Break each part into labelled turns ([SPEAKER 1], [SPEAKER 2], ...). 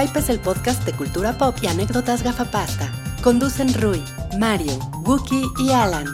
[SPEAKER 1] Hype es el podcast de cultura pop y anécdotas gafapasta. Conducen Rui, Mario, Wookie y Alan.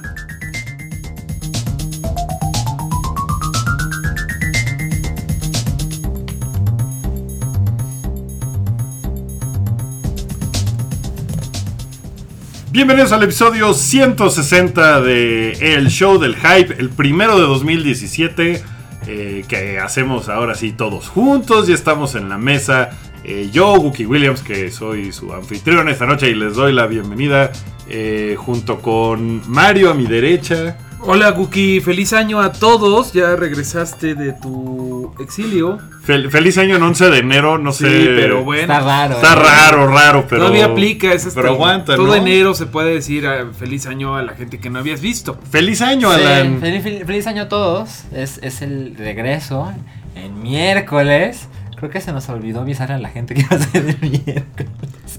[SPEAKER 2] Bienvenidos al episodio 160 de El Show del Hype, el primero de 2017, eh, que hacemos ahora sí todos juntos. Ya estamos en la mesa. Eh, yo, Wookie Williams, que soy su anfitrión esta noche y les doy la bienvenida eh, junto con Mario a mi derecha.
[SPEAKER 3] Hola Guki, feliz año a todos. Ya regresaste de tu exilio.
[SPEAKER 2] Fel- feliz año en 11 de enero, no sé.
[SPEAKER 3] Sí, pero bueno.
[SPEAKER 4] Está raro.
[SPEAKER 2] Está
[SPEAKER 4] ¿eh?
[SPEAKER 2] raro, raro, pero.
[SPEAKER 3] Todavía aplica, es hasta
[SPEAKER 2] Pero aguanta,
[SPEAKER 3] todo
[SPEAKER 2] ¿no?
[SPEAKER 3] enero se puede decir ah, feliz año a la gente que no habías visto.
[SPEAKER 2] Feliz año,
[SPEAKER 4] Sí,
[SPEAKER 2] Alan.
[SPEAKER 4] feliz, feliz- feliz año a todos. Es, es el regreso en miércoles. Creo que se nos olvidó avisar a la gente que iba a ser el miércoles.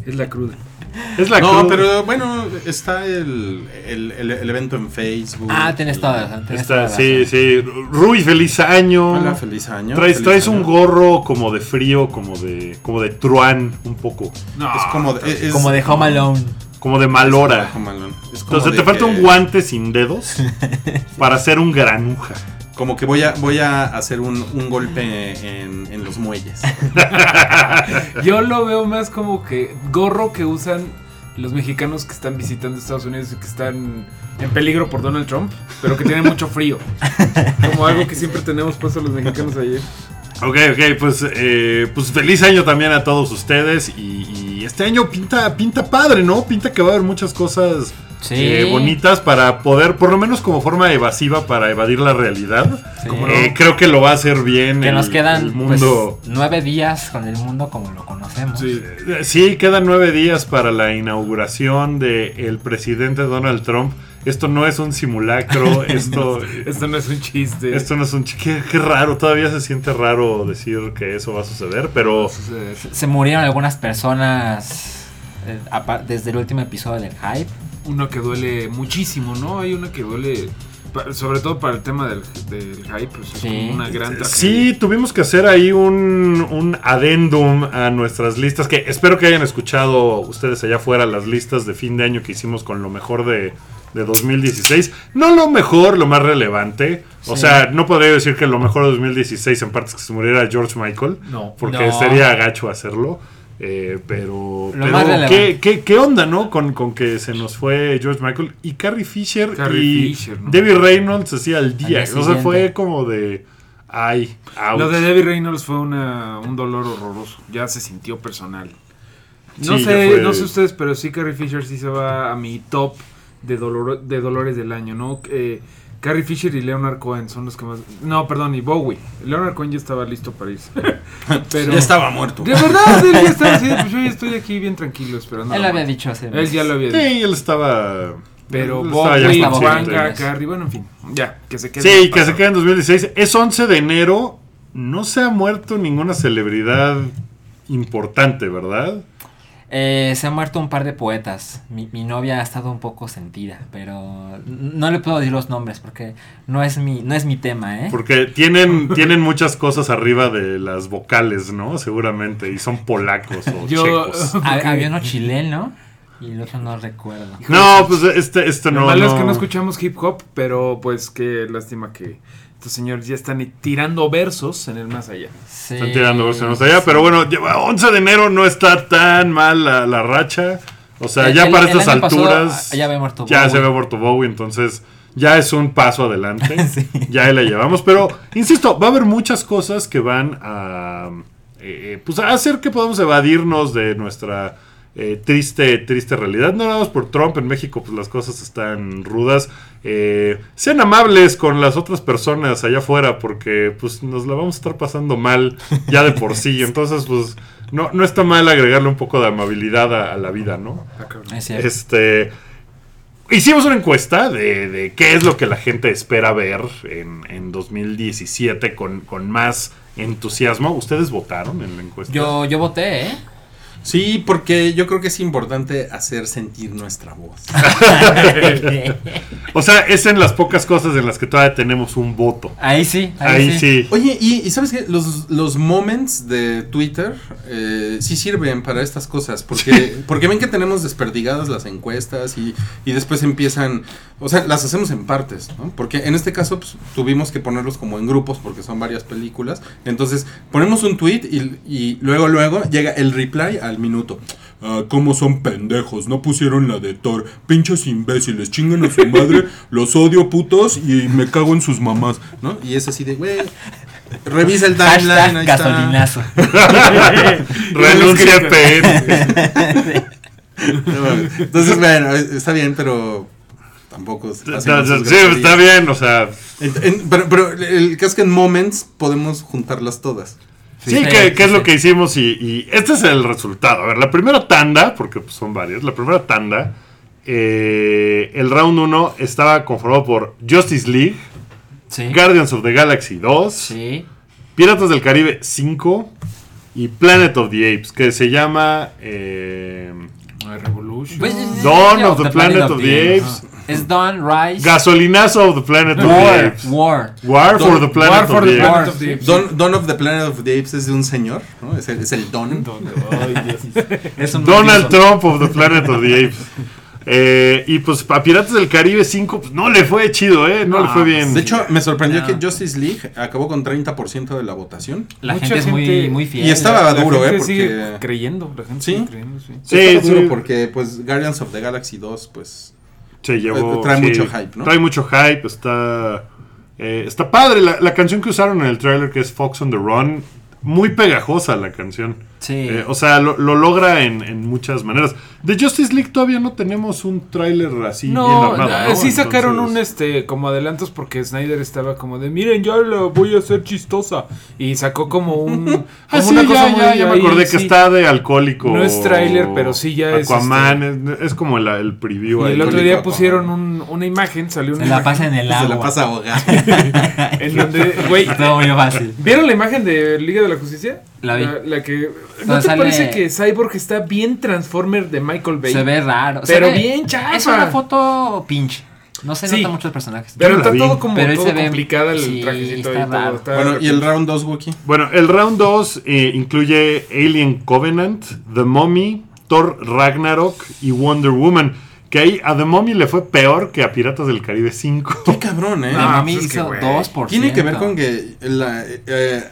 [SPEAKER 3] Es la cruda.
[SPEAKER 2] Es la
[SPEAKER 5] no,
[SPEAKER 2] cruz.
[SPEAKER 5] pero bueno, está el, el, el- el evento en Facebook.
[SPEAKER 4] Ah, tienes toda la razón. tienes toda
[SPEAKER 2] Está, sí,
[SPEAKER 4] razón.
[SPEAKER 2] sí. Rui, feliz año.
[SPEAKER 5] Hola, feliz año.
[SPEAKER 2] Traes,
[SPEAKER 5] feliz
[SPEAKER 2] traes
[SPEAKER 5] año.
[SPEAKER 2] un gorro como de frío, como de como de truán, un poco.
[SPEAKER 3] No,
[SPEAKER 5] Es como de, es-
[SPEAKER 4] Como de Home Alone.
[SPEAKER 2] Como de mal hora.
[SPEAKER 5] como malón. Es como
[SPEAKER 2] Entonces
[SPEAKER 5] de
[SPEAKER 2] te falta
[SPEAKER 5] que-
[SPEAKER 2] un guante sin dedos para hacer un granuja.
[SPEAKER 5] Como que voy a, voy a hacer un, un golpe en, en los muelles.
[SPEAKER 3] Yo lo veo más como que gorro que usan los mexicanos que están visitando Estados Unidos y que están en peligro por Donald Trump, pero que tienen mucho frío. Como algo que siempre tenemos puesto los mexicanos ayer.
[SPEAKER 2] Ok, ok, pues, eh, pues feliz año también a todos ustedes. Y, y este año pinta, pinta padre, ¿no? Pinta que va a haber muchas cosas
[SPEAKER 4] Sí.
[SPEAKER 2] eh, bonitas para poder, por lo menos como forma evasiva, para evadir la realidad.
[SPEAKER 4] Sí.
[SPEAKER 2] Eh, creo que lo va a hacer bien.
[SPEAKER 4] Que
[SPEAKER 2] el-
[SPEAKER 4] nos quedan
[SPEAKER 2] el mundo.
[SPEAKER 4] pues, nueve días con el mundo como lo conocemos.
[SPEAKER 3] Sí.
[SPEAKER 2] Eh, Sí, quedan nueve días para la inauguración del presidente Donald Trump. Esto no es un simulacro, esto,
[SPEAKER 3] Esto no es un chiste.
[SPEAKER 2] esto no es un... ch- Qué, qué raro, todavía se siente raro decir que eso va a suceder, pero...
[SPEAKER 3] Suceder.
[SPEAKER 4] Se murieron algunas personas eh, desde el último episodio del Hype.
[SPEAKER 3] Uno que duele muchísimo, ¿no? Hay uno que duele, sobre todo para el tema del, del hype, pues es
[SPEAKER 4] Sí.
[SPEAKER 3] como una gran tragedia.
[SPEAKER 2] Sí, tuvimos que hacer ahí un, un adendum a nuestras listas, que espero que hayan escuchado ustedes allá afuera las listas de fin de año que hicimos con lo mejor de, de 2016. No lo mejor, lo más relevante. O
[SPEAKER 4] Sí.
[SPEAKER 2] sea, no podría decir que lo mejor de 2016 en parte es que se muriera George Michael.
[SPEAKER 3] No.
[SPEAKER 2] Porque
[SPEAKER 4] No.
[SPEAKER 2] sería gacho hacerlo. Eh, pero,
[SPEAKER 4] Lo
[SPEAKER 2] pero
[SPEAKER 4] más
[SPEAKER 2] ¿qué, qué, qué onda, no? Con, con que se nos fue George Michael y Carrie Fisher
[SPEAKER 3] Carrie
[SPEAKER 2] y
[SPEAKER 3] Fisher, ¿no?
[SPEAKER 2] Debbie Reynolds así al día.
[SPEAKER 4] día
[SPEAKER 2] o sea, fue como de. Ay, ouch.
[SPEAKER 3] Lo de Debbie Reynolds fue una, un dolor horroroso. Ya se sintió personal. No
[SPEAKER 2] Sí,
[SPEAKER 3] sé, no sé ustedes, pero sí Carrie Fisher sí se va a mi top de, dolor, de dolores del año, ¿no? Eh, Carrie Fisher y Leonard Cohen son los que más... No, perdón, y Bowie. Leonard Cohen ya estaba listo para irse. pero...
[SPEAKER 5] Ya estaba muerto.
[SPEAKER 3] De verdad, él ya estaba así, pues yo ya estoy aquí bien tranquilo esperando.
[SPEAKER 4] Él
[SPEAKER 3] la
[SPEAKER 4] había dicho hace
[SPEAKER 3] Él ya lo había dicho.
[SPEAKER 2] Sí, él estaba.
[SPEAKER 3] Pero Bowie. Carrie, bueno, en fin. Ya, que se quede.
[SPEAKER 2] Sí,
[SPEAKER 3] en el
[SPEAKER 2] que se queda en 2016. Es 11 de enero. No se ha muerto ninguna celebridad importante, ¿verdad?
[SPEAKER 4] Eh, se han muerto un par de poetas. Mi, mi novia ha estado un poco sentida, pero no le puedo decir los nombres porque no es mi, no es mi tema, ¿eh?
[SPEAKER 2] Porque tienen, tienen muchas cosas arriba de las vocales, ¿no? Seguramente. Y son polacos o
[SPEAKER 3] Yo-
[SPEAKER 2] checos.
[SPEAKER 4] Había uno chileno y el otro no recuerdo.
[SPEAKER 2] No, pues este, este
[SPEAKER 3] Lo
[SPEAKER 2] no.
[SPEAKER 3] malo es que no escuchamos hip hop, pero pues qué lástima que estos señores ya están tirando versos en el más allá.
[SPEAKER 4] Sí,
[SPEAKER 2] Están tirando versiones allá, pero bueno, lleva 11 de enero no está tan mal la, la racha. O sea,
[SPEAKER 4] El-
[SPEAKER 2] ya
[SPEAKER 4] el-
[SPEAKER 2] para
[SPEAKER 4] el
[SPEAKER 2] estas
[SPEAKER 4] pasado,
[SPEAKER 2] alturas.
[SPEAKER 4] ya había muerto
[SPEAKER 2] Ya
[SPEAKER 4] Bowie.
[SPEAKER 2] se había muerto Bowie, entonces ya es un paso adelante.
[SPEAKER 4] Sí.
[SPEAKER 2] Ya ahí la llevamos. Pero, insisto, va a haber muchas cosas que van a. eh, pues a hacer que podamos evadirnos de nuestra. Eh, triste, triste realidad. No nada más por Trump. En México, pues las cosas están rudas. Eh, sean amables con las otras personas allá afuera, porque pues nos la vamos a estar pasando mal ya de por sí. Entonces, pues, no, no está mal agregarle un poco de amabilidad a, a la vida, ¿no?
[SPEAKER 4] Es cierto.
[SPEAKER 2] Este. Hicimos una encuesta de, de qué es lo que la gente espera ver en, en 2017 con, con más entusiasmo. ¿Ustedes votaron en la encuesta?
[SPEAKER 4] Yo, yo voté, ¿eh?
[SPEAKER 5] Sí, porque yo creo que es importante hacer sentir nuestra voz.
[SPEAKER 2] O sea, es en las pocas cosas en las que todavía tenemos un voto.
[SPEAKER 4] Ahí sí,
[SPEAKER 2] Ahí sí.
[SPEAKER 5] Oye, y, y ¿sabes qué? Los, los moments de Twitter eh, sí sirven para estas cosas. Porque, porque ven que tenemos desperdigadas las encuestas y, y después empiezan. O sea, las hacemos en partes, ¿no? Porque en este caso pues, tuvimos que ponerlos como en grupos porque son varias películas. Entonces, ponemos un tweet y, y luego, luego llega el reply al minuto. Ah, ¿Cómo son pendejos? No pusieron la de Thor. Pinches imbéciles, chingan a su madre, los odio putos y me cago en sus mamás, ¿no? Y es así de, güey, revisa el timeline,
[SPEAKER 4] Hashtag
[SPEAKER 5] ahí está.
[SPEAKER 4] gasolinazo.
[SPEAKER 2] Renuncia.
[SPEAKER 5] Entonces, bueno, está bien, pero tampoco se
[SPEAKER 2] Sí, está bien, o sea.
[SPEAKER 5] En- en- pero, pero el caso es que en Moments podemos juntarlas todas.
[SPEAKER 2] Sí,
[SPEAKER 4] Sí,
[SPEAKER 2] que,
[SPEAKER 4] sí,
[SPEAKER 2] que es
[SPEAKER 4] sí.
[SPEAKER 2] lo que hicimos y, y este es el resultado. A ver, la primera tanda, porque pues, son varias, la primera tanda, eh, el round 1 estaba conformado por Justice League,
[SPEAKER 4] Sí.
[SPEAKER 2] Guardians of the Galaxy 2,
[SPEAKER 4] Sí.
[SPEAKER 2] Piratas del Caribe 5 y Planet of the Apes, que se llama eh,
[SPEAKER 3] Revolution.
[SPEAKER 4] Pues,
[SPEAKER 2] Dawn of the Planet of the Apes.
[SPEAKER 4] Es Dawn, Rise.
[SPEAKER 2] Gasolinazo of the Planet of the. Apes.
[SPEAKER 4] War.
[SPEAKER 2] War for the Planet
[SPEAKER 3] War
[SPEAKER 2] of
[SPEAKER 3] for
[SPEAKER 2] the
[SPEAKER 3] the
[SPEAKER 2] Apes.
[SPEAKER 3] Planet of the Apes.
[SPEAKER 5] Dawn, Dawn of the Planet of the Apes es de un señor, ¿no? Es el, es el Don.
[SPEAKER 4] Es un
[SPEAKER 2] Donald. Trump of the Planet of the Apes. Eh, y pues a Piratas del Caribe 5 pues, no le fue chido, ¿eh? No,
[SPEAKER 4] No,
[SPEAKER 2] le fue bien.
[SPEAKER 5] De hecho, me sorprendió
[SPEAKER 4] No.
[SPEAKER 5] que Justice League acabó con 30% de la votación.
[SPEAKER 4] La
[SPEAKER 3] Mucha
[SPEAKER 4] gente es muy, muy fiel.
[SPEAKER 5] Y estaba
[SPEAKER 3] La
[SPEAKER 5] duro,
[SPEAKER 3] gente
[SPEAKER 5] ¿eh?
[SPEAKER 3] sigue
[SPEAKER 5] Porque...
[SPEAKER 3] creyendo. La gente
[SPEAKER 5] ¿Sí?
[SPEAKER 3] sigue creyendo, sí.
[SPEAKER 2] Sí,
[SPEAKER 5] duro
[SPEAKER 2] sí.
[SPEAKER 5] porque, pues, Guardians of the Galaxy 2, pues...
[SPEAKER 2] Se llevó,
[SPEAKER 5] trae
[SPEAKER 2] sí,
[SPEAKER 5] mucho hype, ¿no?
[SPEAKER 2] Trae mucho hype, está, eh, está padre. La, la canción que usaron en el trailer, que es Fox on the Run, muy pegajosa la canción.
[SPEAKER 4] Sí.
[SPEAKER 2] Eh, o sea, lo, lo logra en, en muchas maneras. De Justice League todavía no tenemos un tráiler así bien armado.
[SPEAKER 3] no,
[SPEAKER 2] ¿no?
[SPEAKER 3] sí sacaron un este como adelantos porque Snyder estaba como de miren ya la voy a hacer chistosa y sacó como un como
[SPEAKER 2] Ah, sí,
[SPEAKER 3] una
[SPEAKER 2] ya,
[SPEAKER 3] cosa
[SPEAKER 2] ya,
[SPEAKER 3] muy
[SPEAKER 2] ya me
[SPEAKER 3] ahí,
[SPEAKER 2] acordé que
[SPEAKER 3] sí.
[SPEAKER 2] está de alcohólico.
[SPEAKER 3] No es tráiler, pero sí ya es, este,
[SPEAKER 2] Aquaman, es, es como la- el preview
[SPEAKER 3] Y
[SPEAKER 2] ahí.
[SPEAKER 3] el otro día pusieron un- una imagen, salió una
[SPEAKER 4] Se la
[SPEAKER 3] imagen
[SPEAKER 4] pasa en el
[SPEAKER 5] Se
[SPEAKER 4] agua.
[SPEAKER 5] la pasa ahogada.
[SPEAKER 3] en donde güey,
[SPEAKER 4] Todo muy fácil.
[SPEAKER 3] ¿Vieron la imagen de Liga de la Justicia?
[SPEAKER 4] La vi.
[SPEAKER 3] La, que ¿No te
[SPEAKER 4] sale-
[SPEAKER 3] parece que Cyborg está bien Transformer de Michael Bay?
[SPEAKER 4] Se ve raro.
[SPEAKER 3] Pero
[SPEAKER 4] ve-
[SPEAKER 3] bien chafa.
[SPEAKER 4] Es una foto pinche. No se
[SPEAKER 3] Sí.
[SPEAKER 4] nota mucho los personajes.
[SPEAKER 3] Pero está
[SPEAKER 2] vi.
[SPEAKER 3] todo como
[SPEAKER 4] Pero
[SPEAKER 3] todo
[SPEAKER 4] se ve-
[SPEAKER 3] complicado el
[SPEAKER 4] sí,
[SPEAKER 3] trajecito
[SPEAKER 4] está
[SPEAKER 3] y todo.
[SPEAKER 4] raro.
[SPEAKER 3] está-
[SPEAKER 5] bueno, ¿y el round 2, Wookie?
[SPEAKER 2] Bueno, el round 2 eh, incluye Alien Covenant, The Mummy, Thor Ragnarok y Wonder Woman. Que ahí a The Mummy le fue peor que a Piratas del Caribe 5.
[SPEAKER 5] Qué cabrón, ¿eh?
[SPEAKER 4] La
[SPEAKER 3] No,
[SPEAKER 4] mami
[SPEAKER 3] pues es que,
[SPEAKER 4] hizo
[SPEAKER 3] güey.
[SPEAKER 4] 2%.
[SPEAKER 5] Tiene que ver con que la, eh,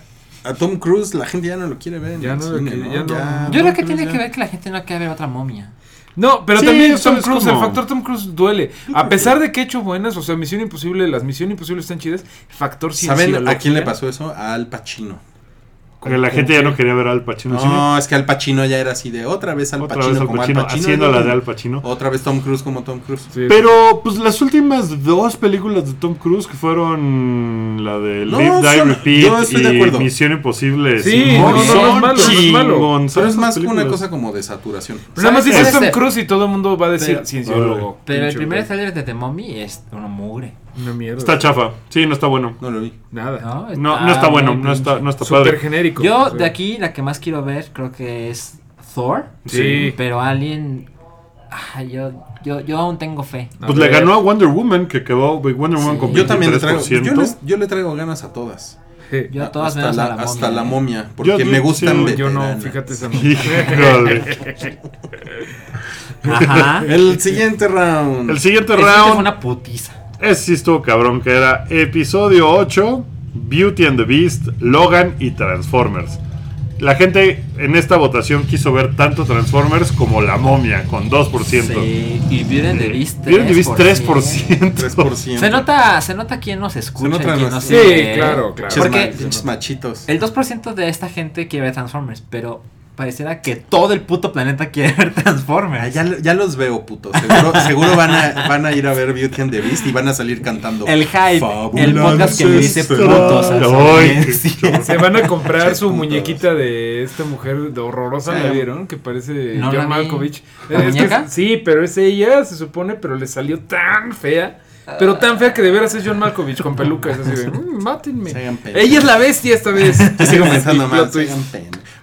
[SPEAKER 5] a Tom Cruise la gente ya no lo quiere ver en
[SPEAKER 3] Ya
[SPEAKER 5] el
[SPEAKER 3] no lo
[SPEAKER 5] cine,
[SPEAKER 3] quiere,
[SPEAKER 5] ¿no?
[SPEAKER 3] ya no.
[SPEAKER 5] Ya,
[SPEAKER 4] Yo creo que
[SPEAKER 5] Cruise
[SPEAKER 4] tiene
[SPEAKER 5] ya-
[SPEAKER 4] que ver que la gente no quiere ver otra momia.
[SPEAKER 3] No, pero
[SPEAKER 2] Sí,
[SPEAKER 3] también Tom Cruise,
[SPEAKER 2] como-
[SPEAKER 3] el factor Tom Cruise duele. A pesar de que ha hecho buenas, o sea, Misión Imposible, las Misión Imposible están chidas, el factor
[SPEAKER 5] ¿Saben a quién le pasó eso? A Al Pacino.
[SPEAKER 2] Que la gente ya no quería ver al Pacino.
[SPEAKER 5] No, es que Al Pacino ya era así de otra vez Al
[SPEAKER 2] Otra
[SPEAKER 5] Pacino
[SPEAKER 2] vez Al
[SPEAKER 5] como
[SPEAKER 2] Pacino,
[SPEAKER 5] Al Pacino.
[SPEAKER 2] haciendo la de Al Pacino.
[SPEAKER 5] Otra vez Tom Cruise como Tom Cruise.
[SPEAKER 3] Sí.
[SPEAKER 2] Pero, pues las últimas dos películas de Tom Cruise que fueron la de
[SPEAKER 5] No,
[SPEAKER 2] Live, Die,
[SPEAKER 5] son-
[SPEAKER 2] Repeat y. Misión Imposible.
[SPEAKER 3] Sí,
[SPEAKER 2] cinco,
[SPEAKER 3] no, no, no,
[SPEAKER 2] son
[SPEAKER 3] no es malo, no es malo.
[SPEAKER 5] Pero es más una
[SPEAKER 2] películas.
[SPEAKER 5] cosa como de saturación.
[SPEAKER 3] Pero nada más
[SPEAKER 4] ¿Sabes
[SPEAKER 3] dices? Tom Cruise y todo el mundo va a decir
[SPEAKER 4] Pero-
[SPEAKER 3] cienciólogo.
[SPEAKER 4] Pero el primer trailer de The Mummy es una mugre.
[SPEAKER 3] Una mierda.
[SPEAKER 2] Está chafa. Sí, no está bueno.
[SPEAKER 5] No lo vi.
[SPEAKER 3] Nada.
[SPEAKER 4] No,
[SPEAKER 2] No, no está bueno, no está, no está
[SPEAKER 3] Súper
[SPEAKER 2] padre.
[SPEAKER 3] genérico.
[SPEAKER 4] Yo
[SPEAKER 3] Sí.
[SPEAKER 4] de aquí la que más quiero ver creo que es Thor.
[SPEAKER 3] Sí.
[SPEAKER 4] Pero Alien. ah, yo, yo, yo aún tengo fe.
[SPEAKER 3] A
[SPEAKER 2] Pues le ganó a Wonder Woman, que quedó Wonder Woman
[SPEAKER 4] Sí.
[SPEAKER 2] con 23%.
[SPEAKER 5] Yo también le traigo. Yo, les- yo le traigo ganas a todas.
[SPEAKER 3] Sí.
[SPEAKER 4] Yo a todas
[SPEAKER 5] hasta
[SPEAKER 4] menos
[SPEAKER 5] la,
[SPEAKER 4] a la momia.
[SPEAKER 5] hasta la
[SPEAKER 4] ¿eh?
[SPEAKER 5] momia. Porque
[SPEAKER 2] Yo-
[SPEAKER 5] me gustan
[SPEAKER 2] sí,
[SPEAKER 3] Yo no, fíjate esa
[SPEAKER 2] Híjole.
[SPEAKER 4] Ajá.
[SPEAKER 5] El siguiente round.
[SPEAKER 2] El siguiente
[SPEAKER 4] Ese fue
[SPEAKER 2] round.
[SPEAKER 4] una putiza.
[SPEAKER 2] Ese sí estuvo cabrón, que era episodio 8, Beauty and the Beast, Logan y Transformers. La gente en esta votación quiso ver tanto Transformers como La Momia, con 2%.
[SPEAKER 4] Sí, y Beauty and the Beast.
[SPEAKER 2] Beauty and the Beast 3%.
[SPEAKER 5] 3%.
[SPEAKER 4] Se nota, se nota quién nos escucha.
[SPEAKER 5] Se nota
[SPEAKER 4] y quién nos
[SPEAKER 3] Sí,
[SPEAKER 4] sigue,
[SPEAKER 3] claro, claro.
[SPEAKER 4] Porque
[SPEAKER 5] machitos.
[SPEAKER 4] el 2% de esta gente quiere ver Transformers, pero pareciera que todo el puto planeta quiere ver
[SPEAKER 5] Ah,
[SPEAKER 4] Transformers.
[SPEAKER 5] ya, lo- ya los veo, putos. Seguro, seguro van, a, van a ir a ver Beauty and the Beast y van a salir cantando.
[SPEAKER 4] El hype, el podcast que le dice putos.
[SPEAKER 3] Se van a comprar su muñequita de esta mujer de horrorosa,
[SPEAKER 5] Sí.
[SPEAKER 3] ¿la vieron? Que parece
[SPEAKER 4] No
[SPEAKER 3] John
[SPEAKER 4] vi.
[SPEAKER 3] Malkovich.
[SPEAKER 4] ¿La
[SPEAKER 3] Es que-
[SPEAKER 4] muñeca?
[SPEAKER 3] sí, pero es ella, se supone, pero le salió tan fea. Pero tan fea que de veras es John Malkovich con pelucas así de, "Mm, mátenme. Ella es la bestia esta vez.
[SPEAKER 5] Yo sigo pensando más.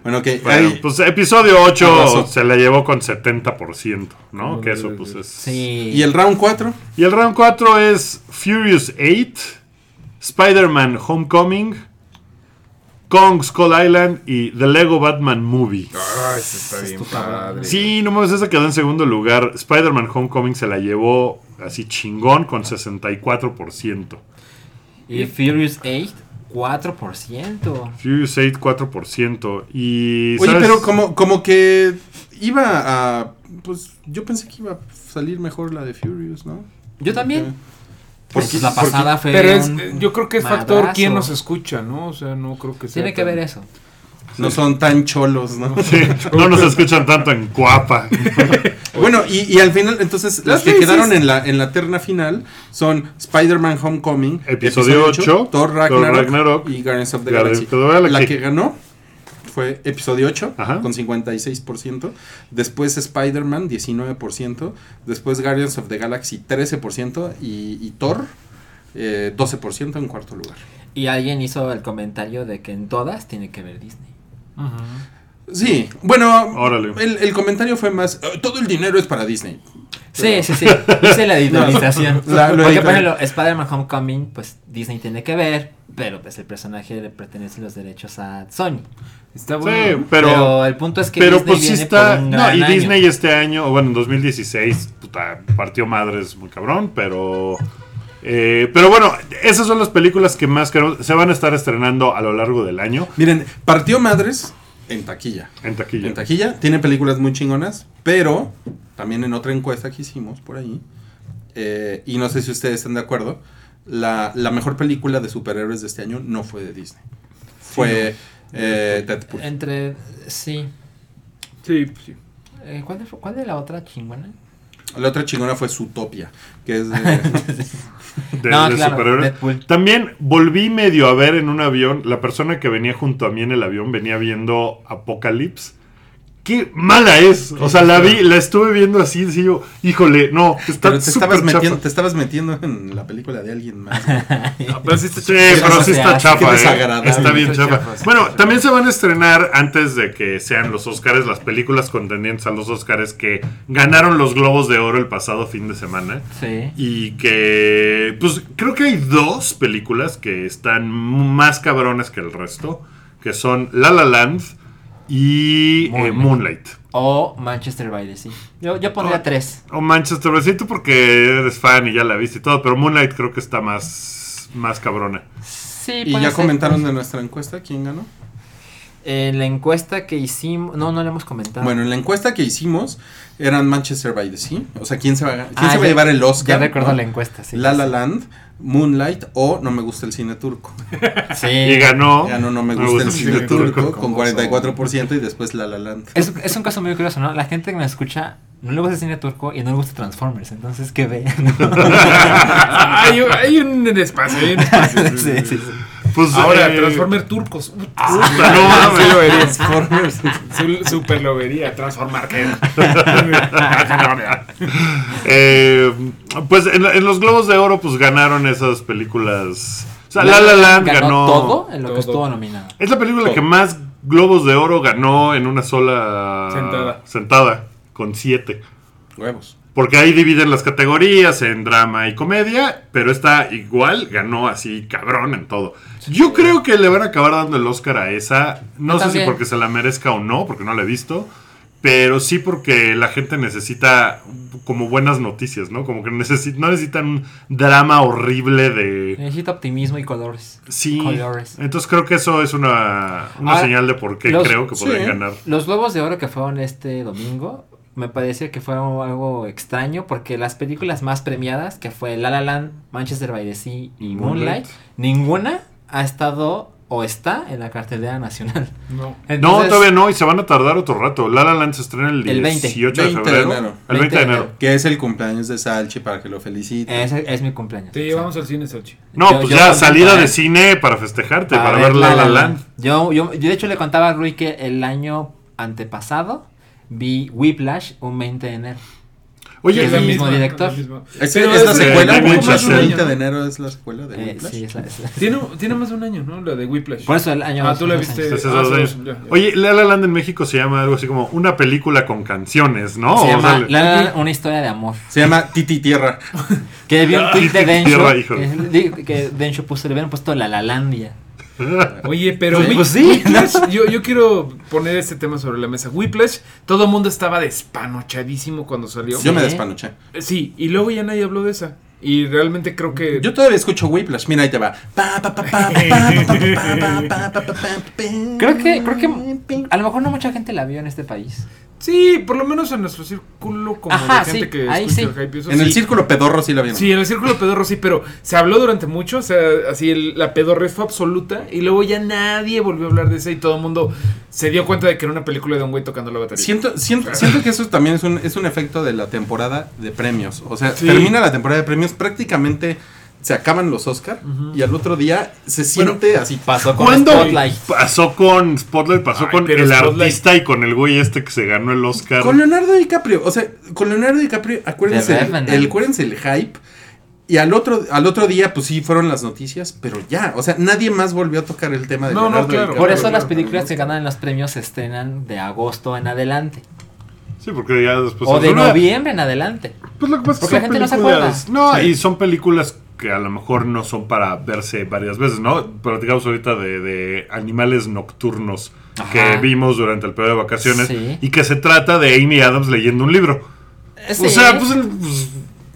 [SPEAKER 5] Bueno, ok.
[SPEAKER 2] Bueno, pues episodio 8
[SPEAKER 5] Arrasó.
[SPEAKER 2] se la llevó con 70%, ¿no?
[SPEAKER 3] Mm,
[SPEAKER 2] Que eso pues es...
[SPEAKER 4] Sí.
[SPEAKER 5] ¿Y el round 4?
[SPEAKER 2] Y el round 4 es Furious 8, Spider-Man Homecoming, Kong Skull Island y The Lego Batman Movie.
[SPEAKER 3] Ay, eso está bien padre.
[SPEAKER 2] Sí, no mames, esa quedó en segundo lugar. Spider-Man Homecoming se la llevó así chingón con 64%.
[SPEAKER 4] Y Furious 8, 4%.
[SPEAKER 2] Furious 8, 4%. Y.
[SPEAKER 5] Oye,
[SPEAKER 2] ¿sabes?
[SPEAKER 5] pero como, como que iba a... Pues yo pensé que iba a salir mejor la de Furious, ¿no?
[SPEAKER 4] Yo también.
[SPEAKER 5] Porque-
[SPEAKER 4] Pues la pasada fue.
[SPEAKER 3] Pero es,
[SPEAKER 4] un
[SPEAKER 3] yo creo que es factor quién nos escucha, ¿no? O sea, no creo que sea.
[SPEAKER 4] Tiene que
[SPEAKER 3] tan-
[SPEAKER 4] ver eso.
[SPEAKER 5] No son tan cholos, ¿no?
[SPEAKER 2] Sí, no nos escuchan tanto en Cuapa.
[SPEAKER 5] Bueno, y, y al final, entonces, las que quedaron en la, en la terna final son Spider-Man Homecoming,
[SPEAKER 2] Episodio ocho,
[SPEAKER 5] Thor
[SPEAKER 2] Thor
[SPEAKER 5] Ragnarok,
[SPEAKER 2] Ragnarok,
[SPEAKER 5] y Guardians of the
[SPEAKER 2] Guardians
[SPEAKER 5] Galaxy.
[SPEAKER 2] of the Galaxy.
[SPEAKER 5] La que ganó fue episodio 8
[SPEAKER 2] Ajá.
[SPEAKER 5] con 56%, después Spider-Man 19%, después Guardians of the Galaxy 13% y, y Thor eh, 12% en cuarto lugar.
[SPEAKER 4] Y alguien hizo el comentario de que en todas tiene que ver Disney.
[SPEAKER 5] Sí, bueno,
[SPEAKER 2] Órale.
[SPEAKER 5] el, el comentario fue más, "Eh, todo el dinero es para Disney.
[SPEAKER 4] Sí, sí, sí. Hice la
[SPEAKER 5] lo
[SPEAKER 4] Porque, por ejemplo, Spider-Man Homecoming, pues Disney tiene que ver, pero pues el personaje le pertenece los derechos a Sony.
[SPEAKER 3] Está
[SPEAKER 2] Sí,
[SPEAKER 3] bueno.
[SPEAKER 2] pero.
[SPEAKER 4] Pero, el punto es que
[SPEAKER 2] Pero
[SPEAKER 4] Disney
[SPEAKER 2] pues sí
[SPEAKER 4] viene
[SPEAKER 2] está.
[SPEAKER 4] por un
[SPEAKER 2] No,
[SPEAKER 4] gran
[SPEAKER 2] y
[SPEAKER 4] año.
[SPEAKER 2] Disney este año, o bueno, en 2016, puta, partió madres muy cabrón, pero. eh, pero bueno, esas son las películas que más queremos- se van a estar estrenando a lo largo del año
[SPEAKER 5] Miren, partió madres en taquilla.
[SPEAKER 2] en taquilla.
[SPEAKER 5] En taquilla, tiene películas muy chingonas, pero también en otra encuesta que hicimos por ahí, eh, y no sé si ustedes están de acuerdo, la, la mejor película de superhéroes de este año no fue de Disney. Fue eh, Deadpool.
[SPEAKER 4] Entre. Sí.
[SPEAKER 3] Sí, pues sí.
[SPEAKER 4] Eh, ¿cuál, fue- ¿Cuál de la otra chingona?
[SPEAKER 5] La otra chingona fue Zootopia, que es de...
[SPEAKER 2] de,
[SPEAKER 4] No,
[SPEAKER 2] de
[SPEAKER 4] claro,
[SPEAKER 2] superhéroes.
[SPEAKER 4] Deadpool.
[SPEAKER 2] También volví medio a ver en un avión, la persona que venía junto a mí en el avión venía viendo Apocalypse. Qué mala es. O sea, la vi, la estuve viendo así, así yo, híjole, no, está
[SPEAKER 5] Pero te estabas, metiendo,
[SPEAKER 2] chafa.
[SPEAKER 5] te estabas metiendo en la película de alguien más.
[SPEAKER 3] No, pero sí está
[SPEAKER 2] Sí, pero sí está chafa,
[SPEAKER 5] Qué
[SPEAKER 2] eh. Está bien chafa. Bueno, también se van a estrenar antes de que sean los Oscars, las películas contendientes a los Oscars que ganaron los Globos de Oro el pasado fin de semana.
[SPEAKER 4] Sí.
[SPEAKER 2] Y que, pues creo que hay dos películas que están más cabrones que el resto, que son La La Land y eh,
[SPEAKER 4] Moonlight. O Manchester by the Sea. Yo, yo pondría tres.
[SPEAKER 2] O Manchester, by the Sea, tú porque eres fan y ya la viste y todo, pero Moonlight creo que está más, más cabrona.
[SPEAKER 4] Sí,
[SPEAKER 5] y ya
[SPEAKER 4] ser,
[SPEAKER 5] comentaron de nuestra encuesta, ¿quién ganó?
[SPEAKER 4] En la encuesta que hicimos. No, no le hemos comentado.
[SPEAKER 5] Bueno, en la encuesta que hicimos eran Manchester by the Sea, o sea, ¿quién se va a, quién
[SPEAKER 4] Ah,
[SPEAKER 5] se va a llevar el Oscar?
[SPEAKER 4] Ya recuerdo
[SPEAKER 5] ¿no?
[SPEAKER 4] la encuesta, sí.
[SPEAKER 5] La La Land, Moonlight o No me gusta el cine turco.
[SPEAKER 4] Sí.
[SPEAKER 2] Y ganó.
[SPEAKER 5] Ya no, no me
[SPEAKER 2] Me
[SPEAKER 5] gusta el
[SPEAKER 2] cine
[SPEAKER 5] cine turco con
[SPEAKER 3] como
[SPEAKER 5] 44% y después La La Land.
[SPEAKER 4] Es, es un caso muy curioso, ¿no? La gente que me escucha no le gusta el cine turco y no le gusta Transformers. Entonces, ¿qué ve?
[SPEAKER 3] hay, hay un espacio, hay un espacio. sí,
[SPEAKER 4] sí.
[SPEAKER 3] sí.
[SPEAKER 2] Pues,
[SPEAKER 3] Ahora,
[SPEAKER 2] eh,
[SPEAKER 3] Transformer turcos.
[SPEAKER 2] Puta, no mames.
[SPEAKER 3] sí lo vería. Su- Super lo vería. Transformar. ¿qué?
[SPEAKER 2] Eh, pues en, en los Globos de Oro, pues ganaron esas películas. O sea, La La Land ganó.
[SPEAKER 4] todo en lo
[SPEAKER 3] todo.
[SPEAKER 4] que estuvo nominado.
[SPEAKER 2] Es la película
[SPEAKER 5] Todo.
[SPEAKER 2] que más Globos de Oro ganó en una sola
[SPEAKER 3] Sentada.
[SPEAKER 2] sentada, con siete.
[SPEAKER 5] Huevos.
[SPEAKER 2] Porque ahí dividen las categorías en drama y comedia, pero esta igual ganó así cabrón en todo. Yo creo que le van a acabar dando el Oscar a esa. No
[SPEAKER 4] Yo
[SPEAKER 2] sé si porque se la merezca o no, porque no la he visto. Pero sí porque la gente necesita como buenas noticias, ¿no? Como que necesi- no necesitan un drama horrible de...
[SPEAKER 4] Necesita optimismo y colores.
[SPEAKER 2] Sí.
[SPEAKER 4] Colores.
[SPEAKER 2] Entonces creo que eso es una, una
[SPEAKER 4] Ah,
[SPEAKER 2] señal de por qué
[SPEAKER 4] los-
[SPEAKER 2] creo que
[SPEAKER 5] sí.
[SPEAKER 2] podrían ganar.
[SPEAKER 4] Los Globos de Oro que fueron este domingo, me parecía que fue algo extraño porque las películas más premiadas, que fue La La Land, Manchester by the Sea y
[SPEAKER 2] Moonlight.
[SPEAKER 4] Moonlight, ninguna ha estado o está en la cartelera nacional.
[SPEAKER 3] No.
[SPEAKER 2] No, todavía no, y se van a tardar otro rato. La La Land se estrena el
[SPEAKER 4] El 20.
[SPEAKER 2] 18 de
[SPEAKER 5] 20 de
[SPEAKER 2] febrero.
[SPEAKER 5] enero.
[SPEAKER 2] El 20 de enero.
[SPEAKER 5] Que es el cumpleaños de Salchi para que lo felicite.
[SPEAKER 4] Ese es mi cumpleaños.
[SPEAKER 3] Te llevamos al cine, Sochi.
[SPEAKER 2] No,
[SPEAKER 4] Yo-
[SPEAKER 2] pues
[SPEAKER 4] yo
[SPEAKER 2] ya salida de cine para festejarte, para, ver La La Land.
[SPEAKER 4] Yo, yo, yo de hecho le contaba a Rui que el año antepasado vi Whiplash un 20 de enero.
[SPEAKER 2] Oye,
[SPEAKER 4] es
[SPEAKER 3] la
[SPEAKER 4] el mismo
[SPEAKER 3] misma,
[SPEAKER 4] director.
[SPEAKER 3] la.
[SPEAKER 5] ¿Es,
[SPEAKER 3] Pero
[SPEAKER 5] es la
[SPEAKER 3] es-
[SPEAKER 5] secuela?
[SPEAKER 2] David
[SPEAKER 5] ¿Whiplash? ¿El 20 de enero es la secuela de
[SPEAKER 4] Eh,
[SPEAKER 5] Whiplash?
[SPEAKER 4] sí, es la- es la-
[SPEAKER 3] Tiene, tiene más de un año, ¿no? La de Whiplash.
[SPEAKER 4] Por eso el año.
[SPEAKER 3] Ah, tú la viste.
[SPEAKER 4] años.
[SPEAKER 2] Hace
[SPEAKER 3] Ah,
[SPEAKER 2] dos años.
[SPEAKER 3] ya, ya.
[SPEAKER 2] Oye, La La Land en México se llama algo así como una película con canciones, ¿no?
[SPEAKER 4] Se
[SPEAKER 2] O
[SPEAKER 4] llama
[SPEAKER 2] sea,
[SPEAKER 4] La La Land, una historia de amor.
[SPEAKER 5] Se llama Titi Tierra.
[SPEAKER 4] Que vi un tweet de
[SPEAKER 2] Tierra,
[SPEAKER 4] Densho. Que, Densho puso, le hubieran puesto la Lalandia.
[SPEAKER 3] Oye, pero yo, yo, quiero poner este tema sobre la mesa. Whiplash, todo el mundo estaba despanochadísimo cuando salió.
[SPEAKER 5] Yo me despanoché.
[SPEAKER 3] Sí, y luego ya nadie habló de esa. Y realmente creo que.
[SPEAKER 5] Yo todavía escucho Whiplash. Mira, ahí te va.
[SPEAKER 4] Creo que, creo que a lo mejor no mucha gente la vio en este país.
[SPEAKER 3] Sí, por lo menos en nuestro círculo como
[SPEAKER 4] Ajá,
[SPEAKER 3] de gente
[SPEAKER 4] sí,
[SPEAKER 3] que
[SPEAKER 4] ahí
[SPEAKER 3] escucha
[SPEAKER 4] sí.
[SPEAKER 3] el hype eso,
[SPEAKER 5] En el círculo pedorro sí la vieron.
[SPEAKER 3] Sí, en el círculo pedorro sí, pero se habló durante mucho, o sea, así el- la pedorrez fue absoluta y luego ya nadie volvió a hablar de esa y todo el mundo se dio cuenta de que era una película de un güey tocando la batería.
[SPEAKER 5] Siento, siento, siento que eso también es un, es un efecto de la temporada de premios. O sea,
[SPEAKER 3] Sí.
[SPEAKER 5] termina la temporada de premios, prácticamente se acaban los Oscar y al otro día se siente así.
[SPEAKER 4] Pasó con
[SPEAKER 2] ¿Cuándo
[SPEAKER 4] Spotlight.
[SPEAKER 2] pasó con Spotlight? Pasó
[SPEAKER 3] Ay,
[SPEAKER 2] con el
[SPEAKER 3] Spotlight-
[SPEAKER 2] artista y con el güey este que se ganó el Oscar.
[SPEAKER 5] Con Leonardo DiCaprio, o sea, con Leonardo DiCaprio, acuérdense, el, acuérdense el hype. Y al otro, al otro día, pues sí, fueron las noticias, pero ya, o sea, nadie más volvió a tocar el tema de
[SPEAKER 3] No, no, claro.
[SPEAKER 5] DiCaprio.
[SPEAKER 4] Por eso las películas que ganan los premios se estrenan de agosto en adelante.
[SPEAKER 2] Sí, porque ya después.
[SPEAKER 4] o de
[SPEAKER 2] una-
[SPEAKER 4] noviembre en adelante.
[SPEAKER 2] Pues lo que pasa es que
[SPEAKER 4] Porque la gente no se acuerda.
[SPEAKER 2] No,
[SPEAKER 5] Sí.
[SPEAKER 2] y son películas que a lo mejor no son para verse varias veces, ¿no? Platicamos ahorita de, de animales nocturnos
[SPEAKER 4] Ajá.
[SPEAKER 2] que vimos durante el periodo de vacaciones
[SPEAKER 4] Sí.
[SPEAKER 2] y que se trata de Amy Adams leyendo un libro.
[SPEAKER 4] Sí.
[SPEAKER 2] O sea, pues, pues,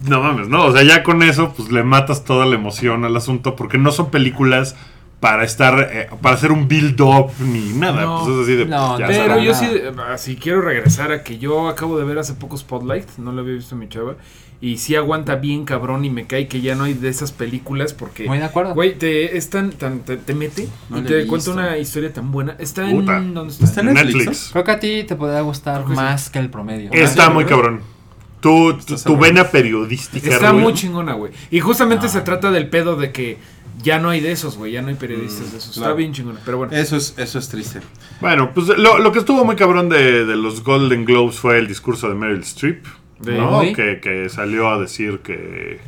[SPEAKER 2] no mames, ¿no? O sea, ya con eso, pues le matas toda la emoción al asunto porque no son películas para estar, eh, para hacer un build-up ni nada.
[SPEAKER 3] No.
[SPEAKER 2] pues es así de,
[SPEAKER 4] No,
[SPEAKER 2] pues, ya
[SPEAKER 3] Pero yo
[SPEAKER 4] nada.
[SPEAKER 3] sí, eh, así quiero regresar a que yo acabo de ver hace poco Spotlight, no lo había visto mi chava, y sí aguanta bien cabrón y me cae que ya no hay de esas películas porque,
[SPEAKER 4] Muy de acuerdo.
[SPEAKER 3] güey, te, es tan, tan- te, te mete
[SPEAKER 5] No
[SPEAKER 3] y te cuenta una historia tan buena. Está
[SPEAKER 2] Puta.
[SPEAKER 3] en... ¿Dónde está?
[SPEAKER 5] Está en Netflix,
[SPEAKER 2] Netflix.
[SPEAKER 4] Creo que a ti te podría gustar
[SPEAKER 3] Creo que sí.
[SPEAKER 4] más que el promedio.
[SPEAKER 2] Está muy cabrón. Tu, tu, vena periodística.
[SPEAKER 3] Está muy chingona, güey. Y justamente
[SPEAKER 4] Ah.
[SPEAKER 3] se trata del pedo de que ya no hay de esos, güey, ya no hay periodistas de esos. Está bien chingona, pero bueno.
[SPEAKER 5] Eso es, eso es triste.
[SPEAKER 2] Bueno, pues lo, lo que estuvo muy cabrón de, de los Golden Globes fue el discurso de Meryl Streep,
[SPEAKER 3] De-
[SPEAKER 2] ¿no?
[SPEAKER 4] Uy.
[SPEAKER 2] Que, que salió a decir que,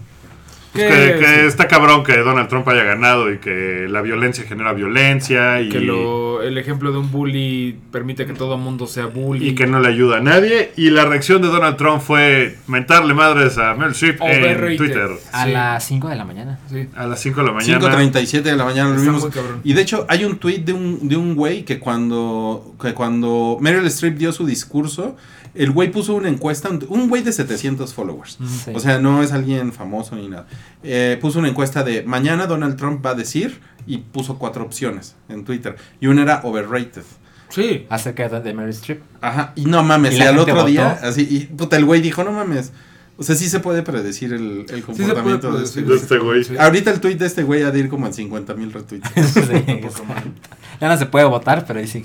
[SPEAKER 2] pues,
[SPEAKER 3] Que-
[SPEAKER 2] que, que
[SPEAKER 3] sí.
[SPEAKER 2] está cabrón que Donald Trump haya ganado y que la violencia genera violencia y,
[SPEAKER 3] Que lo, el ejemplo de un bully permite que todo mundo sea bully.
[SPEAKER 2] y que no le ayuda a nadie. Y la reacción de Donald Trump fue mentarle madres a Meryl Streep en. Twitter
[SPEAKER 4] A
[SPEAKER 3] Sí.
[SPEAKER 4] las 5 de la mañana.
[SPEAKER 3] Sí.
[SPEAKER 2] a las 5 de la mañana.
[SPEAKER 5] 5.37 de la mañana lo vimos. Y de hecho hay un tweet de un, de un güey que cuando, que cuando Meryl Streep dio su discurso, el güey puso una encuesta, un- güey de 700 followers.
[SPEAKER 4] Sí.
[SPEAKER 5] O sea, no es alguien famoso ni nada. Eh, puso una encuesta de mañana Donald Trump va a decir y puso cuatro opciones en Twitter. Y una era overrated.
[SPEAKER 3] Sí.
[SPEAKER 4] Acerca de, de Mary Streep.
[SPEAKER 5] Ajá, y no mames,
[SPEAKER 4] ¿Y
[SPEAKER 5] al otro
[SPEAKER 4] votó?
[SPEAKER 5] día, así, y puta, el güey dijo, no mames. O sea, sí se puede predecir el, el
[SPEAKER 3] Sí se puede
[SPEAKER 5] comportamiento de este
[SPEAKER 3] predecir.
[SPEAKER 2] de
[SPEAKER 5] güey.
[SPEAKER 2] este güey.
[SPEAKER 3] Sí.
[SPEAKER 5] Ahorita el tweet de este güey ha de ir como en 50 mil retweets.
[SPEAKER 4] Sí, no se puede votar, pero ahí sí.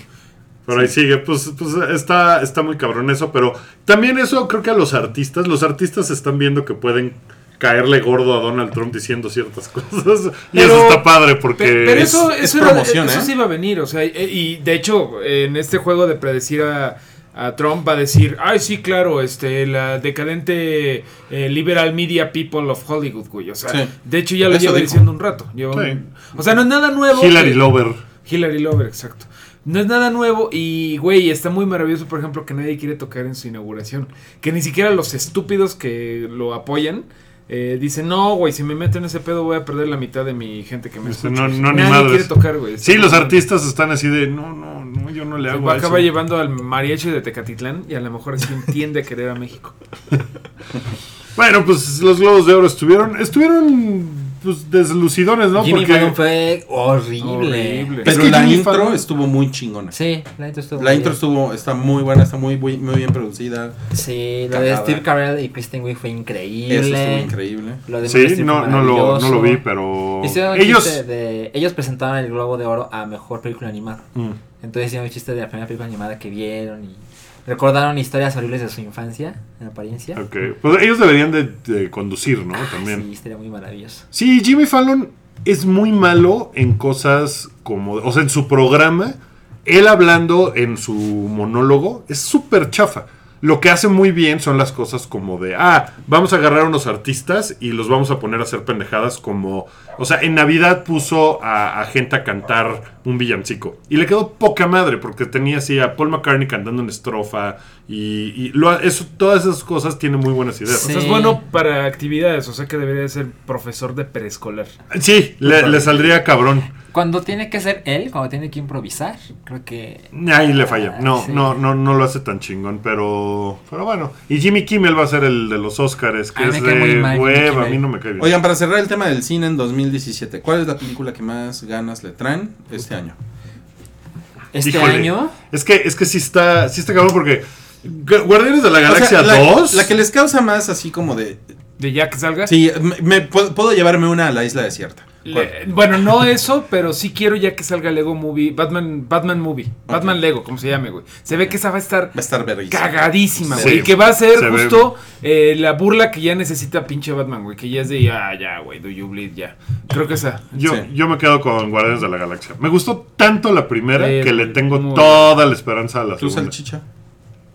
[SPEAKER 2] Pero ahí sigue, pues, pues está, está muy cabrón eso, pero también eso creo que a los artistas, los artistas están viendo que pueden caerle gordo a Donald Trump diciendo ciertas cosas. y
[SPEAKER 3] Pero-
[SPEAKER 2] eso está padre porque...
[SPEAKER 3] Pero,
[SPEAKER 2] es-
[SPEAKER 3] eso,
[SPEAKER 5] es
[SPEAKER 3] eso, era-
[SPEAKER 5] promoción,
[SPEAKER 3] eso
[SPEAKER 5] ¿eh?
[SPEAKER 3] sí iba a venir, o sea, y, y de hecho, en este juego de predecir a, a Trump va a decir, ay, sí, claro, este, la decadente eh, liberal media people of Hollywood, güey, o sea,
[SPEAKER 5] Sí.
[SPEAKER 3] de hecho ya lo
[SPEAKER 5] Eso
[SPEAKER 3] lleva
[SPEAKER 5] dijo.
[SPEAKER 3] diciendo un rato.
[SPEAKER 2] Sí.
[SPEAKER 3] un- o sea, no es nada nuevo.
[SPEAKER 2] Hillary
[SPEAKER 3] que-
[SPEAKER 2] Lover.
[SPEAKER 3] Hillary Lover, exacto. No es nada nuevo y, güey, está muy maravilloso, por ejemplo, que nadie quiere tocar en su inauguración. Que ni siquiera los estúpidos que lo apoyan eh, dicen, no, güey, si me meto en ese pedo voy a perder la mitad de mi gente que me
[SPEAKER 2] Dice,
[SPEAKER 3] escucha.
[SPEAKER 2] no, no,
[SPEAKER 3] nadie quiere tocar, güey.
[SPEAKER 2] Sí, los artistas están así de, no, no, no, yo no le hago
[SPEAKER 3] va a
[SPEAKER 2] eso.
[SPEAKER 3] acabar llevando al mariachi de Tecatitlán y a lo mejor así entiende a querer a México.
[SPEAKER 2] Bueno, pues los Globos de Oro estuvieron, estuvieron, pues, deslucidones, ¿no?
[SPEAKER 4] Jimmy
[SPEAKER 2] Porque...
[SPEAKER 4] Fallon fue horrible.
[SPEAKER 3] Horrible.
[SPEAKER 5] Pero
[SPEAKER 2] que
[SPEAKER 5] la
[SPEAKER 2] Jimmy
[SPEAKER 5] intro
[SPEAKER 2] Fallon-
[SPEAKER 5] estuvo muy chingona.
[SPEAKER 4] Sí, la intro estuvo.
[SPEAKER 5] La
[SPEAKER 4] muy
[SPEAKER 5] intro
[SPEAKER 4] bien.
[SPEAKER 5] estuvo, está muy buena, está muy, muy, muy bien producida.
[SPEAKER 4] Sí, lo de. Steve Carell y Kristen Wiig fue increíble.
[SPEAKER 5] Eso estuvo increíble.
[SPEAKER 4] Lo de
[SPEAKER 2] Sí, no, no, lo, no lo vi, pero... Ellos...
[SPEAKER 4] de- ellos presentaron el Globo de Oro a Mejor Película Animada.
[SPEAKER 2] Mm.
[SPEAKER 4] Entonces hicieron el chiste de la primera película animada que vieron y recordaron historias horribles de su infancia en apariencia.
[SPEAKER 2] Ok, pues ellos deberían de, de conducir, ¿no?
[SPEAKER 4] Ah,
[SPEAKER 2] También.
[SPEAKER 4] Sí, estaría muy maravilloso.
[SPEAKER 2] Sí, Jimmy Fallon es muy malo en cosas como, o sea, en su programa, él hablando en su monólogo es súper chafa. Lo que hace muy bien son las cosas como de, ah, vamos a agarrar a unos artistas y los vamos a poner a hacer pendejadas como, o sea, en Navidad puso a, a gente a cantar un villancico y le quedó poca madre porque tenía así a Paul McCartney cantando una estrofa y, y lo- eso, todas esas cosas tienen muy buenas ideas.
[SPEAKER 3] O sea, es bueno para actividades, o sea que debería ser profesor de preescolar.
[SPEAKER 2] Sí, le, le saldría cabrón.
[SPEAKER 4] Cuando tiene que ser él, cuando tiene que improvisar, creo que...
[SPEAKER 2] Ahí le falla. No,
[SPEAKER 4] Sí.
[SPEAKER 2] no, no, no lo hace tan chingón, pero, pero bueno. Y Jimmy Kimmel va a ser el de los Oscars, que es de
[SPEAKER 4] mal Jimmy
[SPEAKER 2] hueva, a mí no me cae bien.
[SPEAKER 5] Oigan, para cerrar el tema del cine en 2017, ¿cuál es la película que más ganas le traen este año?
[SPEAKER 4] Este
[SPEAKER 2] Híjole,
[SPEAKER 4] año...
[SPEAKER 2] Es que, es que sí está, sí está cabrón porque Gu- Guardianes de la
[SPEAKER 5] O sea,
[SPEAKER 2] Galaxia
[SPEAKER 5] la,
[SPEAKER 2] 2.
[SPEAKER 5] La que les causa más así como de...
[SPEAKER 3] De ya que salga.
[SPEAKER 5] Sí, me, me- puedo, puedo llevarme una a la isla desierta.
[SPEAKER 3] Bueno, no eso, pero sí quiero ya que salga Lego Movie, Batman, Batman Movie, Batman Lego, como se llame, güey. Se ve que esa va a estar
[SPEAKER 5] Va a estar
[SPEAKER 3] cagadísima,
[SPEAKER 2] Sí.
[SPEAKER 3] güey. y que va a ser
[SPEAKER 2] Se ve-
[SPEAKER 3] justo eh, la burla que ya necesita pinche Batman, güey. Que ya es de ya, ya, güey, do you bleed, ya. Creo que esa.
[SPEAKER 2] Yo,
[SPEAKER 5] Sí.
[SPEAKER 2] yo me quedo con Guardianes de la Galaxia. Me gustó tanto la primera que le tengo
[SPEAKER 3] muy
[SPEAKER 2] toda la esperanza a la
[SPEAKER 5] ¿Tú,
[SPEAKER 2] segunda.
[SPEAKER 5] salchicha?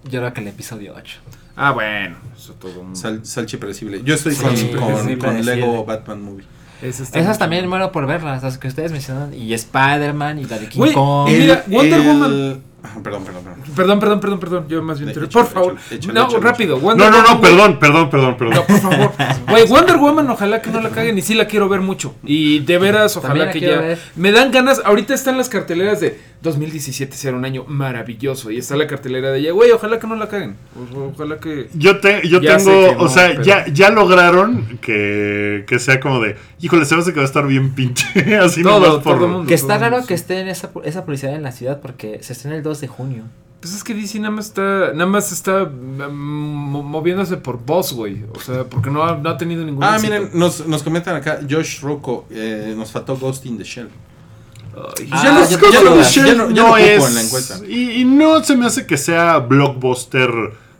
[SPEAKER 4] Yo creo que el episodio 8.
[SPEAKER 3] Ah, bueno, eso todo. un-
[SPEAKER 5] Sal, salchi predecible. Yo estoy
[SPEAKER 4] Sí,
[SPEAKER 5] con,
[SPEAKER 4] sí,
[SPEAKER 5] con-
[SPEAKER 4] sí,
[SPEAKER 5] con
[SPEAKER 4] predecible.
[SPEAKER 5] Lego Batman Movie.
[SPEAKER 4] Esas
[SPEAKER 3] mucho
[SPEAKER 4] también muero por verlas, las que ustedes mencionan. Y Spider-Man y la de King
[SPEAKER 3] Güey,
[SPEAKER 4] Kong.
[SPEAKER 3] y mira, Wonder Woman.
[SPEAKER 5] Ah, perdón, perdón, perdón.
[SPEAKER 3] Perdón, perdón, perdón, perdón. Yo más bien.
[SPEAKER 5] Échale,
[SPEAKER 3] por favor.
[SPEAKER 5] échale,
[SPEAKER 3] no,
[SPEAKER 5] échale,
[SPEAKER 3] rápido.
[SPEAKER 2] No,
[SPEAKER 3] Wonder
[SPEAKER 2] no, no,
[SPEAKER 3] Woman, güey.
[SPEAKER 2] perdón, perdón, perdón, perdón.
[SPEAKER 3] No, por favor. Güey, Wonder Woman, ojalá que no la caguen y sí la quiero ver mucho. Y de veras, ojalá que ya.
[SPEAKER 4] ver.
[SPEAKER 3] Me dan ganas. Ahorita están las carteleras de 2017 será un año maravilloso. Y está la cartelera de ella. Güey, ojalá que no la caguen. O- ojalá que.
[SPEAKER 2] Yo, te, yo
[SPEAKER 3] sé
[SPEAKER 2] tengo,
[SPEAKER 3] que no,
[SPEAKER 2] o sea,
[SPEAKER 3] pero-
[SPEAKER 2] ya, ya lograron que, que sea como de, híjole, se me hace que va a estar bien pinche, así
[SPEAKER 3] Todo,
[SPEAKER 2] nomás por...
[SPEAKER 3] todo el mundo.
[SPEAKER 4] Que está raro
[SPEAKER 3] mundo,
[SPEAKER 4] que esté en esa, esa publicidad en la ciudad porque se estrena el 2 de junio.
[SPEAKER 3] Pues es que DC nada más está. Nada más está mm, mo- moviéndose por voz, güey. O sea, porque no ha, no ha tenido ningún.
[SPEAKER 5] Ah,
[SPEAKER 3] éxito.
[SPEAKER 5] miren, nos, nos comentan acá, Josh Rocco, eh, nos faltó Ghost in the Shell.
[SPEAKER 3] Ay,
[SPEAKER 4] Ah,
[SPEAKER 5] ya no,
[SPEAKER 4] yo
[SPEAKER 5] no-
[SPEAKER 4] lo-
[SPEAKER 5] ya no- ya no ocupo en la encuesta.
[SPEAKER 2] Y, y no se me hace que sea blockbuster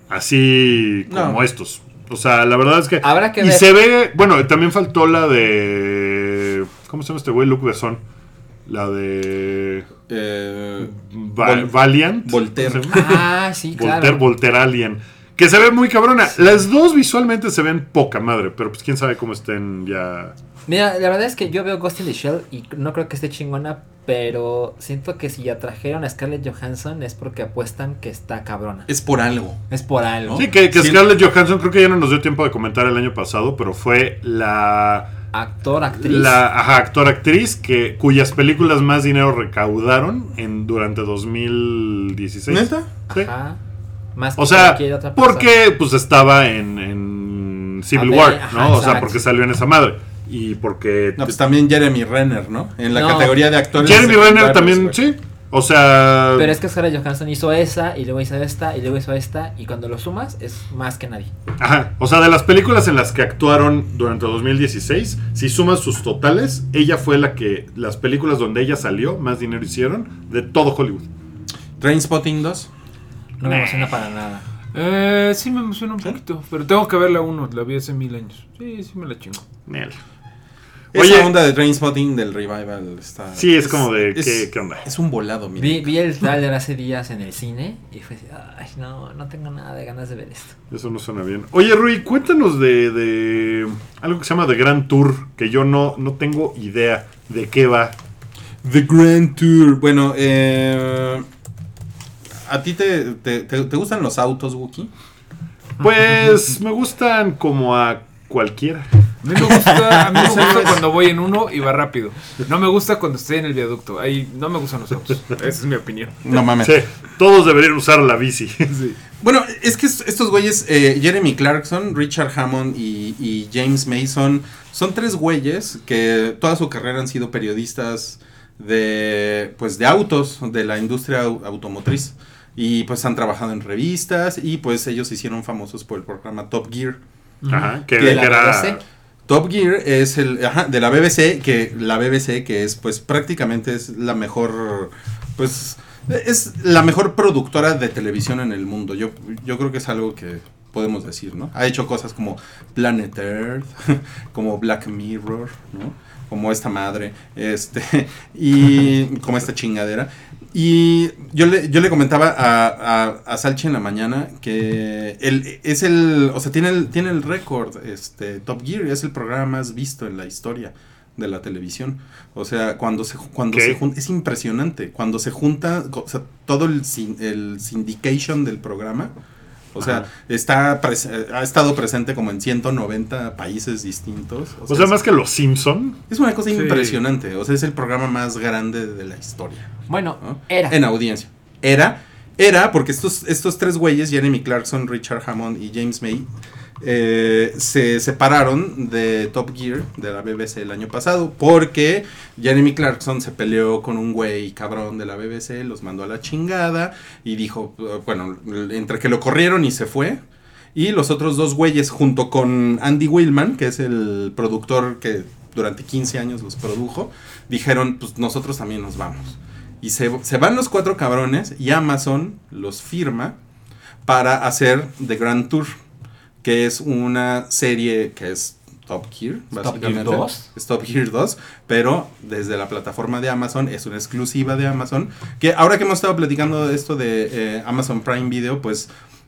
[SPEAKER 2] así como
[SPEAKER 5] No.
[SPEAKER 2] estos. O sea, la verdad es que...
[SPEAKER 4] Habrá que
[SPEAKER 2] y
[SPEAKER 4] ver.
[SPEAKER 2] se ve, bueno, también faltó la de... ¿Cómo se llama este güey? Luke Besson. La de...
[SPEAKER 5] Eh,
[SPEAKER 2] Va-
[SPEAKER 5] Vol-
[SPEAKER 2] Valiant.
[SPEAKER 5] Voltaire.
[SPEAKER 4] Ah, sí,
[SPEAKER 2] Voltaire,
[SPEAKER 4] claro.
[SPEAKER 2] Voltaire Alien. Que se ve muy cabrona. Las dos visualmente se ven poca madre, pero pues quién sabe cómo estén ya...
[SPEAKER 4] Mira, la verdad es que yo veo Ghost in the Shell y no creo que esté chingona, pero siento que si ya trajeron a Scarlett Johansson es porque apuestan que está cabrona.
[SPEAKER 5] es por algo.
[SPEAKER 4] Es por algo.
[SPEAKER 2] Sí, que, que
[SPEAKER 5] Sí.
[SPEAKER 2] Scarlett Johansson creo que ya no nos dio tiempo de comentar el año pasado, pero fue la...
[SPEAKER 4] Actor, actriz.
[SPEAKER 2] La ajá, actor actriz que cuyas películas más dinero recaudaron en durante 2016.
[SPEAKER 5] ¿Neta?
[SPEAKER 2] Sí.
[SPEAKER 4] Ajá. Más que
[SPEAKER 2] O sea,
[SPEAKER 4] otra
[SPEAKER 2] porque pues estaba en, en Civil
[SPEAKER 4] A ver,
[SPEAKER 2] War,
[SPEAKER 4] ajá,
[SPEAKER 2] ¿no? O sea, porque salió en esa madre. Y porque
[SPEAKER 5] No, pues también Jeremy Renner, ¿no? En la
[SPEAKER 4] No.
[SPEAKER 5] categoría de actores.
[SPEAKER 2] Jeremy Renner también, sí. O sea,
[SPEAKER 4] Pero es que Scarlett Johansson hizo esa, y luego hizo esta, y luego hizo esta, y cuando lo sumas es más que nadie.
[SPEAKER 2] ajá, o sea, de las películas en las que actuaron durante 2016, si sumas sus totales, ella fue la que las películas donde ella salió más dinero hicieron de todo Hollywood.
[SPEAKER 5] Trainspotting 2.
[SPEAKER 4] No me emociona para nada.
[SPEAKER 3] Eh, sí me emociona un poquito. Pero tengo que ver la uno. La vi hace mil años. Sí, sí me la chingo.
[SPEAKER 2] Nel.
[SPEAKER 5] Esa
[SPEAKER 2] Oye.
[SPEAKER 5] onda de Trainspotting del revival está.
[SPEAKER 2] Sí, es como de, ¿qué- qué onda?
[SPEAKER 5] Es un volado, mira.
[SPEAKER 4] Vi, vi el trailer hace días en el cine y fue así, ay, no, no tengo nada de ganas de ver esto.
[SPEAKER 2] Eso no suena bien. Oye, Rui, cuéntanos de, de algo que se llama The Grand Tour, que yo no, no tengo idea de qué va.
[SPEAKER 5] The Grand Tour. Bueno, eh. ¿A ti te, te, te- te gustan los autos, Wookie?
[SPEAKER 2] Pues me gustan como a cualquiera.
[SPEAKER 3] A mí me gusta, a mí me gusta cuando voy en uno y va rápido. No me gusta cuando estoy en el viaducto. Ahí no me gustan los autos. Esa es mi opinión.
[SPEAKER 5] No mames.
[SPEAKER 2] Sí, todos deberían usar la bici.
[SPEAKER 3] Sí.
[SPEAKER 5] Bueno, es que est- estos güeyes, eh, Jeremy Clarkson, Richard Hammond y, y James Mason, son tres güeyes que toda su carrera han sido periodistas de, pues, de autos, de la industria au- automotriz. Y pues han trabajado en revistas y pues ellos se hicieron famosos por el programa Top Gear.
[SPEAKER 2] Ajá, que, era...
[SPEAKER 5] Top Gear es el ajá, de la BBC, que la BBC que es pues prácticamente es la mejor pues es la mejor productora de televisión en el mundo. Yo yo creo que es algo que podemos decir, ¿no? Ha hecho cosas como Planet Earth, como Black Mirror, ¿no? como esta madre, este, y como esta chingadera. Y yo le, yo le comentaba a, a, a Salchi en la mañana que él es el, o sea, tiene el, tiene el récord, este, Top Gear, es el programa más visto en la historia de la televisión. O sea, cuando se cuando
[SPEAKER 2] ¿Qué?
[SPEAKER 5] se junta, es impresionante, cuando se junta, o sea, todo el, el syndication del programa, o sea,
[SPEAKER 2] Ajá.
[SPEAKER 5] está ha estado presente como en 190 países distintos.
[SPEAKER 2] O sea,
[SPEAKER 5] es-
[SPEAKER 2] más que los Simpson.
[SPEAKER 5] es una cosa
[SPEAKER 3] Sí.
[SPEAKER 5] impresionante, o sea, es el programa más grande de la historia.
[SPEAKER 4] Bueno,
[SPEAKER 5] ¿no?
[SPEAKER 4] era.
[SPEAKER 5] En audiencia. Era, era porque estos, estos tres güeyes, Jeremy Clarkson, Richard Hammond y James May, eh, se separaron de Top Gear de la BBC el año pasado porque Jeremy Clarkson se peleó con un güey cabrón de la BBC, los mandó a la chingada y dijo, eh, bueno, entre que lo corrieron y se fue. Y los otros dos güeyes, junto con Andy Willman, que es el productor que durante 15 años los produjo, dijeron, pues nosotros también nos vamos. Y se, se van los cuatro cabrones y Amazon los firma para hacer The Grand Tour, que es una serie que es Top Gear,
[SPEAKER 4] Top
[SPEAKER 5] básicamente.
[SPEAKER 4] Gear 2.
[SPEAKER 5] Es Top Gear 2, pero desde la plataforma de Amazon, es una exclusiva de Amazon, que ahora que hemos estado platicando de esto de eh, Amazon Prime Video, pues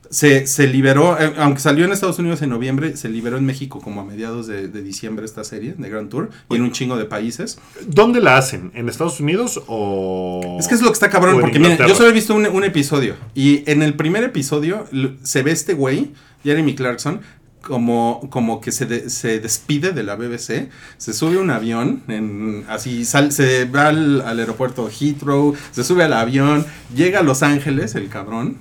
[SPEAKER 5] se, se liberó, eh, aunque salió en Estados Unidos en noviembre, se liberó en México como a mediados de, de diciembre esta serie de Grand Tour y en un chingo de países.
[SPEAKER 2] ¿Dónde la hacen? ¿En Estados Unidos o.?
[SPEAKER 5] Es que es lo que está cabrón, porque miren, yo solo he visto un, un episodio y en el primer episodio se ve este güey, Jeremy Clarkson, como, como que se, se despide de la BBC, se sube un avión, así sal- se va al, al aeropuerto Heathrow, se sube al avión, llega a Los Ángeles, el cabrón,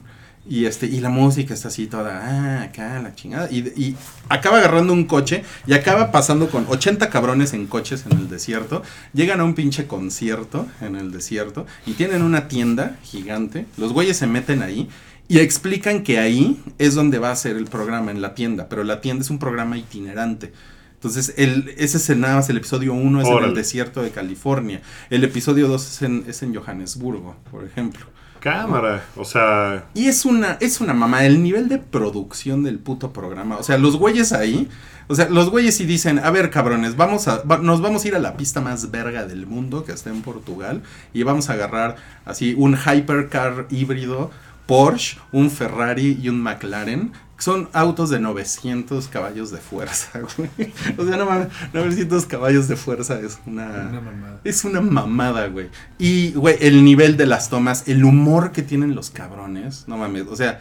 [SPEAKER 5] y, este, y la música está así toda, ah, acá, la chingada. Y, y acaba agarrando un coche y acaba pasando con 80 cabrones en coches en el desierto. Llegan a un pinche concierto en el desierto y tienen una tienda gigante. Los güeyes se meten ahí y explican que ahí es donde va a ser el programa, en la tienda. Pero la tienda es un programa itinerante. Entonces, el, ese es el- nada más el episodio 1 es en el desierto de California. El episodio 2 es en, es en Johannesburgo, por ejemplo.
[SPEAKER 2] Cámara. O sea.
[SPEAKER 5] Y es una, es una mamá, el nivel de producción del puto programa. O sea, los güeyes ahí, o sea, los güeyes sí dicen, a ver, cabrones, vamos a, va- nos vamos a ir a la pista más verga del mundo, que está en Portugal, y vamos a agarrar así un hypercar híbrido, Porsche, un Ferrari y un McLaren. Son autos de 900 caballos de fuerza, güey. O sea, no mames, 900 caballos de fuerza es
[SPEAKER 3] Una mamada.
[SPEAKER 5] es una mamada, güey. Y, güey, el nivel de las tomas, el humor que tienen los cabrones, no mames, o sea,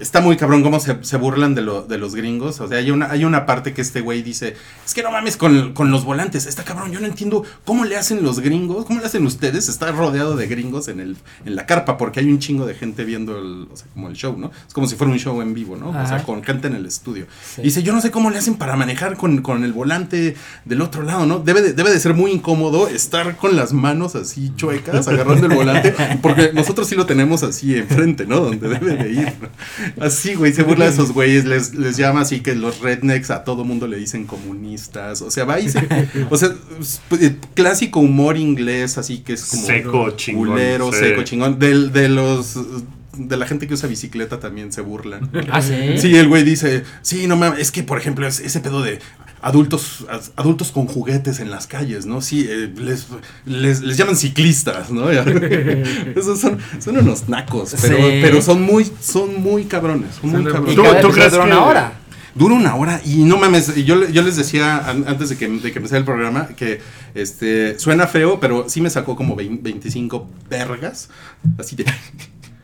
[SPEAKER 5] está muy cabrón cómo se, se burlan de, lo, de los gringos. O sea, hay una, hay una parte que este güey dice, es que no mames con, con los volantes, está cabrón, yo no entiendo cómo le hacen los gringos, cómo le hacen ustedes, está rodeado de gringos en, el, en la carpa, porque hay un chingo de gente viendo el, o sea, como el show, ¿no? Es como si fuera un show en vivo, ¿no? O sea, con gente en el estudio.
[SPEAKER 4] Sí.
[SPEAKER 5] Y dice, yo no sé cómo le hacen para manejar con, con el volante del otro lado, ¿no? Debe de, debe de ser muy incómodo estar con las manos así chuecas, agarrando el volante, porque nosotros sí lo tenemos así enfrente, ¿no? Donde debe de ir. ¿no? Así, güey, se burla de esos güeyes, les, les llama así que los rednecks a todo mundo le dicen comunistas, o sea, va y se... O sea, es, pues, clásico humor inglés, así que es como...
[SPEAKER 2] Seco, chingón.
[SPEAKER 5] Culero,
[SPEAKER 2] sí.
[SPEAKER 5] seco, chingón. Del, de los... De la gente que usa bicicleta también se burlan.
[SPEAKER 4] Ah, sí.
[SPEAKER 5] Sí, el güey dice, sí, no mames, es que por ejemplo es- ese pedo de adultos adultos con juguetes en las calles, ¿no? Sí, eh, les, les, les llaman ciclistas, ¿no? Esos son, son unos nacos, pero,
[SPEAKER 4] Sí.
[SPEAKER 5] pero son muy son muy cabrones, son muy cabrones.
[SPEAKER 4] Y
[SPEAKER 2] ¿Tú- tú crees que-
[SPEAKER 4] una hora.
[SPEAKER 5] Dura una hora y no mames, y yo, yo les decía an- antes de que, de que empezara el programa que este suena feo, pero sí me sacó como 20 25 vergas, así de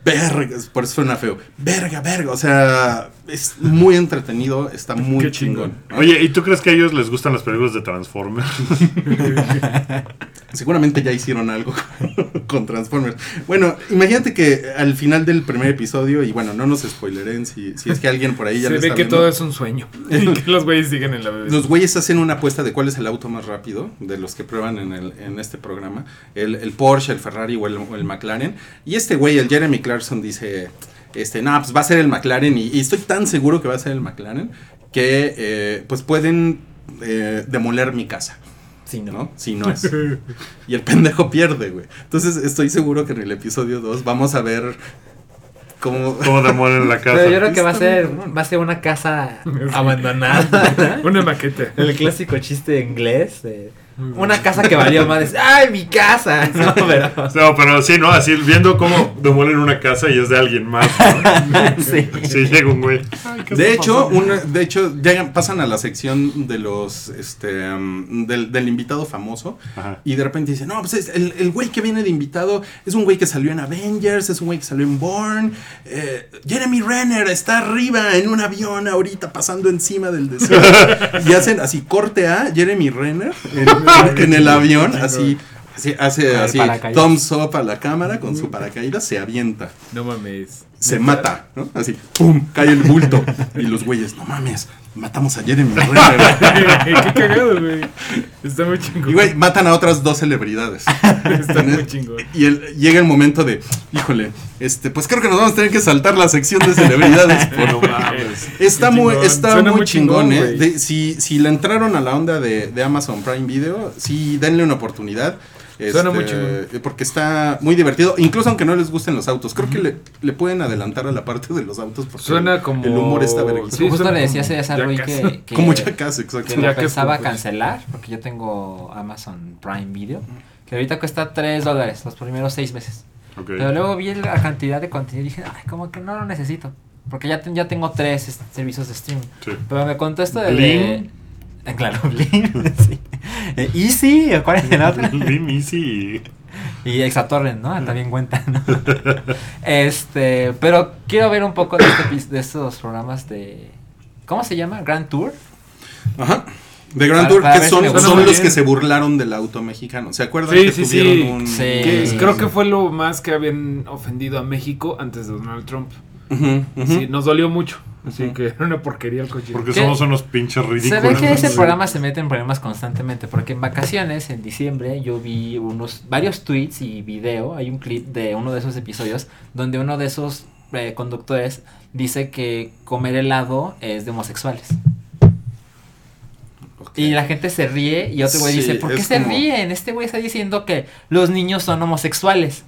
[SPEAKER 5] vergas, por eso suena feo. Verga, verga, o sea, es muy entretenido, está muy
[SPEAKER 3] Qué
[SPEAKER 5] chingón.
[SPEAKER 3] chingón.
[SPEAKER 5] ¿no?
[SPEAKER 2] Oye, ¿y tú crees que a ellos les gustan las películas de Transformers?
[SPEAKER 5] Seguramente ya hicieron algo con Transformers. Bueno, imagínate que al final del primer episodio, y bueno, no nos spoileren si, si es que alguien por ahí ya
[SPEAKER 3] Se
[SPEAKER 5] lo
[SPEAKER 3] ve
[SPEAKER 5] está
[SPEAKER 3] que
[SPEAKER 5] viendo.
[SPEAKER 3] todo es un sueño. y que los güeyes siguen en la BBC.
[SPEAKER 5] Los güeyes hacen una apuesta de cuál es el auto más rápido de los que prueban en, el, en este programa. El, el Porsche, el Ferrari o el, o el McLaren. Y este güey, el Jeremy Clarkson, dice, este, no, pues va a ser el McLaren. Y, y estoy tan seguro que va a ser el McLaren que eh, pues pueden eh, demoler mi casa.
[SPEAKER 4] Sí, no.
[SPEAKER 5] ¿no? Si no es. Y el pendejo pierde, güey. Entonces estoy seguro que en el episodio 2 vamos a ver cómo...
[SPEAKER 2] ¿Cómo demolen la casa?
[SPEAKER 4] Pero yo creo que va a ser, va a ser una casa abandonada.
[SPEAKER 3] Una maqueta.
[SPEAKER 4] El clásico chiste inglés de Una casa que valió más. ¡Ay, mi casa! No, pero.
[SPEAKER 2] No, pero sí, ¿no? Así viendo cómo demuelen una casa y es de alguien más. ¿no?
[SPEAKER 4] sí.
[SPEAKER 2] Sí, llega un güey. Ay, ¿qué
[SPEAKER 5] De hecho, una- de hecho, llegan, pasan a la sección de los, este, um, del, del invitado famoso
[SPEAKER 2] Ajá.
[SPEAKER 5] y de repente dicen, no, pues es el, el güey que viene de invitado es un güey que salió en Avengers, es un güey que salió en Bourne, eh, Jeremy Renner está arriba en un avión ahorita pasando encima del desierto y hacen así corte a Jeremy Renner en, en el avión, así. Así, hace así, thumbs up a la cámara con su paracaídas, se avienta
[SPEAKER 3] No mames.
[SPEAKER 5] Se mata, ¿no? Así, ¡pum! Cae el bulto. Y los güeyes, no mames, matamos a Jeremy Renner.
[SPEAKER 3] Qué cagado, güey. Está muy chingón.
[SPEAKER 5] Y güey, matan a otras dos celebridades.
[SPEAKER 3] Está muy chingón.
[SPEAKER 5] Y el- llega el momento de, híjole, este, pues creo que nos vamos a tener que saltar la sección de celebridades.
[SPEAKER 2] No mames.
[SPEAKER 5] Está
[SPEAKER 3] Qué
[SPEAKER 5] muy,
[SPEAKER 3] chingón.
[SPEAKER 5] está
[SPEAKER 3] Suena
[SPEAKER 5] muy chingón,
[SPEAKER 3] chingón,
[SPEAKER 5] ¿eh? De- si, si le entraron a la onda de, de Amazon Prime Video, sí, denle una oportunidad.
[SPEAKER 3] Suena
[SPEAKER 5] Este,
[SPEAKER 3] muy chingón.
[SPEAKER 5] Porque está muy divertido, incluso aunque no les gusten los autos. Creo que le, le pueden adelantar a la parte de los autos porque
[SPEAKER 3] Suena como.
[SPEAKER 5] el humor está verga.
[SPEAKER 3] Sí,
[SPEAKER 4] Justo
[SPEAKER 3] suena
[SPEAKER 4] le decía
[SPEAKER 3] como
[SPEAKER 4] a Rui
[SPEAKER 3] Jackass.
[SPEAKER 4] que, que,
[SPEAKER 5] Como Jackass, exacto.
[SPEAKER 4] que lo pensaba
[SPEAKER 3] pues.
[SPEAKER 4] cancelar, porque yo tengo Amazon Prime Video, que ahorita cuesta 3 dólares los primeros 6 meses. Pero luego vi la cantidad de contenido y dije, ay, como que no lo necesito. Porque ya, ten- ya tengo tres este, servicios de streaming.
[SPEAKER 2] Sí.
[SPEAKER 4] Pero me contó esto de...
[SPEAKER 2] Blim.
[SPEAKER 4] Eh, claro, Blim, sí. Easy, ¿cuál es el otro?
[SPEAKER 2] Lim Easy.
[SPEAKER 4] Y Exatorrent, ¿no? También cuenta, ¿no? este, pero quiero ver un poco de, este, de estos programas de... ¿Cómo se llama? Grand Tour.
[SPEAKER 5] Ajá. De Grand
[SPEAKER 4] Para-
[SPEAKER 5] Tour,
[SPEAKER 4] para
[SPEAKER 5] que son,
[SPEAKER 4] si
[SPEAKER 5] son los que se burlaron del auto mexicano. ¿Se acuerdan
[SPEAKER 3] Sí,
[SPEAKER 5] que
[SPEAKER 3] sí,
[SPEAKER 5] tuvieron
[SPEAKER 3] sí.
[SPEAKER 5] un...
[SPEAKER 4] Sí.
[SPEAKER 3] Que creo que fue lo más que habían ofendido a México antes de Donald Trump. Sí, nos dolió mucho. Así que era una porquería el coche.
[SPEAKER 2] Porque
[SPEAKER 4] ¿Qué?
[SPEAKER 2] somos unos pinches ridículos.
[SPEAKER 4] Se ve que ese programa se mete en problemas constantemente, porque en vacaciones, en diciembre, yo vi unos varios tweets y video, hay un clip de uno de esos episodios, donde uno de esos eh, conductores dice que comer helado es de homosexuales. Y la gente se ríe y otro güey
[SPEAKER 5] Sí,
[SPEAKER 4] dice, ¿por qué se
[SPEAKER 5] como-
[SPEAKER 4] ríen? Este güey está diciendo que los niños son homosexuales.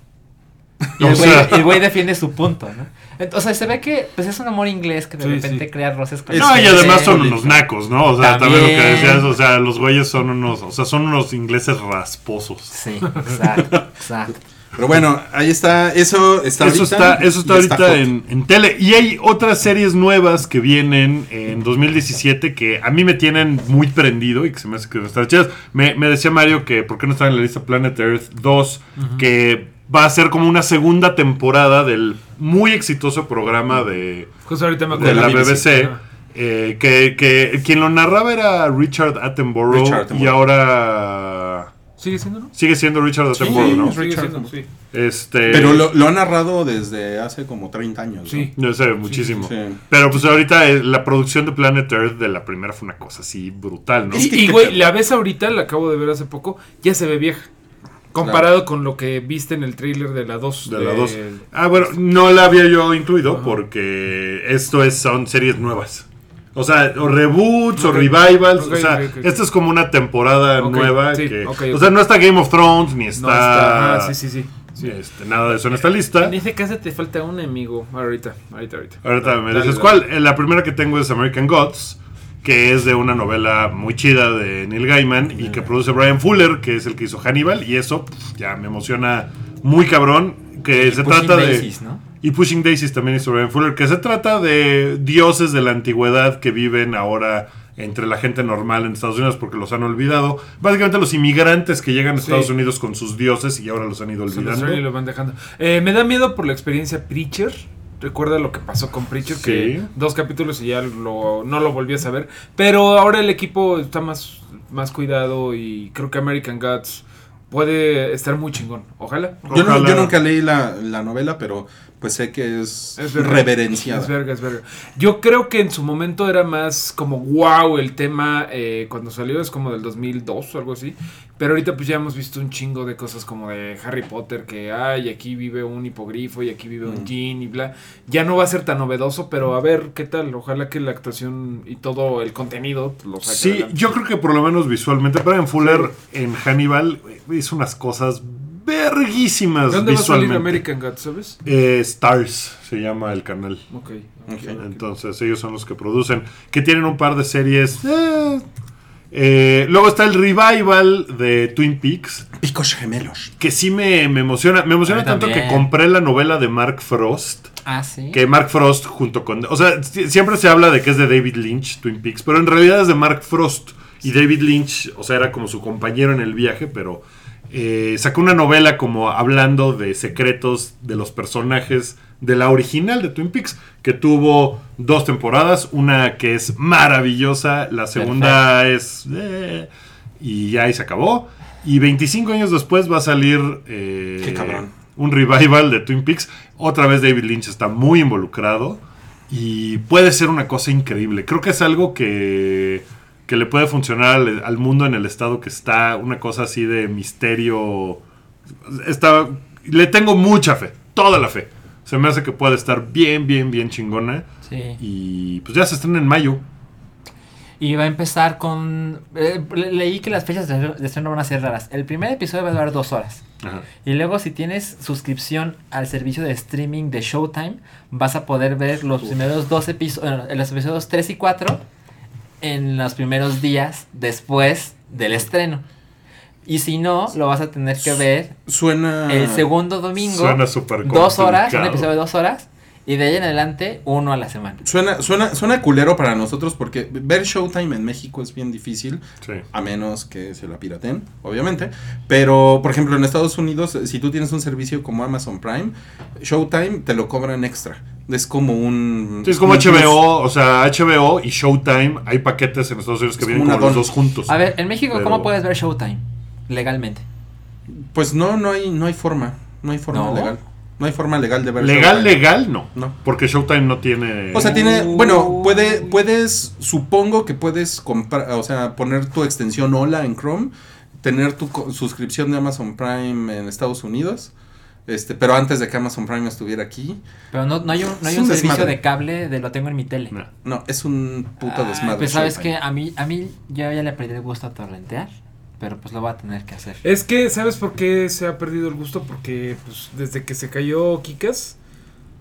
[SPEAKER 4] Y
[SPEAKER 2] O
[SPEAKER 4] el güey,
[SPEAKER 2] sea-
[SPEAKER 4] el güey defiende su punto, ¿no? Entonces se ve que pues es un amor inglés que de
[SPEAKER 3] Sí,
[SPEAKER 4] repente
[SPEAKER 3] sí.
[SPEAKER 4] crea roces con
[SPEAKER 2] No, y además son unos nacos, ¿no? O sea, también, lo que decías, o sea, los güeyes son unos, o sea, son unos ingleses rasposos.
[SPEAKER 4] Sí, exacto, exacto.
[SPEAKER 5] Pero bueno, ahí está. Eso está
[SPEAKER 2] Eso
[SPEAKER 5] ahorita.
[SPEAKER 2] está, eso está ahorita en, en tele. Y hay otras series nuevas que vienen en 2017 que a mí me tienen muy prendido y que se me hace que estar chidas. Me, me decía Mario que por qué no está en la lista Planet Earth 2, que va a ser como una segunda temporada del muy exitoso programa de,
[SPEAKER 3] Justo ahorita me
[SPEAKER 2] de la
[SPEAKER 5] BBC.
[SPEAKER 2] Eh, que, que quien lo narraba era Richard Attenborough,
[SPEAKER 5] Richard Attenborough.
[SPEAKER 2] y ahora
[SPEAKER 3] ¿Sigue siendo, no?
[SPEAKER 2] sigue siendo Richard Attenborough, ¿no?
[SPEAKER 5] es
[SPEAKER 3] Sigue
[SPEAKER 5] Richard.
[SPEAKER 3] siendo, sí.
[SPEAKER 2] Este,
[SPEAKER 5] Pero lo, lo ha narrado desde hace como 30 años. ¿no?
[SPEAKER 3] Sí.
[SPEAKER 2] No sé, muchísimo.
[SPEAKER 5] sí.
[SPEAKER 2] Pero pues ahorita eh, la producción de Planet Earth de la primera fue una cosa así brutal, ¿no?
[SPEAKER 3] Y, y, güey, la ves ahorita, la acabo de ver hace poco, ya se ve vieja. Comparado con lo que viste en el tráiler de la 2.
[SPEAKER 2] De la 2. Ah, bueno, no la había yo incluido porque esto es, son series nuevas. O sea, o reboots o
[SPEAKER 3] Ok.
[SPEAKER 2] revivals.
[SPEAKER 3] Ok,
[SPEAKER 2] o sea,
[SPEAKER 3] ok, ok.
[SPEAKER 2] esta es como una temporada nueva.
[SPEAKER 3] sí,
[SPEAKER 2] que, O sea, no está Game of Thrones ni está.
[SPEAKER 3] No está. Ah, sí, sí, sí. sí.
[SPEAKER 2] este, nada de eso en esta lista.
[SPEAKER 3] En ese caso te falta un amigo. Ahorita, ahorita, ahorita.
[SPEAKER 2] Ahorita me dices cuál. Eh, La primera que tengo es American Gods, que es de una novela muy chida de Neil Gaiman y que produce Brian Fuller, que es el que hizo Hannibal. Y eso ya me emociona muy cabrón. Que se
[SPEAKER 4] Pushing
[SPEAKER 2] trata de.
[SPEAKER 4] Daisies, ¿no?
[SPEAKER 2] Y Pushing Daisies también hizo Brian Fuller, que se trata de dioses de la antigüedad que viven ahora entre la gente normal en Estados Unidos porque los han olvidado. Básicamente los inmigrantes que llegan a
[SPEAKER 3] Sí.
[SPEAKER 2] Estados Unidos con sus dioses y ahora los han ido
[SPEAKER 3] los
[SPEAKER 2] olvidando.
[SPEAKER 3] traen y lo van dejando. Eh, me da miedo por la experiencia Preacher. Recuerda lo que pasó con Preacher, que dos capítulos y ya lo, no lo volví a saber. Pero ahora el equipo está más, más cuidado y creo que American Gods puede estar muy chingón. Ojalá.
[SPEAKER 5] Yo, no-
[SPEAKER 2] Ojalá.
[SPEAKER 5] yo nunca leí la, la novela, pero pues sé que es,
[SPEAKER 3] Es verga.
[SPEAKER 5] reverenciada.
[SPEAKER 3] Es verga, es verga. Yo creo que en su momento era más como wow el tema eh, cuando salió, es como del 2002 o algo así. Pero ahorita pues ya hemos visto un chingo de cosas como de Harry Potter, que ay, aquí vive un hipogrifo y aquí vive un
[SPEAKER 5] Mm.
[SPEAKER 3] Jean y bla. Ya no va a ser tan novedoso, pero a ver qué tal. Ojalá que la actuación y todo el contenido lo saque
[SPEAKER 2] Sí,
[SPEAKER 3] adelante.
[SPEAKER 2] yo creo que por lo menos visualmente, Brian Fuller en Hannibal eh, hizo unas cosas verguísimas
[SPEAKER 3] ¿Dónde va a salir
[SPEAKER 2] visualmente.
[SPEAKER 3] American Gods, sabes?
[SPEAKER 2] Eh, Stars se llama el canal.
[SPEAKER 3] Ok.
[SPEAKER 5] Ok.
[SPEAKER 2] Entonces ellos son los que producen, que tienen un par de series eh, Eh, luego está el revival de Twin Peaks,
[SPEAKER 5] Picos gemelos.
[SPEAKER 2] que sí me, me emociona. Me emociona tanto que compré la novela de Mark Frost.
[SPEAKER 4] Ah, sí.
[SPEAKER 2] Que Mark Frost junto con... O sea, si- siempre se habla de que es de David Lynch, Twin Peaks, pero en realidad es de Mark Frost. Y David Lynch, o sea, era como su compañero en el viaje, pero eh, sacó una novela como hablando de secretos de los personajes de la original de Twin Peaks, que tuvo dos temporadas, una que es maravillosa, la segunda es... eh, y ya ahí se acabó. Y 25 años después va a salir... eh,
[SPEAKER 5] Qué cabrón.
[SPEAKER 2] un revival de Twin Peaks. Otra vez David Lynch está muy involucrado y puede ser una cosa increíble. Creo que es algo que, que le puede funcionar al, al mundo en el estado que está, una cosa así de misterio. Está, le tengo mucha fe, toda la fe. Se me hace que puede estar bien, bien, bien chingona.
[SPEAKER 4] Sí.
[SPEAKER 2] Y pues ya se estrena en mayo.
[SPEAKER 4] Y va a empezar con... eh, le- leí que las fechas de estreno van a ser raras. El primer episodio va a durar dos horas.
[SPEAKER 2] Ajá.
[SPEAKER 4] Y luego si tienes suscripción al servicio de streaming de Showtime, vas a poder ver los primeros dos episodios, los episodios 3 y 4 en los primeros días después del estreno. Y si no, lo vas a tener que ver
[SPEAKER 5] Suena.
[SPEAKER 4] el segundo domingo,
[SPEAKER 2] Suena súper
[SPEAKER 4] dos horas, un episodio de dos horas, y de ahí en adelante uno a la semana.
[SPEAKER 5] Suena, suena, suena culero para nosotros porque ver Showtime en México es bien difícil.
[SPEAKER 2] Sí.
[SPEAKER 5] A menos que se la piraten, obviamente. Pero, por ejemplo, en Estados Unidos, si tú tienes un servicio como Amazon Prime, Showtime te lo cobran extra. Es como un.
[SPEAKER 2] Sí, es como
[SPEAKER 5] un plus.
[SPEAKER 2] HBO, o sea, HBO y Showtime. Hay paquetes en Estados Unidos que
[SPEAKER 5] Es
[SPEAKER 2] vienen
[SPEAKER 5] como
[SPEAKER 2] los dos juntos.
[SPEAKER 4] A ver, en México,
[SPEAKER 2] Pero-
[SPEAKER 4] ¿cómo puedes ver Showtime? Legalmente.
[SPEAKER 5] Pues no, no hay, no hay forma. No hay forma
[SPEAKER 4] ¿No?
[SPEAKER 5] legal. No hay forma legal de ver
[SPEAKER 2] Legal,
[SPEAKER 5] Showtime.
[SPEAKER 2] legal, no.
[SPEAKER 5] No.
[SPEAKER 2] Porque Showtime no tiene.
[SPEAKER 5] O sea, tiene,
[SPEAKER 4] Uh.
[SPEAKER 5] bueno, puede, puedes, supongo que puedes comprar, o sea, poner tu extensión Hola en Chrome, tener tu suscripción de Amazon Prime en Estados Unidos, este, pero antes de que Amazon Prime estuviera aquí,
[SPEAKER 4] Pero no, no hay un, no hay un
[SPEAKER 5] un
[SPEAKER 4] servicio
[SPEAKER 5] desmadre.
[SPEAKER 4] de cable de lo tengo en mi tele.
[SPEAKER 2] No.
[SPEAKER 5] no, es un puto
[SPEAKER 4] Ay,
[SPEAKER 5] desmadre.
[SPEAKER 4] Pues sabes que a mí, a mí yo ya le perdí el gusto a torrentear, pero pues lo voy a tener que hacer.
[SPEAKER 3] Es que, ¿sabes por qué se ha perdido el gusto? Porque pues, desde que se cayó Kikas.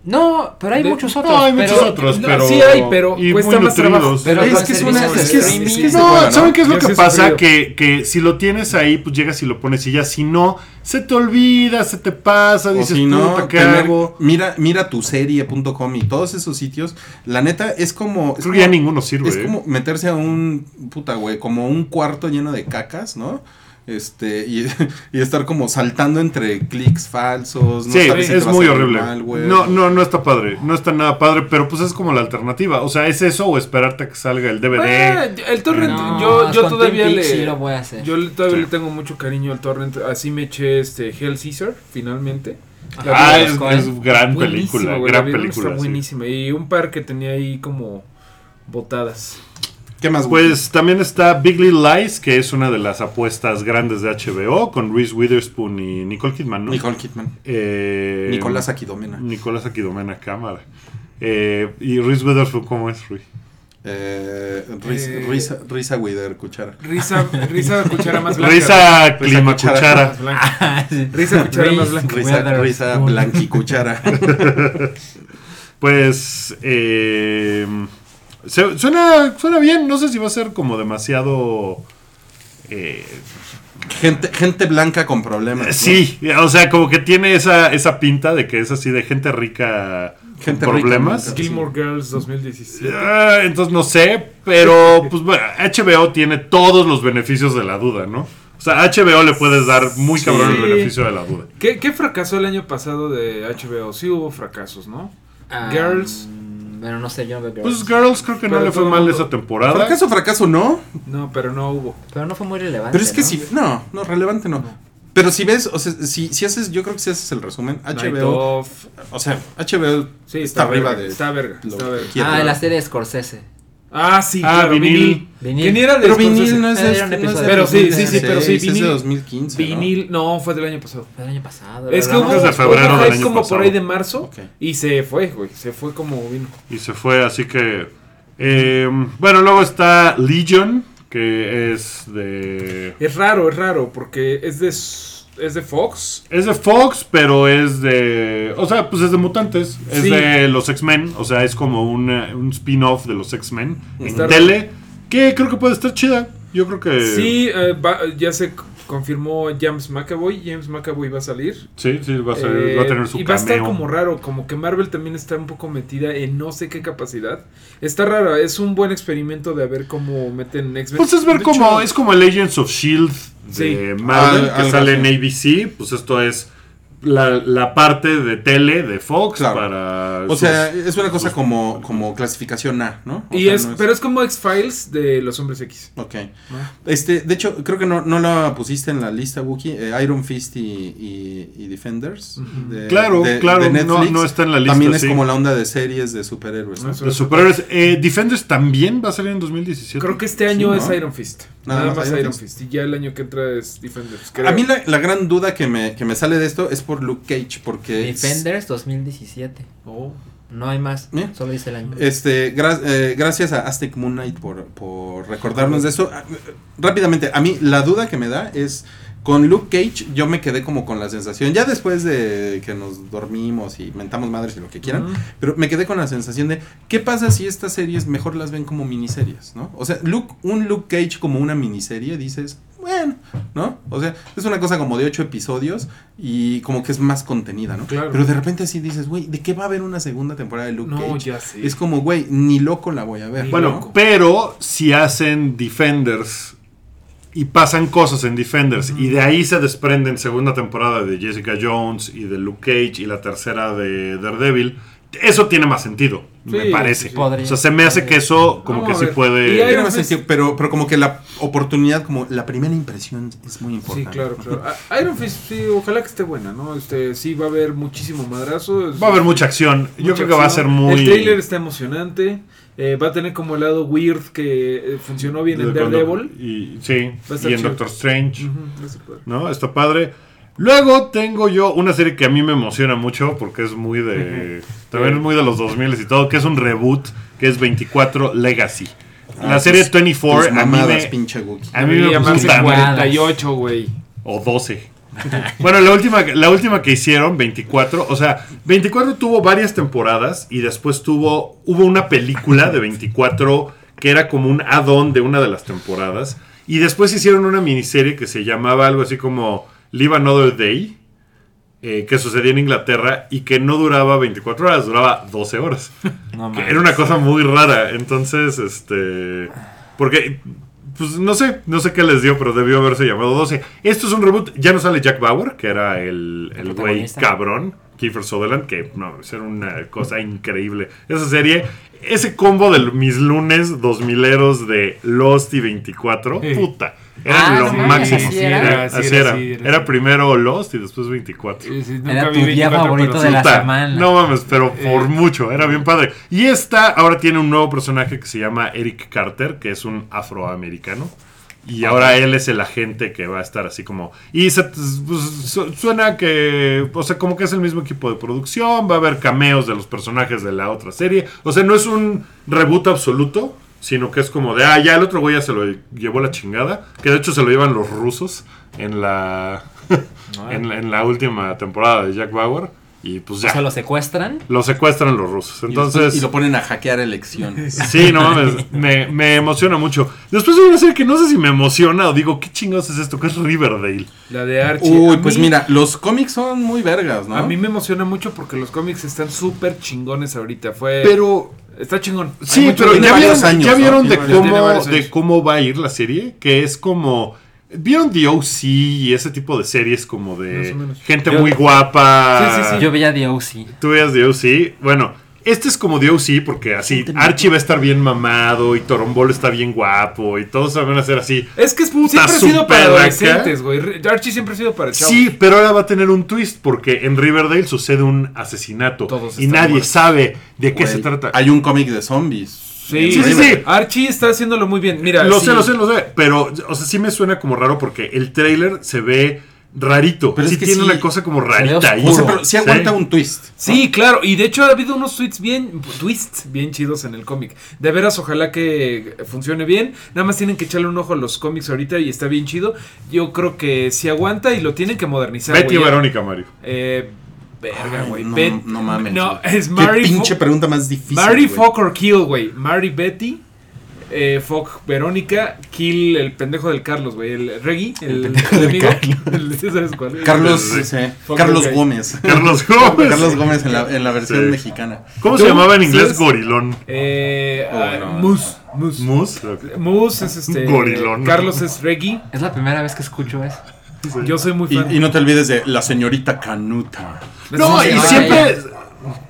[SPEAKER 4] No, pero hay
[SPEAKER 3] De-
[SPEAKER 4] muchos otros.
[SPEAKER 2] No, hay muchos
[SPEAKER 4] pero-
[SPEAKER 2] otros,
[SPEAKER 3] no,
[SPEAKER 2] pero.
[SPEAKER 3] sí hay, pero
[SPEAKER 2] y
[SPEAKER 3] cuesta
[SPEAKER 2] muy
[SPEAKER 3] más trabajo.
[SPEAKER 4] Pero
[SPEAKER 5] es que es una, es que es, que
[SPEAKER 2] No,
[SPEAKER 5] hueva, ¿no?
[SPEAKER 2] ¿saben qué es lo que pasa? Que, que si lo tienes ahí, pues llegas y lo pones y ya. Si no, se te olvida, se te pasa,
[SPEAKER 5] O
[SPEAKER 2] dices,
[SPEAKER 5] si no,
[SPEAKER 2] ¿qué hago?
[SPEAKER 5] mira, mira tu serie.com y todos esos sitios, la neta es como... es
[SPEAKER 2] Creo que ya ninguno sirve.
[SPEAKER 5] Es
[SPEAKER 2] ¿eh?
[SPEAKER 5] como meterse a un puta güey, como un cuarto lleno de cacas, ¿no? Este, y, y estar como saltando entre clics falsos. No
[SPEAKER 2] Sí,
[SPEAKER 5] sabes si
[SPEAKER 2] es muy horrible.
[SPEAKER 5] mal,
[SPEAKER 2] no, no, no está padre. No está nada padre, pero pues es como la alternativa. O sea, es eso o esperarte a que salga el DVD.
[SPEAKER 3] El torrent,
[SPEAKER 4] No,
[SPEAKER 3] yo, yo todavía le.
[SPEAKER 4] Peaks sí lo voy a hacer.
[SPEAKER 3] Yo todavía
[SPEAKER 2] Sí.
[SPEAKER 3] le tengo mucho cariño al torrent. Así me eché este Hell Caesar, finalmente.
[SPEAKER 2] Ah, es, es gran película. gran.
[SPEAKER 3] Está
[SPEAKER 2] sí.
[SPEAKER 3] buenísima. Y un par que tenía ahí como botadas.
[SPEAKER 5] ¿Qué más, güey?
[SPEAKER 2] Pues también está Big Little Lies, que es una de las apuestas grandes de HBO, con Reese Witherspoon y Nicole Kidman, ¿no?
[SPEAKER 5] Nicole Kidman.
[SPEAKER 2] Eh,
[SPEAKER 5] Nicolás Aquidómena.
[SPEAKER 2] Nicolás Aquidomena Cámara. Eh, y Reese Witherspoon, ¿cómo es, Rui?
[SPEAKER 5] Eh, risa,
[SPEAKER 3] Eh,
[SPEAKER 5] risa, risa Wider, cuchara.
[SPEAKER 3] Risa, risa cuchara más blanca.
[SPEAKER 2] Risa Clima
[SPEAKER 5] cuchara.
[SPEAKER 2] Cuchara.
[SPEAKER 3] Más blanca. Risa cuchara más blanca.
[SPEAKER 5] Risa, risa blanquicuchara.
[SPEAKER 2] Pues eh, se- suena, suena bien, no sé si va a ser como demasiado... eh,
[SPEAKER 5] gente, gente blanca con problemas. ¿no?
[SPEAKER 2] sí, o sea, como que tiene esa, esa pinta de que es así de gente rica
[SPEAKER 5] Gente
[SPEAKER 2] con
[SPEAKER 5] rica,
[SPEAKER 2] problemas.
[SPEAKER 5] ¿no?
[SPEAKER 3] Gilmore Girls 2017.
[SPEAKER 2] Ah, entonces no sé, pero pues bueno, HBO tiene todos los beneficios de la duda, ¿no? O sea, a HBO le puedes dar muy
[SPEAKER 5] Sí.
[SPEAKER 2] cabrón el beneficio de la duda.
[SPEAKER 3] ¿Qué, ¿Qué fracasó el año pasado de HBO? Sí hubo fracasos, ¿no?
[SPEAKER 4] Ah,
[SPEAKER 3] Girls.
[SPEAKER 4] Bueno, no sé, yo no veo
[SPEAKER 2] Pues
[SPEAKER 4] Girls.
[SPEAKER 2] Girls creo que no
[SPEAKER 3] Pero
[SPEAKER 2] le fue
[SPEAKER 3] todo
[SPEAKER 2] mal
[SPEAKER 3] mundo-
[SPEAKER 2] esa temporada.
[SPEAKER 5] Fracaso, fracaso, no.
[SPEAKER 3] No, pero no hubo.
[SPEAKER 4] Pero no fue muy relevante.
[SPEAKER 5] Pero es que
[SPEAKER 4] ¿no?
[SPEAKER 5] si. No, no, relevante no. Pero si ves, o sea, si, si haces, yo creo que si haces el resumen,
[SPEAKER 3] Night
[SPEAKER 5] HBO.
[SPEAKER 3] of.
[SPEAKER 5] O sea, HBO
[SPEAKER 3] Sí,
[SPEAKER 5] está,
[SPEAKER 3] está,
[SPEAKER 5] arriba
[SPEAKER 3] verga,
[SPEAKER 5] de.
[SPEAKER 3] Está verga.
[SPEAKER 5] lo
[SPEAKER 3] Está
[SPEAKER 5] que
[SPEAKER 3] verga.
[SPEAKER 5] quiera.
[SPEAKER 4] Ah, la serie de Scorsese.
[SPEAKER 3] Ah, sí,
[SPEAKER 2] Ah,
[SPEAKER 3] claro,
[SPEAKER 2] vinil.
[SPEAKER 3] vinil.
[SPEAKER 4] Vinil.
[SPEAKER 3] Que ni era de
[SPEAKER 5] Pero vinil no es de,
[SPEAKER 4] un
[SPEAKER 5] no de.
[SPEAKER 3] Pero sí, sí, sí,
[SPEAKER 5] 2016,
[SPEAKER 3] pero sí,
[SPEAKER 5] es de
[SPEAKER 3] vinil-
[SPEAKER 5] 2015. ¿no?
[SPEAKER 3] Vinil, no, fue del año pasado.
[SPEAKER 4] Fue el año pasado.
[SPEAKER 3] Es que hubo,
[SPEAKER 2] Desde febrero del año
[SPEAKER 3] como
[SPEAKER 2] pasado.
[SPEAKER 3] por ahí de marzo
[SPEAKER 5] Ok.
[SPEAKER 3] y se fue, güey. Se fue como vino.
[SPEAKER 2] Y se fue, así que... eh, bueno, luego está Legion, que es de...
[SPEAKER 3] Es raro, es raro, porque es de, es de Fox.
[SPEAKER 2] Es de Fox, pero es de... O sea, pues es de mutantes. Es
[SPEAKER 3] Sí.
[SPEAKER 2] de los X-Men. O sea, es como una- un spin-off de los X-Men en tele. Que creo que puede estar chida. Yo creo que.
[SPEAKER 3] Sí, eh, va- ya c- confirmó James McAvoy. James McAvoy va a salir.
[SPEAKER 2] Sí, sí, va a,
[SPEAKER 3] Eh,
[SPEAKER 2] va a tener su
[SPEAKER 3] y va a estar como raro, como que Marvel también está un poco metida en no sé qué capacidad. Está raro, es un buen experimento de ver cómo meten X-Men.
[SPEAKER 2] Pues es ver
[SPEAKER 3] hecho,
[SPEAKER 2] es como el Agents of Shield
[SPEAKER 3] Sí.
[SPEAKER 2] De Marvel
[SPEAKER 5] Ah,
[SPEAKER 2] que
[SPEAKER 5] algo
[SPEAKER 2] sale en ABC, pues esto es la, la parte de tele de Fox
[SPEAKER 5] Claro.
[SPEAKER 2] para
[SPEAKER 5] O
[SPEAKER 2] sus-
[SPEAKER 5] sea, es una cosa
[SPEAKER 2] sus-
[SPEAKER 5] como, como clasificación A, ¿no? O
[SPEAKER 3] Y
[SPEAKER 5] sea,
[SPEAKER 3] es,
[SPEAKER 5] no
[SPEAKER 3] pero es como X-Files de los hombres X.
[SPEAKER 5] Ok.
[SPEAKER 3] ¿no?
[SPEAKER 5] Este, de hecho, creo que no, no la pusiste en la lista, Wookie. eh, Iron Fist y, y- y Defenders.
[SPEAKER 3] Ujú.
[SPEAKER 5] de-
[SPEAKER 2] Claro,
[SPEAKER 5] de-
[SPEAKER 2] claro,
[SPEAKER 5] de
[SPEAKER 2] no-
[SPEAKER 5] Netflix.
[SPEAKER 2] no está en la lista,
[SPEAKER 5] También es
[SPEAKER 2] sí.
[SPEAKER 5] como la onda de series de superhéroes. ¿no?
[SPEAKER 2] De superhéroes. Eh, Defenders también va a salir en 2017.
[SPEAKER 3] Creo que este año
[SPEAKER 5] ¿no?
[SPEAKER 3] es Iron Fist.
[SPEAKER 5] Nada
[SPEAKER 3] Nada,
[SPEAKER 5] más
[SPEAKER 3] más
[SPEAKER 5] Iron
[SPEAKER 3] Iron
[SPEAKER 5] Fist.
[SPEAKER 3] Fist. Y ya el año que entra es Defenders. creo.
[SPEAKER 5] A mí la, la gran duda que me, que me sale de esto es por Luke Cage, porque...
[SPEAKER 4] Defenders 2017.
[SPEAKER 3] Oh.
[SPEAKER 4] No hay más.
[SPEAKER 5] ¿Eh?
[SPEAKER 4] Solo dice el año.
[SPEAKER 5] Este, gra- eh, gracias a Aztec Moon Knight por, por recordarnos de eso. Ah, Rápidamente, a mí la duda que me da es con Luke Cage yo me quedé como con la sensación, ya después de que nos dormimos y mentamos madres y lo que quieran, pero me quedé con la sensación de ¿qué pasa si estas series mejor las ven como miniseries, ¿no? O sea, Luke, un Luke Cage como una miniserie dices, bueno, ¿no? O sea, es una cosa como de ocho episodios y como que es más contenida, ¿no?
[SPEAKER 3] Claro.
[SPEAKER 5] Pero de repente así dices, güey, ¿de qué va a haber una segunda temporada de Luke
[SPEAKER 3] No,
[SPEAKER 5] Cage?
[SPEAKER 3] ya sé.
[SPEAKER 5] Es como, güey, ni loco la voy a ver.
[SPEAKER 3] Ni
[SPEAKER 2] Bueno,
[SPEAKER 3] loco.
[SPEAKER 2] pero si hacen Defenders y pasan cosas en Defenders y de ahí se desprenden segunda temporada de Jessica Jones y de Luke Cage y la tercera de Daredevil, eso tiene más sentido, me
[SPEAKER 3] Sí,
[SPEAKER 2] parece.
[SPEAKER 3] sí, sí.
[SPEAKER 4] Podría.
[SPEAKER 2] O sea, se me hace que eso como
[SPEAKER 3] Vamos
[SPEAKER 2] que sí puede...
[SPEAKER 3] Y Fist-
[SPEAKER 5] sentido, pero, pero como que la oportunidad, como la primera impresión es muy
[SPEAKER 3] Sí,
[SPEAKER 5] importante.
[SPEAKER 3] claro, claro. Ah, Iron Fist, sí, ojalá que esté buena, ¿no? Este, sí, va a haber muchísimo madrazo.
[SPEAKER 2] Va a haber mucha acción. Yo creo que va a ser muy...
[SPEAKER 3] El trailer está emocionante. eh, va a tener como el lado weird que eh, funcionó bien en Daredevil.
[SPEAKER 2] Y, sí, y en
[SPEAKER 3] chido.
[SPEAKER 2] Doctor Strange. ¿no? Está padre. Luego tengo yo una serie que a mí me emociona mucho porque es muy de... También es muy de los 2000 y todo, que es un reboot, que es 24 Legacy. La
[SPEAKER 5] Ah,
[SPEAKER 2] serie
[SPEAKER 5] tus-
[SPEAKER 2] 24
[SPEAKER 5] tus
[SPEAKER 2] a mí me...
[SPEAKER 5] pinche Wookie.
[SPEAKER 2] A mí me gusta.
[SPEAKER 3] 48, güey.
[SPEAKER 2] O 12. bueno, la última, la última que hicieron, 24, o sea, 24 tuvo varias temporadas y después tuvo, hubo una película de 24 que era como un add-on de una de las temporadas y después hicieron una miniserie que se llamaba algo así como Live Another Day, eh, que sucedía en Inglaterra y que no duraba 24 horas, duraba 12 horas.
[SPEAKER 4] No
[SPEAKER 2] Que
[SPEAKER 4] mames.
[SPEAKER 2] era una cosa muy rara. Entonces, este. Porque. Pues no sé, no sé qué les dio, pero debió haberse llamado 12. Esto es un reboot. Ya no sale Jack Bauer, que era el,
[SPEAKER 4] El
[SPEAKER 2] güey cabrón. Kiefer Sutherland, que no, era una cosa increíble. Esa serie, ese combo de mis lunes 2000eros de Lost y 24,
[SPEAKER 3] Sí.
[SPEAKER 2] puta. Era
[SPEAKER 4] Ah,
[SPEAKER 2] lo máximo.
[SPEAKER 3] así era,
[SPEAKER 2] Así
[SPEAKER 3] así
[SPEAKER 2] era.
[SPEAKER 3] era, así era.
[SPEAKER 2] Era primero Lost y después 24.
[SPEAKER 3] Sí, sí, nunca
[SPEAKER 4] Era
[SPEAKER 3] vi
[SPEAKER 4] tu día
[SPEAKER 3] 24,
[SPEAKER 4] favorito
[SPEAKER 3] pero
[SPEAKER 4] de la
[SPEAKER 2] Puta,
[SPEAKER 4] semana.
[SPEAKER 2] No mames, pero por
[SPEAKER 3] Eh.
[SPEAKER 2] mucho, era bien padre. Y esta ahora tiene un nuevo personaje que se llama Eric Carter, que es un afroamericano. Y ahora él es el agente que va a estar así como... Y se- pues, su- suena que... O sea, como que es el mismo equipo de producción. Va a haber cameos de los personajes de la otra serie. O sea, no es un reboot absoluto. Sino que es como de... Ah, ya el otro güey ya se lo llevó la chingada. Que de hecho se lo llevan los rusos en la... en, la- en la última temporada de Jack Bauer. Y pues
[SPEAKER 4] O
[SPEAKER 2] ya.
[SPEAKER 4] sea, lo secuestran.
[SPEAKER 2] Lo secuestran los rusos.
[SPEAKER 5] Y
[SPEAKER 2] Entonces...
[SPEAKER 5] después- y lo ponen a hackear elecciones.
[SPEAKER 2] Sí, no mames, me, me emociona mucho. Después hay una serie que no sé si me emociona o digo, ¿qué chingados es esto? Que es Riverdale.
[SPEAKER 3] La de Archie.
[SPEAKER 5] Uy,
[SPEAKER 3] A
[SPEAKER 5] pues
[SPEAKER 3] mí-
[SPEAKER 5] mira, los cómics son muy vergas, ¿no?
[SPEAKER 3] A mí me emociona mucho porque los cómics están súper chingones ahorita. Fue.
[SPEAKER 2] Pero,
[SPEAKER 3] Está chingón.
[SPEAKER 2] Sí, pero ya vieron,
[SPEAKER 5] años,
[SPEAKER 2] ya
[SPEAKER 5] ¿no?
[SPEAKER 2] vieron de, cómo, de cómo va a ir la serie, que es como... ¿Vieron The OC y ese tipo de series como de gente
[SPEAKER 4] Yo-
[SPEAKER 2] muy guapa?
[SPEAKER 3] Sí, sí, sí.
[SPEAKER 4] Yo veía The O.C.
[SPEAKER 2] Tú veías The OC. Bueno, este es como The OC porque así Archie va a estar bien mamado y Torombolo está bien guapo y todos van a ser así.
[SPEAKER 3] Es que es-
[SPEAKER 2] Puta,
[SPEAKER 3] siempre ha sido para adolescentes, güey. Archie siempre ha sido para chavos.
[SPEAKER 2] Sí, pero ahora va a tener un twist porque en Riverdale sucede un asesinato
[SPEAKER 3] Todos
[SPEAKER 2] y nadie
[SPEAKER 3] muertos.
[SPEAKER 2] sabe de qué
[SPEAKER 5] Güey,
[SPEAKER 2] se trata.
[SPEAKER 5] Hay un cómic de zombies.
[SPEAKER 3] Sí,
[SPEAKER 2] Sí, sí, sí.
[SPEAKER 3] Archie está haciéndolo muy bien. Mira,
[SPEAKER 2] lo
[SPEAKER 3] sí.
[SPEAKER 2] sé, lo sé, lo sé, pero o sea, sí me suena como raro porque el trailer se ve rarito.
[SPEAKER 5] Pero es
[SPEAKER 2] sí
[SPEAKER 5] que
[SPEAKER 2] tiene
[SPEAKER 5] sí,
[SPEAKER 2] una cosa como rarita ahí.
[SPEAKER 5] O sea, pero sí aguanta
[SPEAKER 2] Sí.
[SPEAKER 5] un twist.
[SPEAKER 3] Sí, claro, y de hecho ha habido unos tweets bien, twists bien chidos en el cómic. De veras, ojalá que funcione bien. Nada más tienen que echarle un ojo a los cómics ahorita y está bien chido. Yo creo que sí aguanta y lo tienen que modernizar.
[SPEAKER 2] Betty y
[SPEAKER 3] güey.
[SPEAKER 2] Verónica, Mario.
[SPEAKER 3] Eh, verga, güey.
[SPEAKER 5] no, no mames.
[SPEAKER 3] No, es
[SPEAKER 5] Qué
[SPEAKER 3] Mary.
[SPEAKER 5] pinche pregunta más difícil.
[SPEAKER 3] Mary. Fuck or Kill, güey. Mary Betty. Eh, Fog Verónica, Kill el pendejo del Carlos, güey, el Reggie, el,
[SPEAKER 4] pendejo
[SPEAKER 3] el
[SPEAKER 4] del
[SPEAKER 3] amigo.
[SPEAKER 4] Carlos.
[SPEAKER 3] El- ¿sí ¿Sabes cuál?
[SPEAKER 5] Carlos,
[SPEAKER 2] Sí.
[SPEAKER 5] sí, Carlos
[SPEAKER 3] okay.
[SPEAKER 5] Gómez.
[SPEAKER 2] Carlos Gómez.
[SPEAKER 5] Carlos Gómez en la, en la versión
[SPEAKER 2] Sí.
[SPEAKER 5] mexicana.
[SPEAKER 2] ¿Cómo se
[SPEAKER 3] ¿Tú
[SPEAKER 2] llamaba en inglés?
[SPEAKER 3] sabes?
[SPEAKER 2] Gorilón.
[SPEAKER 3] Eh,
[SPEAKER 5] Oh,
[SPEAKER 3] ah,
[SPEAKER 5] no.
[SPEAKER 3] Moose, Moose.
[SPEAKER 2] Mus.
[SPEAKER 3] Moose es este.
[SPEAKER 2] Gorilón.
[SPEAKER 3] Carlos es Reggie.
[SPEAKER 4] Es la primera vez que escucho eso.
[SPEAKER 3] Yo soy muy
[SPEAKER 5] Y,
[SPEAKER 3] fan.
[SPEAKER 5] y no te olvides de la señorita Canuta.
[SPEAKER 2] No,
[SPEAKER 3] Sí,
[SPEAKER 2] y
[SPEAKER 3] sí, sí.
[SPEAKER 2] siempre.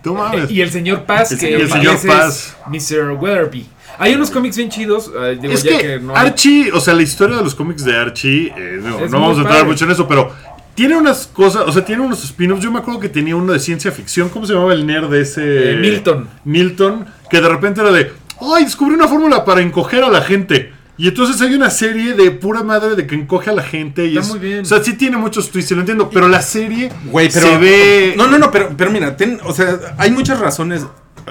[SPEAKER 2] Tú mames.
[SPEAKER 3] Y el señor Paz,
[SPEAKER 5] El
[SPEAKER 3] que
[SPEAKER 5] señor
[SPEAKER 2] Paz.
[SPEAKER 3] inglés
[SPEAKER 2] El señor Paz.
[SPEAKER 3] es Mr. Weatherby. Hay unos cómics bien chidos. eh, digo,
[SPEAKER 2] es
[SPEAKER 3] ya
[SPEAKER 2] que,
[SPEAKER 3] no hay-
[SPEAKER 2] Archie, o sea, la historia de los cómics de Archie, eh, no, vamos a entrar
[SPEAKER 3] padre.
[SPEAKER 2] mucho en eso, pero tiene unas cosas, o sea, tiene unos spin-offs. Yo me acuerdo que tenía uno de ciencia ficción. ¿Cómo se llamaba el nerd de ese?
[SPEAKER 3] Eh, Milton.
[SPEAKER 2] Milton, que de repente era de, ¡ay, descubrí una fórmula para encoger a la gente! Y entonces hay una serie de pura madre de que encoge a la gente. Y
[SPEAKER 3] Está
[SPEAKER 2] es-
[SPEAKER 3] muy bien.
[SPEAKER 2] O sea, sí tiene muchos twists, lo entiendo, pero la serie
[SPEAKER 5] pero.
[SPEAKER 2] se ve...
[SPEAKER 5] No, no, no, pero, pero mira, ten- o sea, hay muchas razones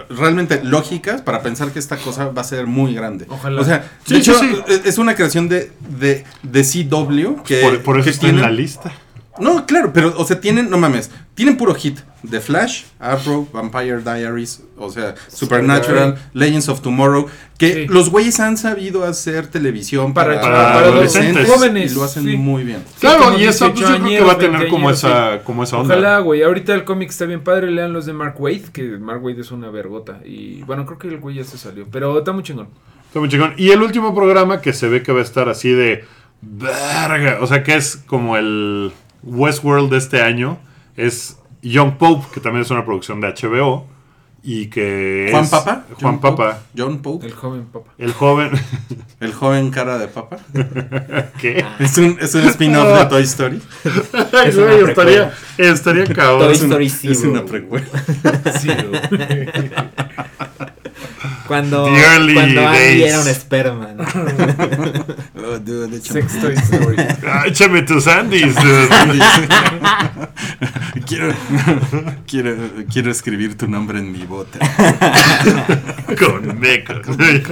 [SPEAKER 5] realmente lógicas para pensar que esta cosa va a ser muy grande.
[SPEAKER 3] Ojalá.
[SPEAKER 5] O sea,
[SPEAKER 2] Sí,
[SPEAKER 5] de
[SPEAKER 2] sí,
[SPEAKER 5] hecho,
[SPEAKER 2] sí.
[SPEAKER 5] es- es una creación de, de, de CW que,
[SPEAKER 2] por, por eso
[SPEAKER 5] que
[SPEAKER 2] está en la lista.
[SPEAKER 5] No, claro, pero, o sea, tienen, no mames, tienen puro hit. The Flash, Arrow, Vampire Diaries, o sea, Supernatural, Legends of Tomorrow, que
[SPEAKER 3] Sí.
[SPEAKER 5] los güeyes han sabido hacer televisión para,
[SPEAKER 3] Para-
[SPEAKER 2] para
[SPEAKER 5] adolescentes
[SPEAKER 2] adolescentes.
[SPEAKER 3] jóvenes,
[SPEAKER 5] y lo hacen
[SPEAKER 3] sí.
[SPEAKER 5] muy bien.
[SPEAKER 2] Claro, y eso pues, yo
[SPEAKER 3] 18
[SPEAKER 2] creo que va a tener como
[SPEAKER 3] 20
[SPEAKER 2] esa, como esa onda.
[SPEAKER 3] Ojalá, güey. Ahorita el cómic está bien padre. Lean los de Mark Wade, que Mark Wade es una vergota. Y bueno, creo que el güey ya se salió. Pero está muy chingón.
[SPEAKER 2] Está muy chingón. Y el último programa que se ve que va a estar así de. Verga. O sea que es como el Westworld de este año. Es Young Pope, que también es una producción de HBO. Y que.
[SPEAKER 5] Juan
[SPEAKER 2] es-
[SPEAKER 5] Papa.
[SPEAKER 2] Juan
[SPEAKER 5] John
[SPEAKER 2] Papa.
[SPEAKER 5] Pope, John Pope.
[SPEAKER 3] El joven papá.
[SPEAKER 2] El joven.
[SPEAKER 5] El joven cara de papa.
[SPEAKER 2] ¿Qué?
[SPEAKER 5] Es un, es un spin-off de Toy Story.
[SPEAKER 2] Ay,
[SPEAKER 4] Es una
[SPEAKER 2] güey, estaría, estaría cabrón.
[SPEAKER 4] Toy
[SPEAKER 5] Es una,
[SPEAKER 4] Story
[SPEAKER 5] es
[SPEAKER 4] Zero.
[SPEAKER 5] una precuela.
[SPEAKER 3] Sí.
[SPEAKER 4] Cuando, cuando Andy
[SPEAKER 2] days.
[SPEAKER 4] era un esperma. ¿no?
[SPEAKER 5] Oh, dude, échame-
[SPEAKER 3] Sex Toy Story.
[SPEAKER 2] Ah, échame tus Andys. dude.
[SPEAKER 5] quiero, quiero, quiero escribir tu nombre en mi bote.
[SPEAKER 2] Con mecos.
[SPEAKER 5] Ay,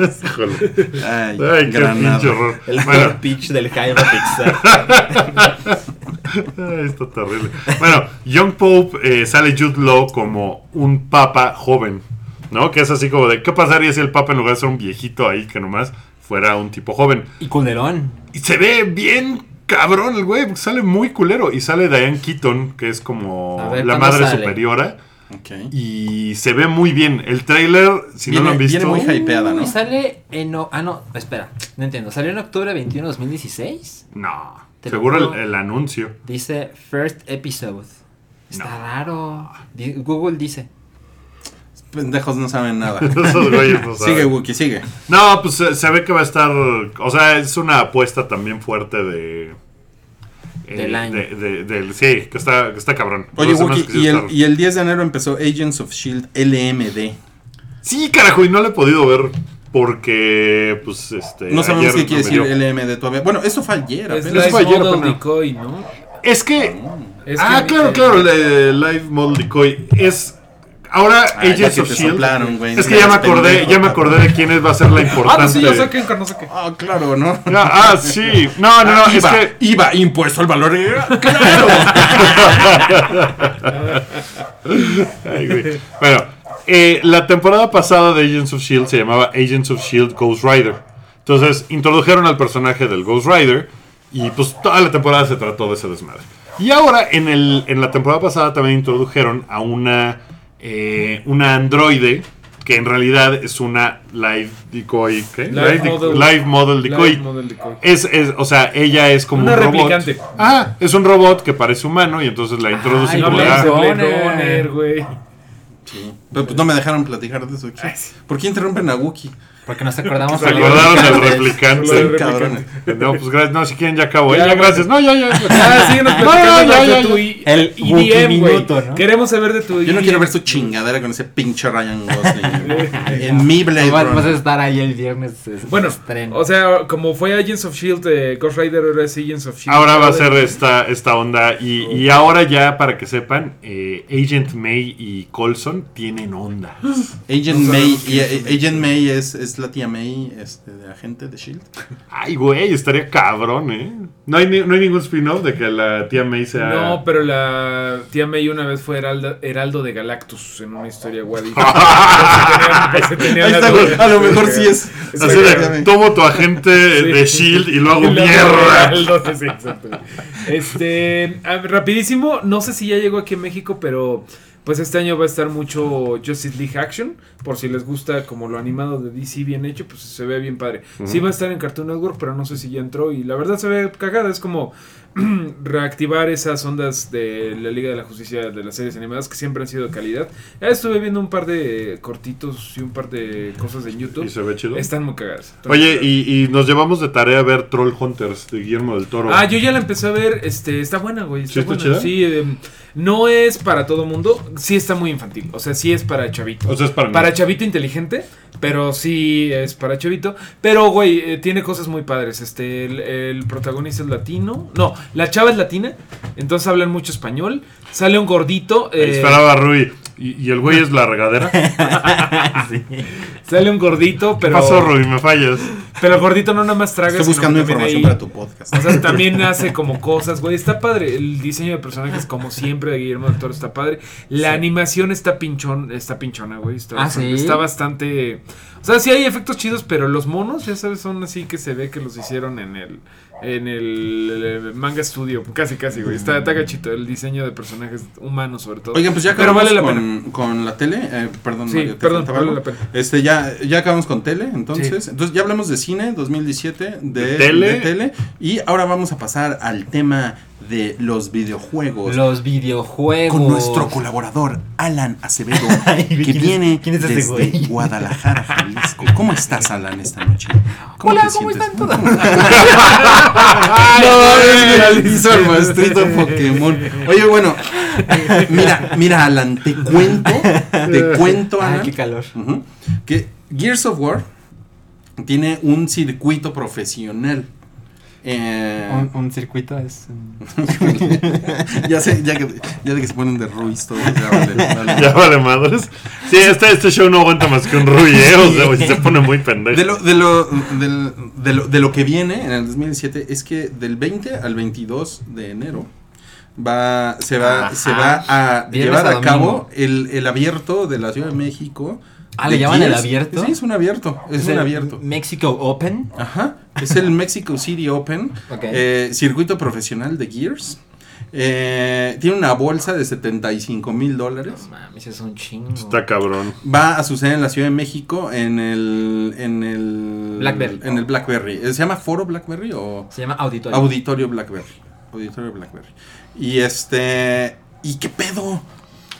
[SPEAKER 2] Ay, qué
[SPEAKER 5] granada.
[SPEAKER 2] pinche horror.
[SPEAKER 4] El
[SPEAKER 2] Bueno,
[SPEAKER 4] pitch del Jaime Pixar.
[SPEAKER 2] Ay, está terrible. Bueno, Young Pope eh, sale Jude Law como un papa joven, ¿no? Que es así como de, ¿qué pasaría si el papa en lugar de ser un viejito ahí que nomás fuera un tipo joven?
[SPEAKER 4] Y culerón.
[SPEAKER 2] Y se ve bien cabrón el güey, porque sale muy culero. Y sale Diane Keaton, que es como
[SPEAKER 4] ver,
[SPEAKER 2] la
[SPEAKER 4] ¿cuándo
[SPEAKER 2] madre
[SPEAKER 4] sale?
[SPEAKER 2] superiora.
[SPEAKER 5] Ok.
[SPEAKER 2] Y se ve muy bien. El trailer, si no lo han visto...
[SPEAKER 5] viene muy hypeada, ¿no?
[SPEAKER 4] Y sale en... o- Ah, no, espera. No entiendo. ¿Salió en octubre 21 2016?
[SPEAKER 2] No, seguro el, el anuncio.
[SPEAKER 4] Dice First Episode. Está
[SPEAKER 2] No.
[SPEAKER 4] raro. Google dice.
[SPEAKER 5] Pendejos no saben nada.
[SPEAKER 2] Esos güeyes no saben.
[SPEAKER 5] sigue, Wookie, sigue.
[SPEAKER 2] No, pues se, se ve que va a estar. O sea, es una apuesta también fuerte de. eh,
[SPEAKER 4] Del año.
[SPEAKER 2] de- de- del- sí, que está, que está cabrón.
[SPEAKER 5] Oye, Wookie, y el, y el 10 de enero empezó Agents of Shield LMD.
[SPEAKER 2] Sí, carajo, y no lo he podido ver porque, pues, este.
[SPEAKER 5] No sabemos
[SPEAKER 2] ayer
[SPEAKER 5] qué quiere decir. LMD todavía. Bueno, eso fue ayer.
[SPEAKER 3] Es
[SPEAKER 2] Live fue ayer.
[SPEAKER 3] Decoy, ¿no?
[SPEAKER 2] Es que.
[SPEAKER 3] Es
[SPEAKER 2] ah,
[SPEAKER 3] que-
[SPEAKER 2] claro,
[SPEAKER 3] eh,
[SPEAKER 2] claro, el Live Model Decoy. Es. Ahora,
[SPEAKER 5] Ah,
[SPEAKER 2] Agents of Shield.
[SPEAKER 5] soplaron,
[SPEAKER 2] es que ya me acordé,
[SPEAKER 5] Pendejo,
[SPEAKER 2] ya me acordé de quién va a ser la
[SPEAKER 3] Ah, no,
[SPEAKER 2] importante.
[SPEAKER 3] sí, yo sé no sé qué.
[SPEAKER 5] Ah, claro, ¿no?
[SPEAKER 2] Ah, ah, sí. No, no, no,
[SPEAKER 5] Ah,
[SPEAKER 2] es
[SPEAKER 5] IVA,
[SPEAKER 2] que.
[SPEAKER 5] IVA, impuesto al valor.
[SPEAKER 2] Ay, güey. Bueno, eh, la temporada pasada de Agents of Shield se llamaba Agents of Shield Ghost Rider. Entonces introdujeron al personaje del Ghost Rider y pues toda la temporada se trató de ese desmadre. Y ahora en, el, en la temporada pasada también introdujeron a una, eh, una androide que en realidad es una live decoy. ¿qué?
[SPEAKER 3] Live
[SPEAKER 2] Live,
[SPEAKER 3] model.
[SPEAKER 2] live model decoy.
[SPEAKER 3] Live Model Decoy.
[SPEAKER 2] Es, es, o sea, ella es como
[SPEAKER 3] Una
[SPEAKER 2] un robot.
[SPEAKER 3] replicante.
[SPEAKER 2] Ah, es un robot que parece humano y entonces la introducen como
[SPEAKER 3] güey.
[SPEAKER 5] Sí. Pero pues no me dejaron platicar de eso. ¿Por qué interrumpen a Wookie?
[SPEAKER 4] Porque nos acordamos
[SPEAKER 2] Se
[SPEAKER 4] de
[SPEAKER 2] acordaron del replicante.
[SPEAKER 5] Cabrones.
[SPEAKER 2] No, pues gracias. No, si quieren ya acabo.
[SPEAKER 3] Ya,
[SPEAKER 2] Ya, gracias. No, ya, ya.
[SPEAKER 3] Ah, síguenos
[SPEAKER 2] No, ya, ya,
[SPEAKER 3] de tu
[SPEAKER 4] El
[SPEAKER 3] IDM, güey.
[SPEAKER 4] ¿no?
[SPEAKER 3] Queremos saber de tu
[SPEAKER 5] Yo no
[SPEAKER 3] IDM.
[SPEAKER 5] quiero ver su chingadera con ese pinche Ryan Gosling. en mi Blade
[SPEAKER 4] Vas, vas a
[SPEAKER 5] Runner.
[SPEAKER 4] estar ahí el viernes. es-
[SPEAKER 3] Bueno,
[SPEAKER 4] estreno.
[SPEAKER 3] o sea, como fue Agents of Shield, eh, Ghost Rider ahora es Agents of Shield.
[SPEAKER 2] Ahora va a ser esta, esta onda. Y, y ahora ya, para que sepan, eh, Agent May y Colson tienen onda.
[SPEAKER 5] Agent
[SPEAKER 3] No
[SPEAKER 5] May, y. Agent May es, es la tía May este, de agente de Shield.
[SPEAKER 2] Ay, güey, estaría cabrón, ¿eh? No hay, ni- no hay ningún spin-off de que la tía May sea.
[SPEAKER 3] No, pero la tía May una vez fue heraldo de Galactus en una historia.
[SPEAKER 5] Ahí está, güey. A lo mejor sí es.
[SPEAKER 2] Tomo tu agente de Shield y lo hago
[SPEAKER 3] Y
[SPEAKER 2] mierda.
[SPEAKER 3] heraldo, sí, exacto. Este, rapidísimo, no sé si ya llegó aquí en México, pero pues este año va a estar mucho Justice League Action, por si les gusta como lo animado de DC bien hecho, pues se ve bien padre. Sí va a estar en Cartoon Network, pero no sé si ya entró y la verdad se ve cagada, es como reactivar esas ondas de la Liga de la Justicia de las series animadas que siempre han sido de calidad. Ya estuve viendo un par de cortitos y un par de cosas en YouTube.
[SPEAKER 2] Y se ve chido.
[SPEAKER 3] Están muy cagadas.
[SPEAKER 2] Oye, y, y nos llevamos de tarea a ver Troll Hunters de Guillermo del Toro.
[SPEAKER 3] Ah, yo ya la empecé a ver, este, está buena, güey. Está
[SPEAKER 2] ¿Sí está
[SPEAKER 3] buena.
[SPEAKER 2] chida?
[SPEAKER 3] Sí, em, no es para todo mundo, sí está muy infantil, o sea, sí es para chavito.
[SPEAKER 2] O sea, es para,
[SPEAKER 3] para
[SPEAKER 2] mí.
[SPEAKER 3] chavito inteligente, pero sí es para chavito. Pero, güey, eh, tiene cosas muy padres. Este, el, el protagonista es latino. No, la chava es latina, entonces hablan mucho español. Sale un gordito. eh,
[SPEAKER 2] Esperaba a Rui. ¿Y, y el güey es la regadera?
[SPEAKER 4] Sí.
[SPEAKER 3] sale un gordito,
[SPEAKER 2] ¿Qué
[SPEAKER 3] pero.
[SPEAKER 2] pasó, Rui? Me fallas.
[SPEAKER 3] Pero el gordito no nada más traga.
[SPEAKER 5] Estoy buscando información
[SPEAKER 3] ahí-
[SPEAKER 5] para tu podcast.
[SPEAKER 3] O sea, también hace como cosas, güey. Está padre. El diseño de personajes, como siempre, de Guillermo del Toro está padre. La animación está pinchón, está pinchona, güey. Está,
[SPEAKER 4] Ah,
[SPEAKER 3] bastante,
[SPEAKER 4] ¿sí?
[SPEAKER 3] está bastante. O sea, sí hay efectos chidos, pero los monos, ya sabes, son así que se ve que los hicieron en el. En el, manga studio, casi casi, güey. Está, está gachito el diseño de personajes humanos, sobre todo.
[SPEAKER 5] Oigan, pues ya
[SPEAKER 3] Pero
[SPEAKER 5] acabamos
[SPEAKER 3] vale la
[SPEAKER 5] con, con la tele. Eh, perdón,
[SPEAKER 3] Sí,
[SPEAKER 5] Mario, ¿te
[SPEAKER 3] perdón, vale
[SPEAKER 5] algo?
[SPEAKER 3] la pena.
[SPEAKER 5] Este, ya, ya acabamos con tele, entonces. Entonces ya hablamos de cine 2017, de,
[SPEAKER 2] De tele.
[SPEAKER 5] de tele. Y ahora vamos a pasar al tema de los videojuegos.
[SPEAKER 4] Los videojuegos.
[SPEAKER 5] con nuestro colaborador Alan Acevedo,
[SPEAKER 4] Ay,
[SPEAKER 5] que
[SPEAKER 4] ¿quién es-
[SPEAKER 5] viene
[SPEAKER 4] quién es ese
[SPEAKER 5] desde? Guadalajara, Jalisco. ¿Cómo estás, Alan, esta noche?
[SPEAKER 4] Hola,
[SPEAKER 5] te
[SPEAKER 4] ¿cómo
[SPEAKER 5] sientes?
[SPEAKER 4] están?
[SPEAKER 5] No, que hizo el maestrito Pokémon. Oye, bueno, mira, mira, Alan, te cuento, te cuento,
[SPEAKER 4] Ay,
[SPEAKER 5] Alan,
[SPEAKER 4] qué calor.
[SPEAKER 5] que Gears of War tiene un circuito profesional. Eh,
[SPEAKER 4] Un, un circuito es.
[SPEAKER 5] ya sé, ya que, ya de que se ponen de Ruiz todos, ya vale, vale.
[SPEAKER 2] Ya vale madres. Sí, este, este show no aguanta más que un Rui, ¿eh? O sea, se pone muy pendejo.
[SPEAKER 5] De lo, de, lo, del- de, lo, de lo que viene en el 2017 es que del 20 al 22 de enero va se va
[SPEAKER 4] Ajá.
[SPEAKER 5] se va a
[SPEAKER 4] Viernes
[SPEAKER 5] llevar
[SPEAKER 4] a
[SPEAKER 5] a, cabo el, el abierto de la Ciudad de México.
[SPEAKER 4] Ah, ¿le llaman el abierto?
[SPEAKER 5] Sí, es un abierto, es un
[SPEAKER 4] el
[SPEAKER 5] abierto.
[SPEAKER 4] Mexico Open.
[SPEAKER 5] Ajá, es el Mexico City Open,
[SPEAKER 4] Ok.
[SPEAKER 5] eh, circuito profesional de Gears. Eh, tiene una bolsa de 75 mil dólares.
[SPEAKER 4] No mames, es un chingo.
[SPEAKER 2] Está cabrón.
[SPEAKER 5] Va a suceder en la Ciudad de México en el en el
[SPEAKER 4] Blackberry.
[SPEAKER 5] En el Blackberry. ¿Se llama Foro Blackberry o
[SPEAKER 4] Se llama Auditorio.
[SPEAKER 5] Auditorio Blackberry? Auditorio Blackberry. Y este ¿y qué pedo?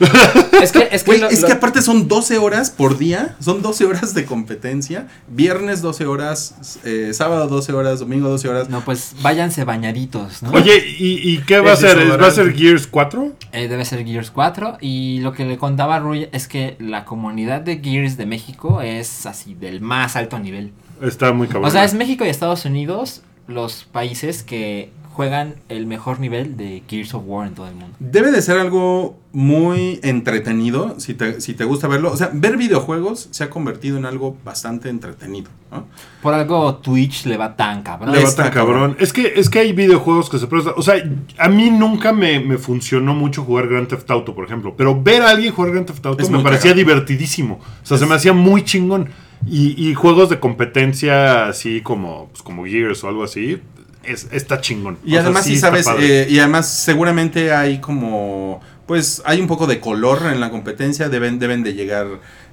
[SPEAKER 4] es que, es que,
[SPEAKER 5] Güey,
[SPEAKER 4] lo-
[SPEAKER 5] es
[SPEAKER 4] lo-
[SPEAKER 5] que aparte son 12 horas por día, son 12 horas de competencia, viernes 12 horas, eh, sábado 12 horas, domingo 12 horas.
[SPEAKER 4] No, pues váyanse bañaditos, ¿no?
[SPEAKER 2] Oye, ¿y, y qué va a ser? ¿Va a ser Gears 4?
[SPEAKER 4] Eh, debe ser Gears 4. Y lo que le contaba a Rui es que la comunidad de Gears de México es así, del más alto nivel.
[SPEAKER 2] Está muy cabrón.
[SPEAKER 4] O sea, es México y Estados Unidos los países que juegan el mejor nivel de Gears of War en todo el mundo.
[SPEAKER 5] Debe de ser algo muy entretenido, si te, si te gusta verlo. O sea, ver videojuegos se ha convertido en algo bastante entretenido. ¿no?
[SPEAKER 4] Por algo Twitch le va tan cabrón.
[SPEAKER 2] Le va tan cabrón. Es que, es que hay videojuegos que se prestan. O sea, a mí nunca me, me funcionó mucho jugar Grand Theft Auto, por ejemplo. Pero ver a alguien jugar Grand Theft Auto
[SPEAKER 5] Es
[SPEAKER 2] me parecía
[SPEAKER 5] cagado.
[SPEAKER 2] divertidísimo. O sea, se me hacía muy chingón. Y, y juegos de competencia así como, pues, como Gears o algo así, es, está chingón.
[SPEAKER 5] Y
[SPEAKER 2] O sea,
[SPEAKER 5] además, sí, sabes, eh, y además seguramente hay como, pues hay un poco de color en la competencia, deben, deben de llegar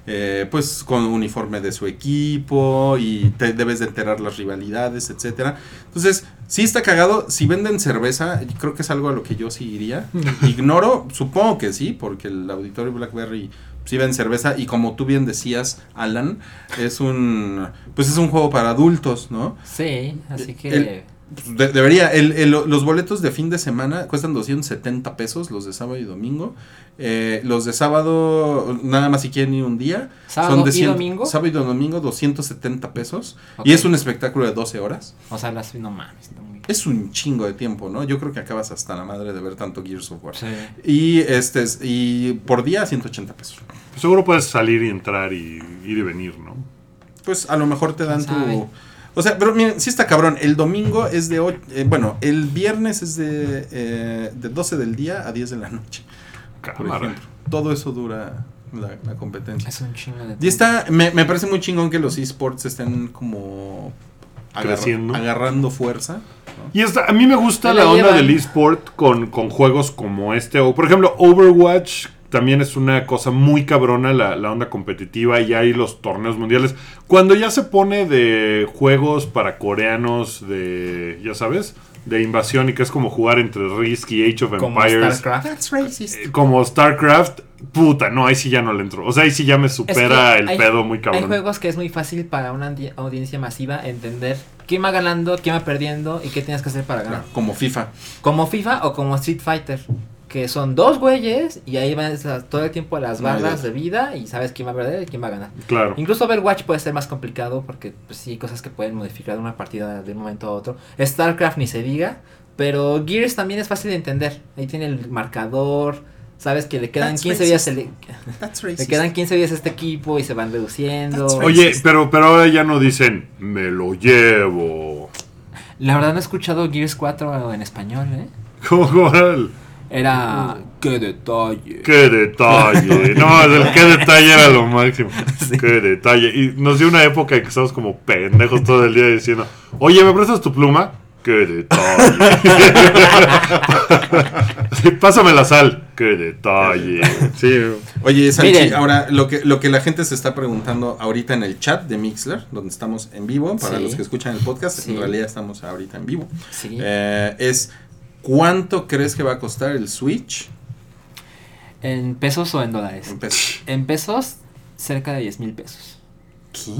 [SPEAKER 5] eh, pues con uniforme de su equipo y te debes de enterar las rivalidades, etcétera. Entonces, sí está cagado, si venden cerveza, creo que es algo a lo que yo sí iría. Ignoro, supongo que sí, porque el auditorio Blackberry sí vende cerveza y como tú bien decías, Alan, es un, pues es un juego para adultos, ¿no?
[SPEAKER 4] Sí, así que...
[SPEAKER 5] El- de- debería, el- el- los boletos de fin de semana cuestan 270 pesos, los de sábado y domingo. Eh, los de sábado, nada más si quieren ir un día.
[SPEAKER 4] ¿Sábado y domingo?
[SPEAKER 5] Sábado y domingo, 270 pesos. Y es un espectáculo de 12 horas.
[SPEAKER 4] O sea, las... No mames. muy-
[SPEAKER 5] Es un chingo de tiempo, ¿no? Yo creo que acabas hasta la madre de ver tanto Gears of War.
[SPEAKER 4] Sí.
[SPEAKER 5] Y este es- y por día 180 pesos.
[SPEAKER 2] seguro puedes salir y entrar y ir y venir, ¿no?
[SPEAKER 5] Pues a lo mejor te dan
[SPEAKER 4] ¿Quién sabe?
[SPEAKER 5] O sea, pero miren, sí está cabrón. El domingo es de... eh, bueno, el viernes es de, eh, de 12 del día a 10 de la noche. Por ejemplo. Todo eso dura la, la competencia.
[SPEAKER 4] Es un chingo de
[SPEAKER 5] Y está, me, me parece muy chingón que los esports estén como agarra-
[SPEAKER 2] Creciendo.
[SPEAKER 5] agarrando fuerza.
[SPEAKER 2] Y esta- a mí me gusta la
[SPEAKER 4] la
[SPEAKER 2] onda
[SPEAKER 4] llevan.
[SPEAKER 2] del eSport con, con juegos como este. O, por ejemplo, Overwatch también es una cosa muy cabrona, la, la onda competitiva. Y hay los torneos mundiales. Cuando ya se pone de juegos para coreanos, de, ya sabes, de invasión y que es como jugar entre Risk y Age of
[SPEAKER 4] como
[SPEAKER 2] Empires.
[SPEAKER 4] StarCraft.
[SPEAKER 2] eh, Como StarCraft, puta, no, ahí sí ya no le entro. O sea, ahí sí ya me supera
[SPEAKER 4] que
[SPEAKER 2] el
[SPEAKER 4] hay-
[SPEAKER 2] pedo muy
[SPEAKER 4] Hay
[SPEAKER 2] cabrón.
[SPEAKER 4] juegos que es muy fácil para una audi- audiencia masiva entender quién va ganando, quién va perdiendo y qué tienes que hacer para ganar.
[SPEAKER 5] Como FIFA.
[SPEAKER 4] Como FIFA o como Street Fighter. Que son dos güeyes y ahí van todo el tiempo las barras
[SPEAKER 5] de-
[SPEAKER 4] vida y sabes quién va a perder y quién va a ganar.
[SPEAKER 2] Claro.
[SPEAKER 4] Incluso Overwatch puede ser más complicado porque pues, sí, hay cosas que pueden modificar de una partida de un momento a otro. StarCraft ni se diga, pero Gears también es fácil de entender. Ahí tiene el marcador, sabes que le quedan
[SPEAKER 5] That's
[SPEAKER 4] 15 días,
[SPEAKER 5] racist.
[SPEAKER 4] le quedan 15 días a este equipo y se van reduciendo.
[SPEAKER 2] Oye, pero, pero ahora ya no dicen, me lo llevo.
[SPEAKER 4] La verdad no he escuchado Gears 4 en español, ¿eh?
[SPEAKER 2] ¿Cómo, cómo era
[SPEAKER 4] Era... ¡Qué detalle!
[SPEAKER 2] Qué detalle. No, el qué detalle era lo máximo. Qué detalle. Y nos dio una época en que estábamos como pendejos todo el día diciendo, oye, ¿me prestas tu pluma? Qué detalle. Sí, Pásame la sal. Qué detalle. Sí.
[SPEAKER 5] Oye, Sanchi, ahora lo que, lo que la gente se está preguntando ahorita en el chat de Mixler, donde estamos en vivo, para
[SPEAKER 4] Sí.
[SPEAKER 5] los que escuchan el podcast,
[SPEAKER 4] Sí.
[SPEAKER 5] en realidad estamos ahorita en vivo,
[SPEAKER 4] Sí.
[SPEAKER 5] eh, es ¿cuánto crees que va a costar el Switch
[SPEAKER 4] ¿En pesos o en dólares?
[SPEAKER 5] en pesos?
[SPEAKER 4] En pesos, cerca de 10 mil pesos.
[SPEAKER 5] ¿Qué?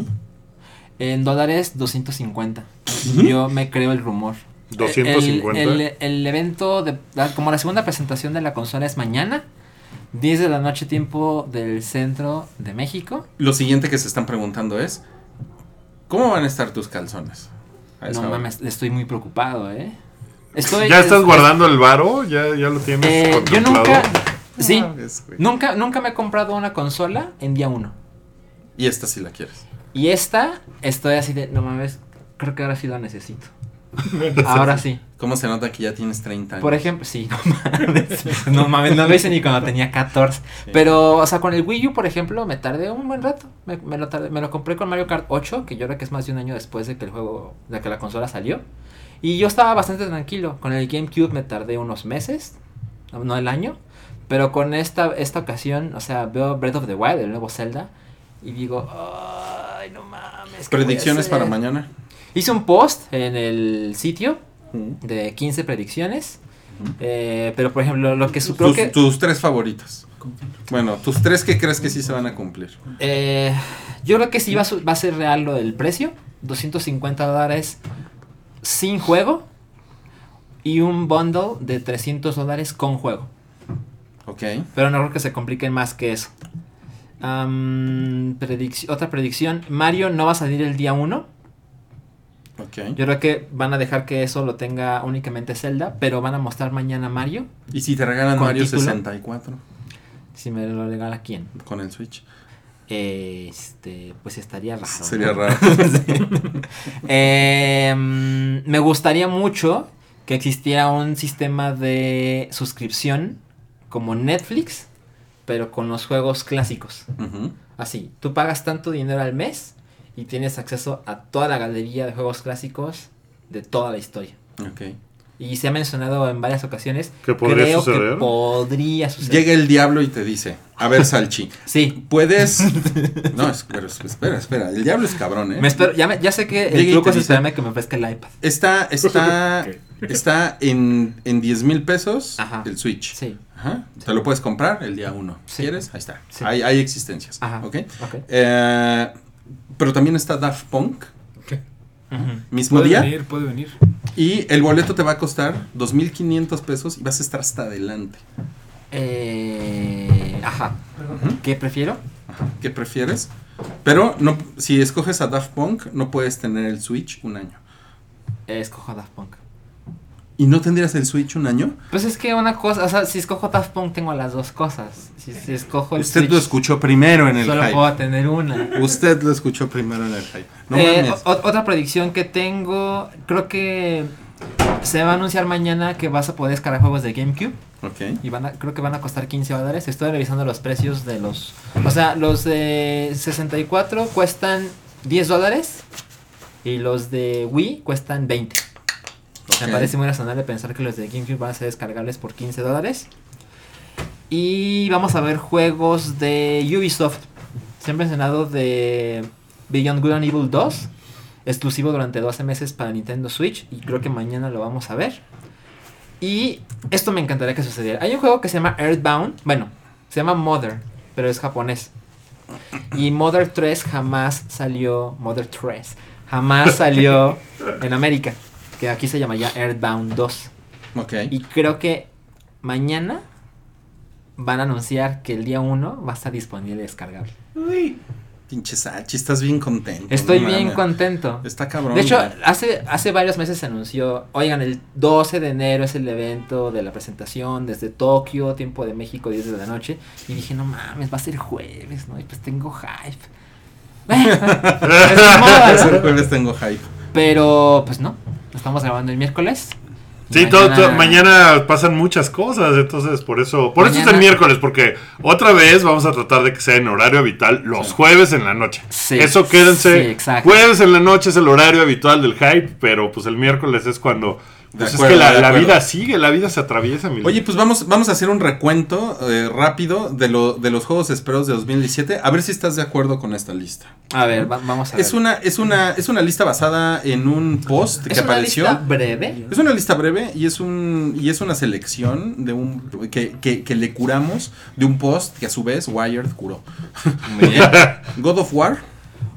[SPEAKER 4] En dólares, 250.
[SPEAKER 5] ¿Qué?
[SPEAKER 4] Yo me creo el rumor.
[SPEAKER 2] 250.
[SPEAKER 4] El, el- el evento, de, la- como la segunda presentación de la consola es mañana, 10 de la noche tiempo del centro de México.
[SPEAKER 5] Lo siguiente que se están preguntando es ¿cómo van a estar tus calzones?
[SPEAKER 4] No
[SPEAKER 5] hora.
[SPEAKER 4] mames, estoy muy preocupado, ¿eh? Estoy,
[SPEAKER 2] ¿Ya estás
[SPEAKER 4] es-
[SPEAKER 2] guardando el varo? ¿Ya, ya lo tienes
[SPEAKER 4] Eh, yo nunca... Sí, nunca, nunca me he comprado una consola en día uno.
[SPEAKER 5] Y esta sí la quieres.
[SPEAKER 4] Y esta, estoy así de, no mames, creo que ahora sí la necesito. Ahora sí.
[SPEAKER 5] ¿Cómo se nota que ya tienes 30 años?
[SPEAKER 4] Por ejemplo, sí, no mames. No mames, no lo hice ni cuando tenía 14. Pero, o sea, con el Wii U, por ejemplo, me tardé un buen rato. Me, me lo, tardé- me lo compré con Mario Kart 8, que yo creo que es más de un año después de que el juego, de que la consola salió. Y yo estaba bastante tranquilo. Con el GameCube me tardé unos meses, no el año. Pero con esta, esta ocasión, o sea, veo Breath of the Wild, el nuevo Zelda, y digo, ay, no mames. ¿qué voy a
[SPEAKER 5] ¿Predicciones para
[SPEAKER 4] hacer?".
[SPEAKER 5] mañana?
[SPEAKER 4] Hice un post en el sitio de 15 predicciones.
[SPEAKER 5] Ujú.
[SPEAKER 4] Eh, pero por ejemplo, lo que su- creo
[SPEAKER 5] Tus,
[SPEAKER 4] que
[SPEAKER 5] tus tres favoritos. Bueno, tus tres que crees que sí se van a cumplir.
[SPEAKER 4] eh, yo creo que sí va a, va a ser real lo del precio, 250 dólares sin juego y un bundle de 300 dólares con juego.
[SPEAKER 5] Ok.
[SPEAKER 4] Pero no creo que se compliquen más que eso. Predic- otra predicción, Mario no va a salir el día 1.
[SPEAKER 5] Ok.
[SPEAKER 4] Yo creo que van a dejar que eso lo tenga únicamente Zelda, pero van a mostrar mañana Mario.
[SPEAKER 5] ¿Y si te regalan
[SPEAKER 4] ¿Con
[SPEAKER 5] Mario
[SPEAKER 4] título?
[SPEAKER 5] 64
[SPEAKER 4] Si me lo regala quién.
[SPEAKER 5] con el Switch?
[SPEAKER 4] Este, pues estaría raro. ¿no?
[SPEAKER 5] Sería raro.
[SPEAKER 4] Sí. Eh, mm, me gustaría mucho que existiera un sistema de suscripción como Netflix, pero con los juegos clásicos. Así, tú pagas tanto dinero al mes y tienes acceso a toda la galería de juegos clásicos de toda la historia. Y se ha mencionado en varias ocasiones.
[SPEAKER 2] ¿Que podría
[SPEAKER 4] creo
[SPEAKER 2] suceder?
[SPEAKER 4] que podría suceder.
[SPEAKER 5] Llega el diablo y te dice, a ver, Salchi,
[SPEAKER 4] Sí.
[SPEAKER 5] puedes... No, es- pero es- espera, espera, el diablo es cabrón, ¿eh?
[SPEAKER 4] Me espero, ya, me- ya sé que
[SPEAKER 5] Llega
[SPEAKER 4] el truco es
[SPEAKER 5] dice-
[SPEAKER 4] esperarme que me ofrezca el iPad.
[SPEAKER 5] Está, está, está en, en 10 mil pesos
[SPEAKER 4] Ajá.
[SPEAKER 5] el Switch.
[SPEAKER 4] Sí.
[SPEAKER 5] Ajá. Te lo puedes comprar el día 1.
[SPEAKER 4] Sí.
[SPEAKER 5] ¿Quieres? Ahí está.
[SPEAKER 4] Sí.
[SPEAKER 5] Hay, hay existencias.
[SPEAKER 4] Ajá.
[SPEAKER 5] ¿Ok?
[SPEAKER 4] Ok.
[SPEAKER 5] Eh, pero también está Daft Punk,
[SPEAKER 3] ¿Qué?
[SPEAKER 5] mismo
[SPEAKER 3] Puede
[SPEAKER 5] día.
[SPEAKER 3] venir, puede venir.
[SPEAKER 5] Y el boleto te va a costar 2.500 pesos y vas a estar hasta adelante.
[SPEAKER 4] Eh, ajá. ¿Qué prefiero?
[SPEAKER 5] ¿Qué prefieres? Pero no, si escoges a Daft Punk, no puedes tener el Switch un año.
[SPEAKER 4] Escojo Daft Punk.
[SPEAKER 5] ¿Y no tendrías el Switch un año?
[SPEAKER 4] Pues es que una cosa, o sea, si escojo Daft Punk tengo las dos cosas. Si, si escojo el
[SPEAKER 5] Usted
[SPEAKER 4] Switch,
[SPEAKER 5] lo escuchó primero en el
[SPEAKER 4] solo
[SPEAKER 5] hype.
[SPEAKER 4] puedo tener una.
[SPEAKER 5] Usted lo escuchó primero en el hype. No
[SPEAKER 4] Eh, otra predicción que tengo, creo que se va a anunciar mañana que vas a poder descargar juegos de GameCube
[SPEAKER 5] Ok.
[SPEAKER 4] y van a, creo que van a costar 15 dólares. Estoy revisando los precios de los, o sea, los de 64 cuestan 10 dólares y los de Wii cuestan 20. Me parece muy razonable pensar que los de GameCube van a ser descargables por 15 dólares. Y vamos a ver juegos de Ubisoft. Se han mencionado de Beyond Good and Evil 2. Exclusivo durante 12 meses para Nintendo Switch. Y creo que mañana lo vamos a ver. Y esto me encantaría que sucediera. Hay un juego que se llama Earthbound. Bueno, se llama Mother. Pero es japonés. Y Mother 3 jamás salió. Mother 3 jamás salió en América. Que aquí se llama ya Earthbound 2.
[SPEAKER 5] Ok.
[SPEAKER 4] Y creo que mañana van a anunciar que el día 1 va a estar disponible descargable.
[SPEAKER 5] Pinche Sachi, estás bien contento.
[SPEAKER 4] Estoy
[SPEAKER 5] no
[SPEAKER 4] bien contento.
[SPEAKER 5] Está cabrón.
[SPEAKER 4] De hecho, hace, hace varios meses se anunció, oigan, el 12 de enero es el evento de la presentación desde Tokio, tiempo de México, 10 de la noche. Y dije, no mames, va a ser jueves, ¿no? Y pues tengo hype. Es moda, ¿no?
[SPEAKER 5] jueves tengo hype.
[SPEAKER 4] Pero, pues no, estamos grabando el miércoles.
[SPEAKER 2] Sí, todo, todo- mañana pasan muchas cosas, entonces por eso, por eso es el
[SPEAKER 4] Mañana-
[SPEAKER 2] miércoles, porque otra vez vamos a tratar de que sea en horario habitual los
[SPEAKER 5] Sí.
[SPEAKER 2] jueves en la noche.
[SPEAKER 4] Sí,
[SPEAKER 2] eso quédense.
[SPEAKER 4] sí, exacto.
[SPEAKER 2] Jueves en la noche es el horario habitual del hype, pero pues el miércoles es cuando pues,
[SPEAKER 5] acuerdo,
[SPEAKER 2] es que la,
[SPEAKER 5] de
[SPEAKER 2] la vida sigue, la vida se atraviesa. mi
[SPEAKER 5] Oye, pues vamos, vamos a hacer un recuento eh, rápido de, lo, de los juegos esperados de 2017. A ver si estás de acuerdo con esta lista.
[SPEAKER 4] A ver, va- vamos a ver.
[SPEAKER 5] Es una, es una, es una lista basada en un post que
[SPEAKER 4] ¿Es una
[SPEAKER 5] apareció.
[SPEAKER 4] lista breve.
[SPEAKER 5] Es una lista breve y es un y es una selección de un que, que, que le curamos de un post que a su vez Wired curó.
[SPEAKER 4] Muy bien.
[SPEAKER 5] God of War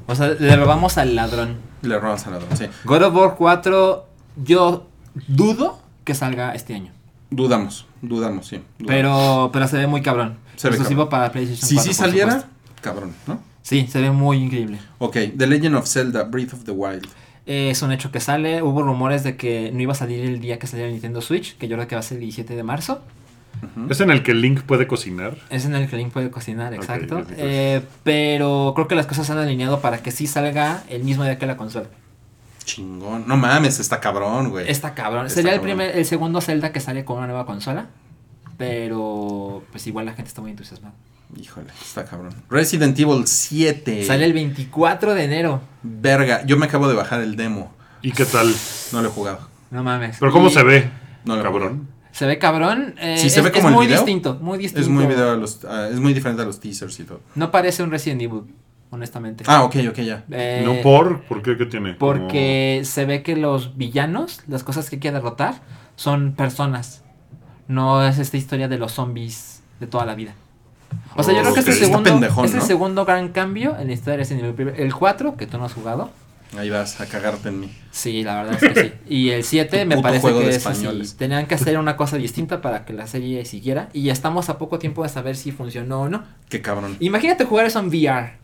[SPEAKER 4] O sea, le robamos al ladrón.
[SPEAKER 5] le robamos al ladrón, sí.
[SPEAKER 4] God of War 4, yo dudo que salga este año.
[SPEAKER 5] Dudamos, dudamos, sí. dudamos.
[SPEAKER 4] Pero, pero se ve muy cabrón.
[SPEAKER 5] Se ve
[SPEAKER 4] Exclusivo
[SPEAKER 5] cabrón.
[SPEAKER 4] para PlayStation
[SPEAKER 5] si
[SPEAKER 4] 4.
[SPEAKER 5] sí saliera,
[SPEAKER 4] supuesto.
[SPEAKER 5] cabrón, ¿no?
[SPEAKER 4] Sí, se ve muy increíble.
[SPEAKER 5] Ok, The Legend of Zelda, Breath of the Wild.
[SPEAKER 4] Eh, es un hecho que sale. Hubo rumores de que no iba a salir el día que saliera Nintendo Switch, que yo creo que va a ser el 17 de marzo.
[SPEAKER 2] Es en el que Link puede cocinar.
[SPEAKER 4] Es en el que Link puede cocinar, exacto. Eh, pero creo que las cosas se han alineado para que sí salga el mismo día que la consola.
[SPEAKER 5] Chingón. No mames, está cabrón, güey.
[SPEAKER 4] Está cabrón.
[SPEAKER 5] Está
[SPEAKER 4] Sería el primer, el segundo Zelda que sale con una nueva consola. Pero pues igual la gente está muy entusiasmada.
[SPEAKER 5] Híjole, está cabrón. Resident Evil 7.
[SPEAKER 4] Sale el 24 de enero.
[SPEAKER 5] Verga, yo me acabo de bajar el demo.
[SPEAKER 2] ¿Y qué tal?
[SPEAKER 5] No lo he jugado.
[SPEAKER 4] No mames.
[SPEAKER 2] Pero ¿cómo
[SPEAKER 4] Y
[SPEAKER 2] se ve?
[SPEAKER 5] No lo
[SPEAKER 2] Cabrón.
[SPEAKER 4] Se ve cabrón. eh,
[SPEAKER 5] Sí, se
[SPEAKER 4] es,
[SPEAKER 5] ve como
[SPEAKER 4] es
[SPEAKER 5] el
[SPEAKER 4] muy
[SPEAKER 5] video.
[SPEAKER 4] distinto. Muy distinto.
[SPEAKER 5] Es muy video a los, ah, es muy diferente a los teasers y todo.
[SPEAKER 4] No parece un Resident Evil, honestamente.
[SPEAKER 5] Ah, ok, ok, ya.
[SPEAKER 4] Eh,
[SPEAKER 2] ¿No por? ¿Por qué? ¿Qué tiene?
[SPEAKER 4] Porque se ve que los villanos, las cosas que hay que derrotar, son personas. No es esta historia de los zombies de toda la vida. O sea, yo creo que es el segundo,
[SPEAKER 5] pendejón,
[SPEAKER 4] es el
[SPEAKER 5] ¿no?
[SPEAKER 4] segundo gran cambio en la historia de Resident Evil. El 4, que tú no has jugado.
[SPEAKER 5] Ahí vas a cagarte en mí.
[SPEAKER 4] Sí, la verdad es que sí. Y el 7
[SPEAKER 5] Tu
[SPEAKER 4] me parece que es así. Tenían que hacer una cosa distinta para que la serie siguiera. Y ya estamos a poco tiempo de saber si funcionó o no.
[SPEAKER 5] Qué cabrón.
[SPEAKER 4] Imagínate jugar eso en VR.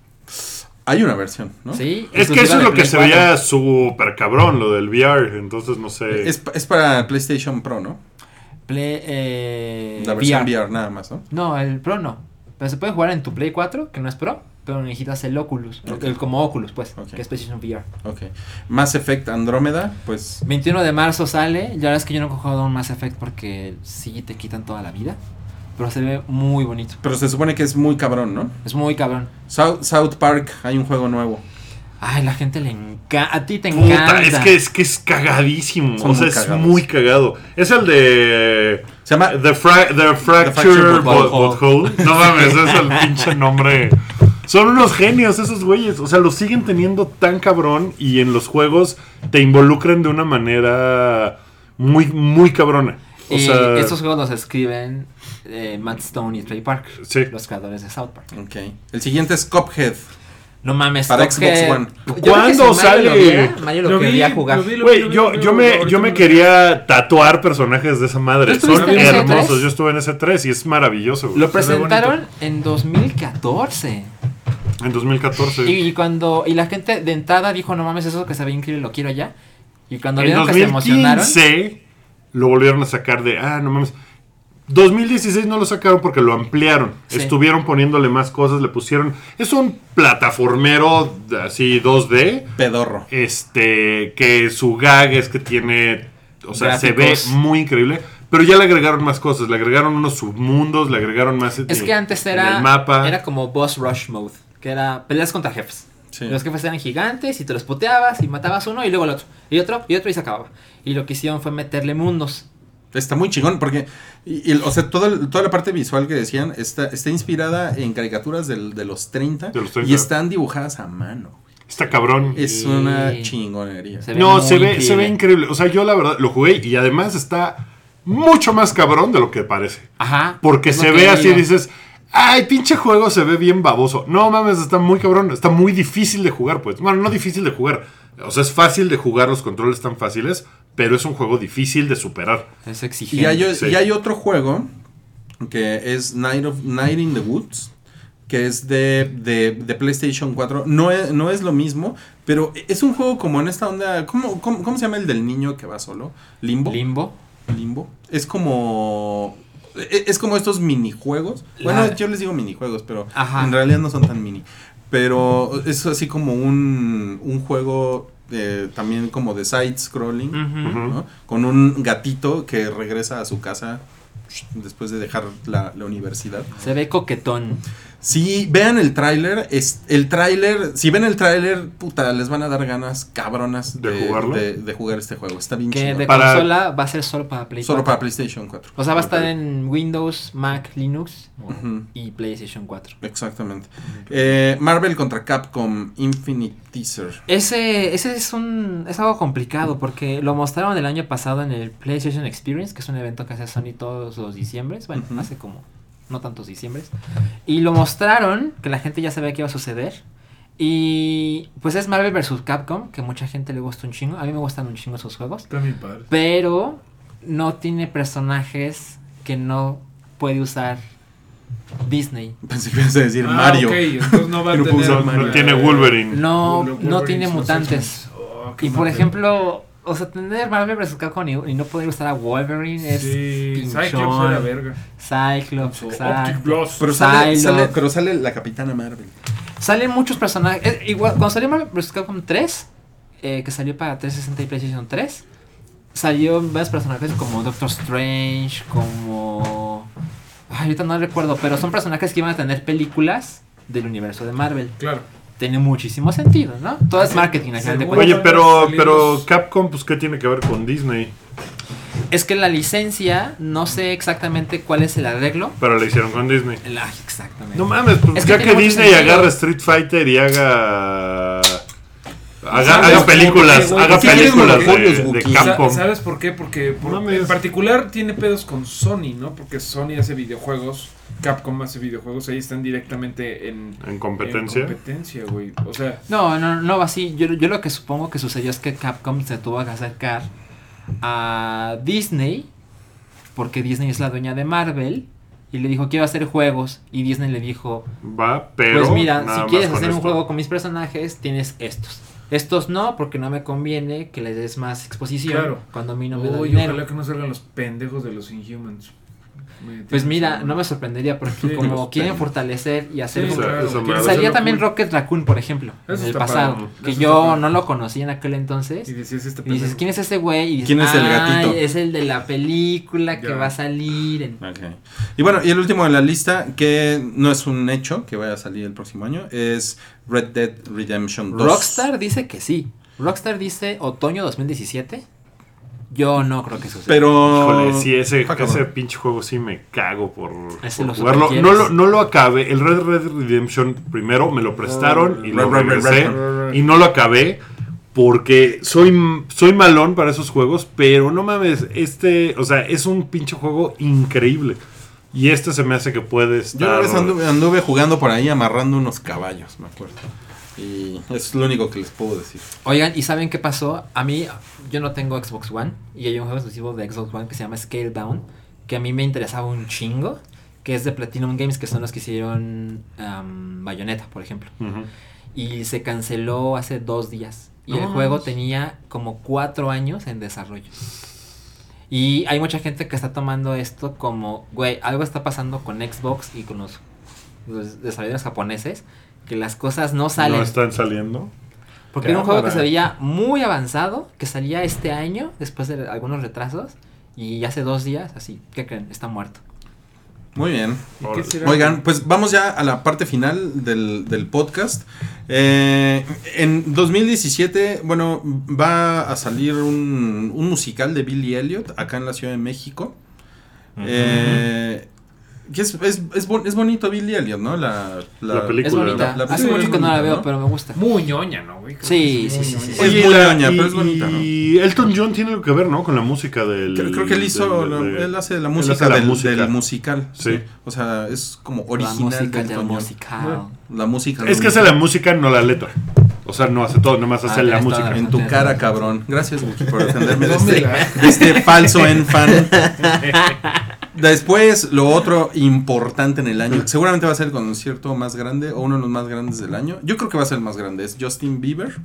[SPEAKER 5] Hay una versión, ¿no?
[SPEAKER 4] ¿sí?
[SPEAKER 2] Es que eso es lo que se
[SPEAKER 4] 4.
[SPEAKER 2] veía súper cabrón, lo del VR. Entonces no sé.
[SPEAKER 5] Es, es para PlayStation Pro, ¿no?
[SPEAKER 4] Play, eh,
[SPEAKER 5] La versión
[SPEAKER 4] VR.
[SPEAKER 5] VR. nada más, ¿no?
[SPEAKER 4] No, el Pro no. Pero se puede jugar en tu Play 4, que no es Pro, pero necesitas el Oculus. el- como Oculus, pues, que es PlayStation VR.
[SPEAKER 5] Ok. Mass Effect Andrómeda, pues
[SPEAKER 4] 21 de marzo sale. La verdad es que yo no he jugado un Mass Effect porque sí te quitan toda la vida. Pero se ve muy bonito.
[SPEAKER 5] Pero se supone que es muy cabrón, ¿no?
[SPEAKER 4] Es muy cabrón.
[SPEAKER 5] South, South Park, hay un juego nuevo.
[SPEAKER 4] Ay, la gente le encanta. A ti te
[SPEAKER 2] Puta,
[SPEAKER 4] encanta.
[SPEAKER 2] es que es que es cagadísimo.
[SPEAKER 5] Son
[SPEAKER 2] o sea,
[SPEAKER 5] muy
[SPEAKER 2] es
[SPEAKER 5] cagados.
[SPEAKER 2] muy cagado. Es el de.
[SPEAKER 5] Se llama
[SPEAKER 2] The, fra- the Fracture. Butthole. No mames, es el pinche nombre. Son unos genios esos güeyes. O sea, los siguen teniendo tan cabrón y en los juegos te involucran de una manera muy, muy cabrona. O
[SPEAKER 4] Y
[SPEAKER 2] sea,
[SPEAKER 4] estos juegos los escriben eh, Matt Stone y Trey Park,
[SPEAKER 2] Sí.
[SPEAKER 4] los creadores de South Park.
[SPEAKER 5] Ok. El siguiente es Cuphead.
[SPEAKER 4] No mames,
[SPEAKER 5] Para
[SPEAKER 4] Cuphead.
[SPEAKER 5] Xbox One.
[SPEAKER 4] Yo
[SPEAKER 2] ¿Cuándo
[SPEAKER 4] si Mario lo
[SPEAKER 2] sale?
[SPEAKER 4] viera, Mario lo,
[SPEAKER 3] Lo vi,
[SPEAKER 4] quería jugar.
[SPEAKER 3] lo vi, lo
[SPEAKER 2] Güey,
[SPEAKER 3] vi,
[SPEAKER 2] yo, me, yo quería tatuar personajes de esa madre.
[SPEAKER 4] ¿Tú
[SPEAKER 2] Son
[SPEAKER 4] estuviste en ese
[SPEAKER 2] hermosos.
[SPEAKER 4] tres?
[SPEAKER 2] Yo estuve en ese 3 y es maravilloso.
[SPEAKER 4] Lo presentaron en 2014.
[SPEAKER 2] En 2014.
[SPEAKER 4] Y cuando y la gente de entrada dijo, no mames, eso que se ve increíble, lo quiero ya. Y cuando
[SPEAKER 2] en
[SPEAKER 4] vieron que se emocionaron,
[SPEAKER 2] 2015 lo volvieron a sacar de, ah, no mames. 2016 no lo sacaron porque lo ampliaron.
[SPEAKER 4] Sí.
[SPEAKER 2] Estuvieron poniéndole más cosas, le pusieron... Es un plataformero así 2D.
[SPEAKER 5] Pedorro.
[SPEAKER 2] Este, que su gag es que tiene, o sea, se ve muy increíble. Pero ya le agregaron más cosas, le agregaron unos submundos, le agregaron más...
[SPEAKER 4] Es que antes era,
[SPEAKER 2] el mapa.
[SPEAKER 4] era como boss rush mode, que era peleas contra jefes.
[SPEAKER 5] Sí.
[SPEAKER 4] Los jefes eran gigantes y te los puteabas y matabas uno y luego el otro. Y otro, y otro y se acababa. Y lo que hicieron fue meterle mundos.
[SPEAKER 5] Está muy chingón porque, y, y, o sea, toda, el- toda la parte visual que decían está, está inspirada en caricaturas del- de los 30,
[SPEAKER 2] De los 30.
[SPEAKER 5] y están dibujadas a mano.
[SPEAKER 2] Está cabrón.
[SPEAKER 5] Es
[SPEAKER 4] Sí.
[SPEAKER 5] una chingonería.
[SPEAKER 4] Se
[SPEAKER 2] No, se ve, se
[SPEAKER 4] increíble.
[SPEAKER 2] ve increíble. O sea, yo la verdad lo jugué y además está mucho más cabrón de lo que parece.
[SPEAKER 4] Ajá.
[SPEAKER 2] Porque se ve así y dices, ay, pinche juego se ve bien baboso. No mames, está muy cabrón, está muy difícil de jugar, pues. Bueno, no difícil de jugar. O sea, es fácil de jugar, los controles tan fáciles, pero es un juego difícil de superar.
[SPEAKER 4] Es exigente.
[SPEAKER 5] Y hay,
[SPEAKER 2] Sí.
[SPEAKER 5] y hay otro juego que es Night, of, Night in the Woods, que es de, de, de PlayStation 4. No es, no es lo mismo, pero es un juego como en esta onda. ¿Cómo, cómo, cómo se llama el del niño que va solo? Limbo.
[SPEAKER 4] Limbo.
[SPEAKER 5] Limbo. Es como. E- Es como estos minijuegos. Bueno,
[SPEAKER 4] La-
[SPEAKER 5] yo les digo minijuegos, pero
[SPEAKER 4] Ajá.
[SPEAKER 5] en realidad no son tan mini. Pero es así como un, un juego eh, también como de side scrolling. ¿no? Con un gatito que regresa a su casa después de dejar la, la universidad.
[SPEAKER 4] Se ve coquetón.
[SPEAKER 5] Si vean el tráiler, es el tráiler, si ven el tráiler, puta, les van a dar ganas cabronas
[SPEAKER 2] ¿De jugarlo?
[SPEAKER 5] de, de jugar este juego. Está bien
[SPEAKER 4] Que
[SPEAKER 5] chido.
[SPEAKER 4] de
[SPEAKER 2] Para-
[SPEAKER 4] consola va a ser solo para Play
[SPEAKER 5] Solo
[SPEAKER 4] 4.
[SPEAKER 5] para PlayStation 4.
[SPEAKER 4] O sea, va a estar en Windows, Mac, Linux y PlayStation 4.
[SPEAKER 5] Exactamente. Eh, Marvel contra Capcom Infinite Teaser.
[SPEAKER 4] Ese, ese es un es algo complicado porque lo mostraron el año pasado en el PlayStation Experience, que es un evento que hace Sony todos los diciembres, bueno,
[SPEAKER 5] Ujú.
[SPEAKER 4] hace como no tantos diciembres. Y lo mostraron, que la gente ya sabía que iba a suceder. Y pues es Marvel vs. Capcom, que mucha gente le gusta un chingo. A mí me gustan un chingo esos juegos.
[SPEAKER 3] Está bien padre.
[SPEAKER 4] Pero no tiene personajes que no puede usar Disney.
[SPEAKER 5] Pensé que ibas a decir
[SPEAKER 3] Ah,
[SPEAKER 5] Mario.
[SPEAKER 3] ok, entonces no va a
[SPEAKER 5] No
[SPEAKER 3] tener.
[SPEAKER 5] puso
[SPEAKER 2] No,
[SPEAKER 5] Mario.
[SPEAKER 2] no tiene Wolverine.
[SPEAKER 4] No,
[SPEAKER 3] Wolverine,
[SPEAKER 4] no tiene mutantes.
[SPEAKER 3] Oh,
[SPEAKER 4] Y por ejemplo, o sea, tener Marvel vs. Capcom y, y no poder usar a Wolverine es
[SPEAKER 3] Sí,
[SPEAKER 4] pinchón.
[SPEAKER 3] Cyclops era verga.
[SPEAKER 4] Cyclops, exacto.
[SPEAKER 5] Pero sale, sale- pero sale la Capitana Marvel.
[SPEAKER 4] Salen muchos personajes. eh, igual, cuando salió Marvel vs. Capcom 3, eh, que salió para 360 y PlayStation 3, salió varios personajes como Doctor Strange, como. Ay, ahorita no recuerdo, pero son personajes que iban a tener películas del universo de Marvel.
[SPEAKER 3] Claro.
[SPEAKER 4] Tiene muchísimo sentido, ¿no? Todo es marketing al final de cuentas.
[SPEAKER 2] Oye, pero, pero Capcom, pues, ¿qué tiene que ver con Disney?
[SPEAKER 4] Es que la licencia, no sé exactamente cuál es el arreglo.
[SPEAKER 2] Pero la hicieron con Disney.
[SPEAKER 4] La- exactamente.
[SPEAKER 2] No mames, pues
[SPEAKER 4] Es que
[SPEAKER 2] ya que
[SPEAKER 4] mucho
[SPEAKER 2] Disney agarra Street Fighter y haga. Haga,
[SPEAKER 3] ¿Sabes
[SPEAKER 2] haga
[SPEAKER 3] por qué,
[SPEAKER 2] películas, haga
[SPEAKER 5] ¿Qué quieres
[SPEAKER 2] películas de, de Capcom.
[SPEAKER 3] ¿Sabes por qué? Porque por-
[SPEAKER 2] No mames.
[SPEAKER 3] en particular tiene pedos con Sony, ¿no? Porque Sony hace videojuegos, Capcom hace videojuegos, ahí están directamente en,
[SPEAKER 2] En competencia.
[SPEAKER 3] en competencia, güey. O sea,
[SPEAKER 4] No, no, no va así. Yo, yo lo que supongo que sucedió es que Capcom se tuvo que acercar a Disney, porque Disney es la dueña de Marvel, y le dijo, quiero hacer juegos. Y Disney le dijo,
[SPEAKER 2] Va, pero.
[SPEAKER 4] pues mira, si quieres hacer un
[SPEAKER 2] esto.
[SPEAKER 4] juego con mis personajes, tienes estos. Estos no, porque no me conviene que les des más exposición
[SPEAKER 3] Claro.
[SPEAKER 4] cuando a mí no me da
[SPEAKER 3] uy,
[SPEAKER 4] dinero.
[SPEAKER 3] ojalá que no salgan los pendejos de los Inhumans.
[SPEAKER 4] Pues mira, no me sorprendería porque
[SPEAKER 3] Sí,
[SPEAKER 4] como
[SPEAKER 5] los
[SPEAKER 4] quieren fortalecer y hacer
[SPEAKER 3] Sí, claro.
[SPEAKER 4] Salía también. Rocket Raccoon, por ejemplo,
[SPEAKER 3] Eso
[SPEAKER 4] en el pasado, que yo no lo conocí en aquel entonces.
[SPEAKER 3] Y decías este
[SPEAKER 4] Y dices. ¿quién es ese güey? Y dices,
[SPEAKER 5] ¿Quién es el
[SPEAKER 4] "Ay,
[SPEAKER 5] gatito?"
[SPEAKER 4] Es el de la película que
[SPEAKER 3] Ya.
[SPEAKER 4] va a salir. en-".
[SPEAKER 5] Ok. Y bueno, y el último de la lista, que no es un hecho que vaya a salir el próximo año, es Red Dead Redemption 2.
[SPEAKER 4] Rockstar dice que sí. Rockstar dice otoño 2017. Yo no creo que suceda.
[SPEAKER 5] Pero.
[SPEAKER 2] Híjole, sí, ese, ese pinche juego sí me cago por,
[SPEAKER 4] Ese
[SPEAKER 2] por
[SPEAKER 4] lo
[SPEAKER 2] jugarlo. No lo, no lo acabé. El Red Red Redemption primero me lo prestaron y lo
[SPEAKER 5] Red, red, red,
[SPEAKER 2] regresé.
[SPEAKER 5] red,
[SPEAKER 3] red.
[SPEAKER 2] Y no lo acabé porque soy, soy malón para esos juegos. Pero no mames, este, o sea, es un pinche juego increíble. Y este se me hace que puede
[SPEAKER 5] Yo
[SPEAKER 2] estar...
[SPEAKER 5] una vez anduve, anduve jugando por ahí amarrando unos caballos, me acuerdo. Y es lo único que les puedo decir.
[SPEAKER 4] Oigan, ¿y saben qué pasó? A mí, yo no tengo Xbox One. Y hay un juego exclusivo de Xbox One que se llama Scale Down. Que a mí me interesaba un chingo. Que es de Platinum Games, que son los que hicieron um, Bayonetta, por ejemplo. Y se canceló hace dos días. Y
[SPEAKER 5] No
[SPEAKER 4] el juego tenía como cuatro años en desarrollo. Y hay mucha gente que está tomando esto como, güey, algo está pasando con Xbox y con los, los desarrolladores japoneses, que las cosas no salen.
[SPEAKER 2] No están saliendo.
[SPEAKER 4] Porque era un juego que se veía muy avanzado, que salía este año, después de algunos retrasos, y hace dos días, así, ¿qué creen? Está muerto.
[SPEAKER 5] Muy bien. Oigan, pues vamos ya a la parte final del, del podcast. Eh, en 2017, bueno, va a salir un, un musical de Billy Elliot acá en la Ciudad de México. Eh, que es, es, es, bon- es bonito Billy Elliot, ¿no? La,
[SPEAKER 2] La película.
[SPEAKER 4] Es bonita.
[SPEAKER 5] La- la
[SPEAKER 4] Hace
[SPEAKER 5] película
[SPEAKER 4] mucho que no la veo,
[SPEAKER 5] ¿no?
[SPEAKER 4] pero me gusta.
[SPEAKER 3] Muy ñoña, ¿no, güey?
[SPEAKER 4] Sí, sí, sí,
[SPEAKER 3] ñoña.
[SPEAKER 4] sí, sí.
[SPEAKER 5] Es muy
[SPEAKER 2] la-
[SPEAKER 5] ñoña,
[SPEAKER 2] y,
[SPEAKER 5] pero es bonita, ¿no?
[SPEAKER 2] y Elton John tiene algo que ver, ¿no? Con la música del.
[SPEAKER 5] Creo, creo que él hizo,
[SPEAKER 2] del-
[SPEAKER 5] la-
[SPEAKER 2] de-
[SPEAKER 5] él hace la música,
[SPEAKER 2] hace la
[SPEAKER 5] del,
[SPEAKER 2] música.
[SPEAKER 5] del musical.
[SPEAKER 2] Sí.
[SPEAKER 5] Sí. O sea, es como
[SPEAKER 4] La
[SPEAKER 5] original
[SPEAKER 4] música
[SPEAKER 5] Elton John.
[SPEAKER 4] musical.
[SPEAKER 5] La música.
[SPEAKER 2] Es que hace la música, no la letra. O sea, no hace todo, nomás hace
[SPEAKER 4] Ah,
[SPEAKER 2] la
[SPEAKER 4] tienes toda
[SPEAKER 2] música.
[SPEAKER 4] la
[SPEAKER 5] En tu cara, cabrón. Gracias, por defenderme de este,
[SPEAKER 3] la-
[SPEAKER 5] de este falso en fan. Después, lo otro importante en el año, seguramente va a ser el concierto más grande o uno de los más grandes del año. Yo creo que va a ser el más grande, es Justin Bieber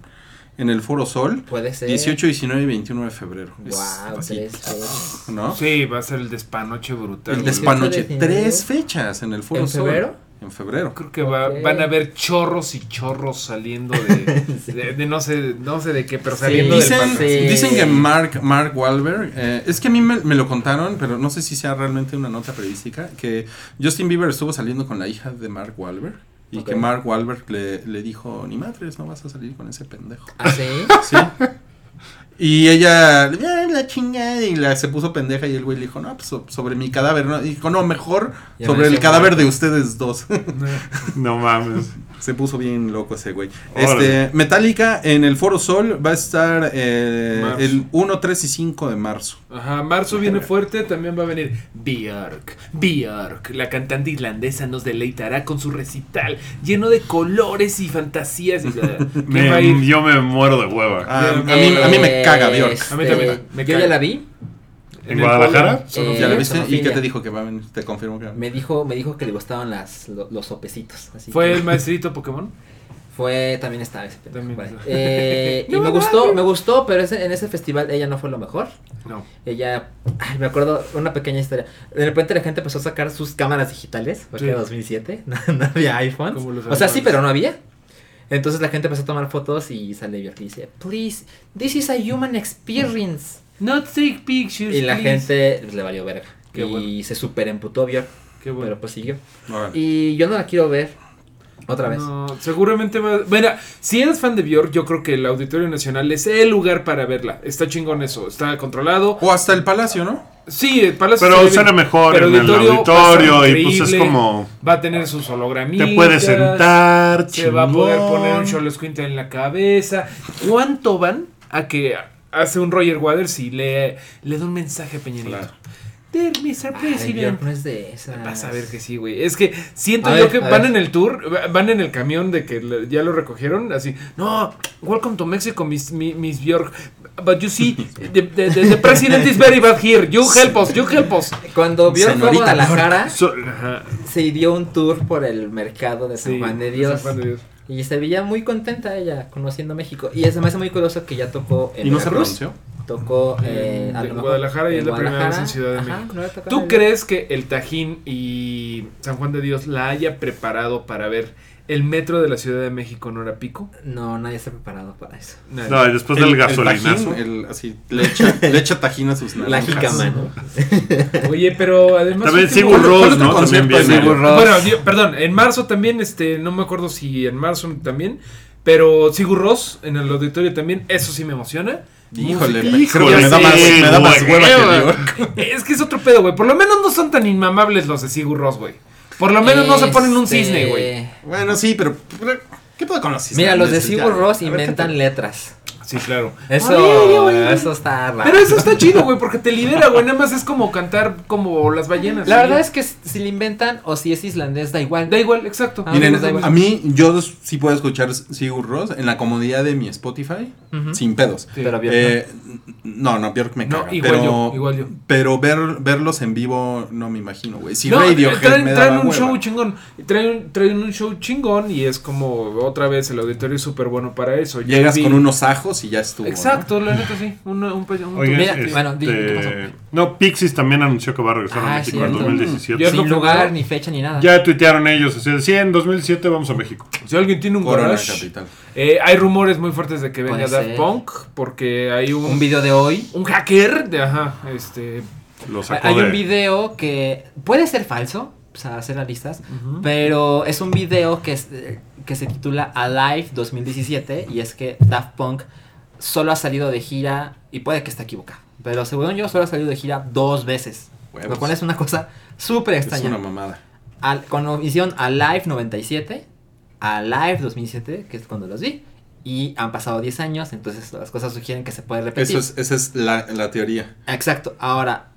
[SPEAKER 5] en el Foro Sol,
[SPEAKER 4] Puede ser.
[SPEAKER 5] 18, 19 y 21 de febrero.
[SPEAKER 4] Wow, tres fechas.
[SPEAKER 5] ¿no?
[SPEAKER 3] Sí, va a ser el despanoche brutal.
[SPEAKER 5] El despanoche,
[SPEAKER 4] 18 de
[SPEAKER 5] tres fechas en el Foro
[SPEAKER 4] ¿En
[SPEAKER 5] Sol.
[SPEAKER 4] febrero?
[SPEAKER 5] En febrero.
[SPEAKER 3] Creo que va- van a haber chorros y chorros saliendo de,
[SPEAKER 4] Sí.
[SPEAKER 3] de, de no sé no sé de qué, pero
[SPEAKER 4] Sí.
[SPEAKER 3] saliendo
[SPEAKER 5] Dicen,
[SPEAKER 3] del
[SPEAKER 4] Sí.
[SPEAKER 5] dicen que Mark, Mark Wahlberg, eh, es que a mí me, me lo contaron, pero no sé si sea realmente una nota periodística, que Justin Bieber estuvo saliendo con la hija de Mark Wahlberg y que Mark Wahlberg le, le dijo, ni madres, no vas a salir con ese pendejo.
[SPEAKER 4] ¿Ah, sí?
[SPEAKER 5] ¿Sí? Y ella, "Ah, la chingada, y la, se puso pendeja y el güey le dijo, no, pues so- sobre mi cadáver, ¿no? Y dijo, no, mejor
[SPEAKER 4] Ya
[SPEAKER 5] sobre el cadáver
[SPEAKER 4] muerto.
[SPEAKER 5] de ustedes dos.
[SPEAKER 2] No mames.
[SPEAKER 5] Se puso bien loco ese güey. Este, Metallica en el Foro Sol va a estar eh, el 1, 3 y 5 de marzo.
[SPEAKER 3] Ajá, marzo viene fuerte, también va a venir Björk. Björk, la cantante irlandesa, nos deleitará con su recital lleno de colores y fantasías. ¿Qué
[SPEAKER 2] Me-
[SPEAKER 3] va a ir?
[SPEAKER 2] yo me muero de hueva.
[SPEAKER 5] Ah, a, mí, a mí me caga Bjork.
[SPEAKER 4] Este,
[SPEAKER 3] A mí también, me
[SPEAKER 4] yo
[SPEAKER 3] caga.
[SPEAKER 4] ya la vi.
[SPEAKER 2] ¿En Guadalajara?
[SPEAKER 4] Eh,
[SPEAKER 5] ¿Ya la viste? ¿Y qué te dijo que va a venir? Te confirmo que va a venir.
[SPEAKER 4] Me dijo, me dijo que le gustaban las, lo- los sopecitos. Así
[SPEAKER 3] ¿Fue
[SPEAKER 4] que
[SPEAKER 3] el maestrito Pokémon?
[SPEAKER 4] fue también estaba ese
[SPEAKER 3] También
[SPEAKER 4] vale. Eh, y me gustó, me gustó, pero ese- en ese festival ella no fue lo mejor.
[SPEAKER 3] No.
[SPEAKER 4] Ella, ay, me acuerdo una pequeña historia. De repente la gente empezó a sacar sus cámaras digitales, porque
[SPEAKER 3] Sí.
[SPEAKER 4] era 2007, no, no había iPhones. O sea, sí, pero no había. Entonces la gente empezó a tomar fotos y sale y dice, please, this is a human experience.
[SPEAKER 3] Not take pictures.
[SPEAKER 4] Y la
[SPEAKER 3] please.
[SPEAKER 4] gente pues, le valió verga.
[SPEAKER 3] Qué
[SPEAKER 4] y
[SPEAKER 3] bueno.
[SPEAKER 4] se super emputó Björk,
[SPEAKER 3] Qué bueno.
[SPEAKER 4] pero pues siguió. Y yo no la quiero ver otra vez.
[SPEAKER 3] No, seguramente va. Bueno, si eres fan de Björk, yo creo que el Auditorio Nacional es el lugar para verla. Está chingón eso, está controlado.
[SPEAKER 5] O hasta el Palacio, ¿no?
[SPEAKER 3] Sí, el Palacio
[SPEAKER 2] Pero suena mejor
[SPEAKER 3] pero
[SPEAKER 2] en el
[SPEAKER 3] va a
[SPEAKER 2] auditorio y pues es como.
[SPEAKER 3] Va a tener sus hologramitas.
[SPEAKER 2] Te puedes sentar,
[SPEAKER 3] Se va a poder poner un Cholo Escuintle en la cabeza. ¿Cuánto van a que hace un Roger Waters y le, le da un mensaje a Peña Nieto?
[SPEAKER 5] Claro.
[SPEAKER 3] Dear Mr.
[SPEAKER 4] Ay,
[SPEAKER 3] President.
[SPEAKER 4] Björk no es de esas.
[SPEAKER 3] Vas a ver que sí, güey. Es que siento
[SPEAKER 4] A
[SPEAKER 3] yo
[SPEAKER 4] ver,
[SPEAKER 3] que van
[SPEAKER 4] ver.
[SPEAKER 3] en el tour, va- van en el camión de que le- ya lo recogieron, así, no, welcome to Mexico, Miss, mi- Miss Bjork. But you see, the, the- the- the president is very bad here. You help us, you help us.
[SPEAKER 4] Cuando Björk fue a Guadalajara,
[SPEAKER 2] So-
[SPEAKER 4] se dio un tour por el mercado de San
[SPEAKER 3] Sí,
[SPEAKER 4] Juan de
[SPEAKER 3] San
[SPEAKER 4] Dios.
[SPEAKER 3] Juan de Dios.
[SPEAKER 4] Y se veía muy contenta ella conociendo México. Y se me hace muy curioso que ya tocó en
[SPEAKER 5] ¿Y no se
[SPEAKER 4] Veracruz,
[SPEAKER 5] pronunció?
[SPEAKER 4] Tocó eh,
[SPEAKER 3] En-
[SPEAKER 4] a lo
[SPEAKER 3] en
[SPEAKER 4] mejor
[SPEAKER 3] Guadalajara y
[SPEAKER 4] en
[SPEAKER 3] es la primera vez en. Ciudad de
[SPEAKER 4] Ajá,
[SPEAKER 3] México.
[SPEAKER 4] no
[SPEAKER 3] ¿Tú crees que el Tajín y San Juan de Dios la haya preparado para ver el metro de la Ciudad de México en hora pico?
[SPEAKER 4] No, nadie está preparado para eso.
[SPEAKER 3] Nadie.
[SPEAKER 2] No, y después del gasolinazo.
[SPEAKER 5] tajín, el- así, le echa, le echa tajín a sus
[SPEAKER 4] La
[SPEAKER 5] naranjas.
[SPEAKER 4] jícama, ¿no?
[SPEAKER 3] Oye, pero además.
[SPEAKER 2] También Sigur
[SPEAKER 5] ¿cuál- cuál
[SPEAKER 2] Rós,
[SPEAKER 5] es tu
[SPEAKER 2] ¿no? También viene.
[SPEAKER 3] Bueno, perdón, en marzo también, este, no me acuerdo si en marzo también, pero Sigur Rós en el auditorio también, eso sí me emociona.
[SPEAKER 5] Híjole,
[SPEAKER 2] Música.
[SPEAKER 5] creo que me da más, me da más hueva que Bjork.
[SPEAKER 3] Es que es otro pedo, güey. Por lo menos no son tan inmamables los de Sigur Rós, güey. Por lo menos no se ponen un
[SPEAKER 4] Este,
[SPEAKER 3] cisne, güey.
[SPEAKER 5] Bueno, sí, pero, pero, ¿qué puedo con los cisnes?
[SPEAKER 4] Mira, los de Sigur Ross inventan
[SPEAKER 5] ¿qué
[SPEAKER 4] letras.
[SPEAKER 3] Sí, claro.
[SPEAKER 4] Eso, eso está raro.
[SPEAKER 3] Pero eso está chido, güey, porque te libera, güey. Nada más es como cantar como las ballenas.
[SPEAKER 4] La
[SPEAKER 3] ¿sí?
[SPEAKER 4] verdad es que si lo inventan o si es islandés, da igual.
[SPEAKER 3] Da igual, exacto.
[SPEAKER 4] Ah,
[SPEAKER 5] Miren,
[SPEAKER 4] da igual.
[SPEAKER 5] a mí, yo sí puedo escuchar Sigur Ross en la comodidad de mi Spotify, sin pedos.
[SPEAKER 3] Sí.
[SPEAKER 4] Pero Björk
[SPEAKER 5] Eh, no, no, Björk me
[SPEAKER 3] No,
[SPEAKER 5] caga.
[SPEAKER 3] igual
[SPEAKER 5] pero,
[SPEAKER 3] yo, igual yo.
[SPEAKER 5] Pero ver, verlos en vivo no me imagino, güey. Si
[SPEAKER 3] No,
[SPEAKER 5] Radiohead
[SPEAKER 3] traen,
[SPEAKER 5] me
[SPEAKER 3] traen un
[SPEAKER 5] hueva.
[SPEAKER 3] show chingón. Traen, traen un show chingón y es como otra vez el auditorio es súper bueno para eso.
[SPEAKER 5] Llegas
[SPEAKER 3] vi-
[SPEAKER 5] con unos ajos y ya estuvo. ¿no?
[SPEAKER 3] Exacto, la neta sí. Un, un, un
[SPEAKER 2] Oigan,
[SPEAKER 4] Mira,
[SPEAKER 2] este,
[SPEAKER 4] bueno, di- ¿qué pasó?
[SPEAKER 2] no, Pixies también anunció que va a regresar a
[SPEAKER 4] Ah,
[SPEAKER 2] México en
[SPEAKER 4] cierto.
[SPEAKER 2] 2017.
[SPEAKER 3] Ya
[SPEAKER 4] Sin lugar, ni fecha, ni nada.
[SPEAKER 2] Ya tuitearon ellos, así de, sí, en 2017 vamos a México.
[SPEAKER 3] Si alguien tiene un
[SPEAKER 5] Corona
[SPEAKER 3] garage,
[SPEAKER 5] Capital.
[SPEAKER 3] eh, hay rumores muy fuertes de que venga Daft. Punk porque hay un,
[SPEAKER 4] Un video de hoy.
[SPEAKER 3] un hacker de ajá, este
[SPEAKER 2] Lo sacó
[SPEAKER 4] Hay
[SPEAKER 2] de-
[SPEAKER 4] un video que puede ser falso, o sea, hacer realistas, pero es un video que, es, eh, que se titula Alive 2017 y es que Daft Punk solo ha salido de gira, y puede que esté equivocado, pero según yo solo ha salido de gira dos veces.
[SPEAKER 5] Huevos.
[SPEAKER 4] Lo cual es una cosa súper
[SPEAKER 5] Es
[SPEAKER 4] extraña.
[SPEAKER 5] una mamada.
[SPEAKER 4] Al- cuando hicieron Alive 97, Alive 2007, que es cuando los vi, y han pasado 10 años, entonces las cosas sugieren que se puede repetir.
[SPEAKER 5] Eso es, esa es la, la teoría.
[SPEAKER 4] Exacto. Ahora,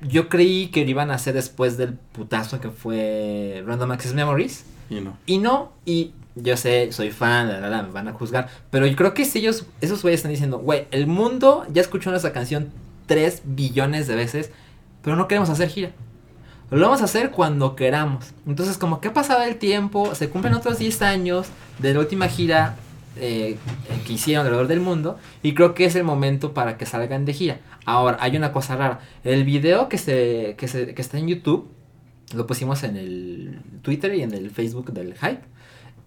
[SPEAKER 4] yo creí que lo iban a hacer después del putazo que fue Random Access Memories.
[SPEAKER 5] Y no.
[SPEAKER 4] Y no, y yo sé, soy fan, la, la, me van a juzgar. Pero yo creo que si ellos, esos güeyes están diciendo, güey, el mundo ya escuchó nuestra canción 3 billones de veces, pero no queremos hacer gira. Lo vamos a hacer cuando queramos. Entonces, como que ha pasado el tiempo, se cumplen otros 10 años de la última gira eh, que hicieron alrededor del mundo. Y creo que es el momento para que salgan de gira. Ahora, hay una cosa rara. El video que, se, que, se, que está en YouTube, lo pusimos en el Twitter y en el Facebook del Hype.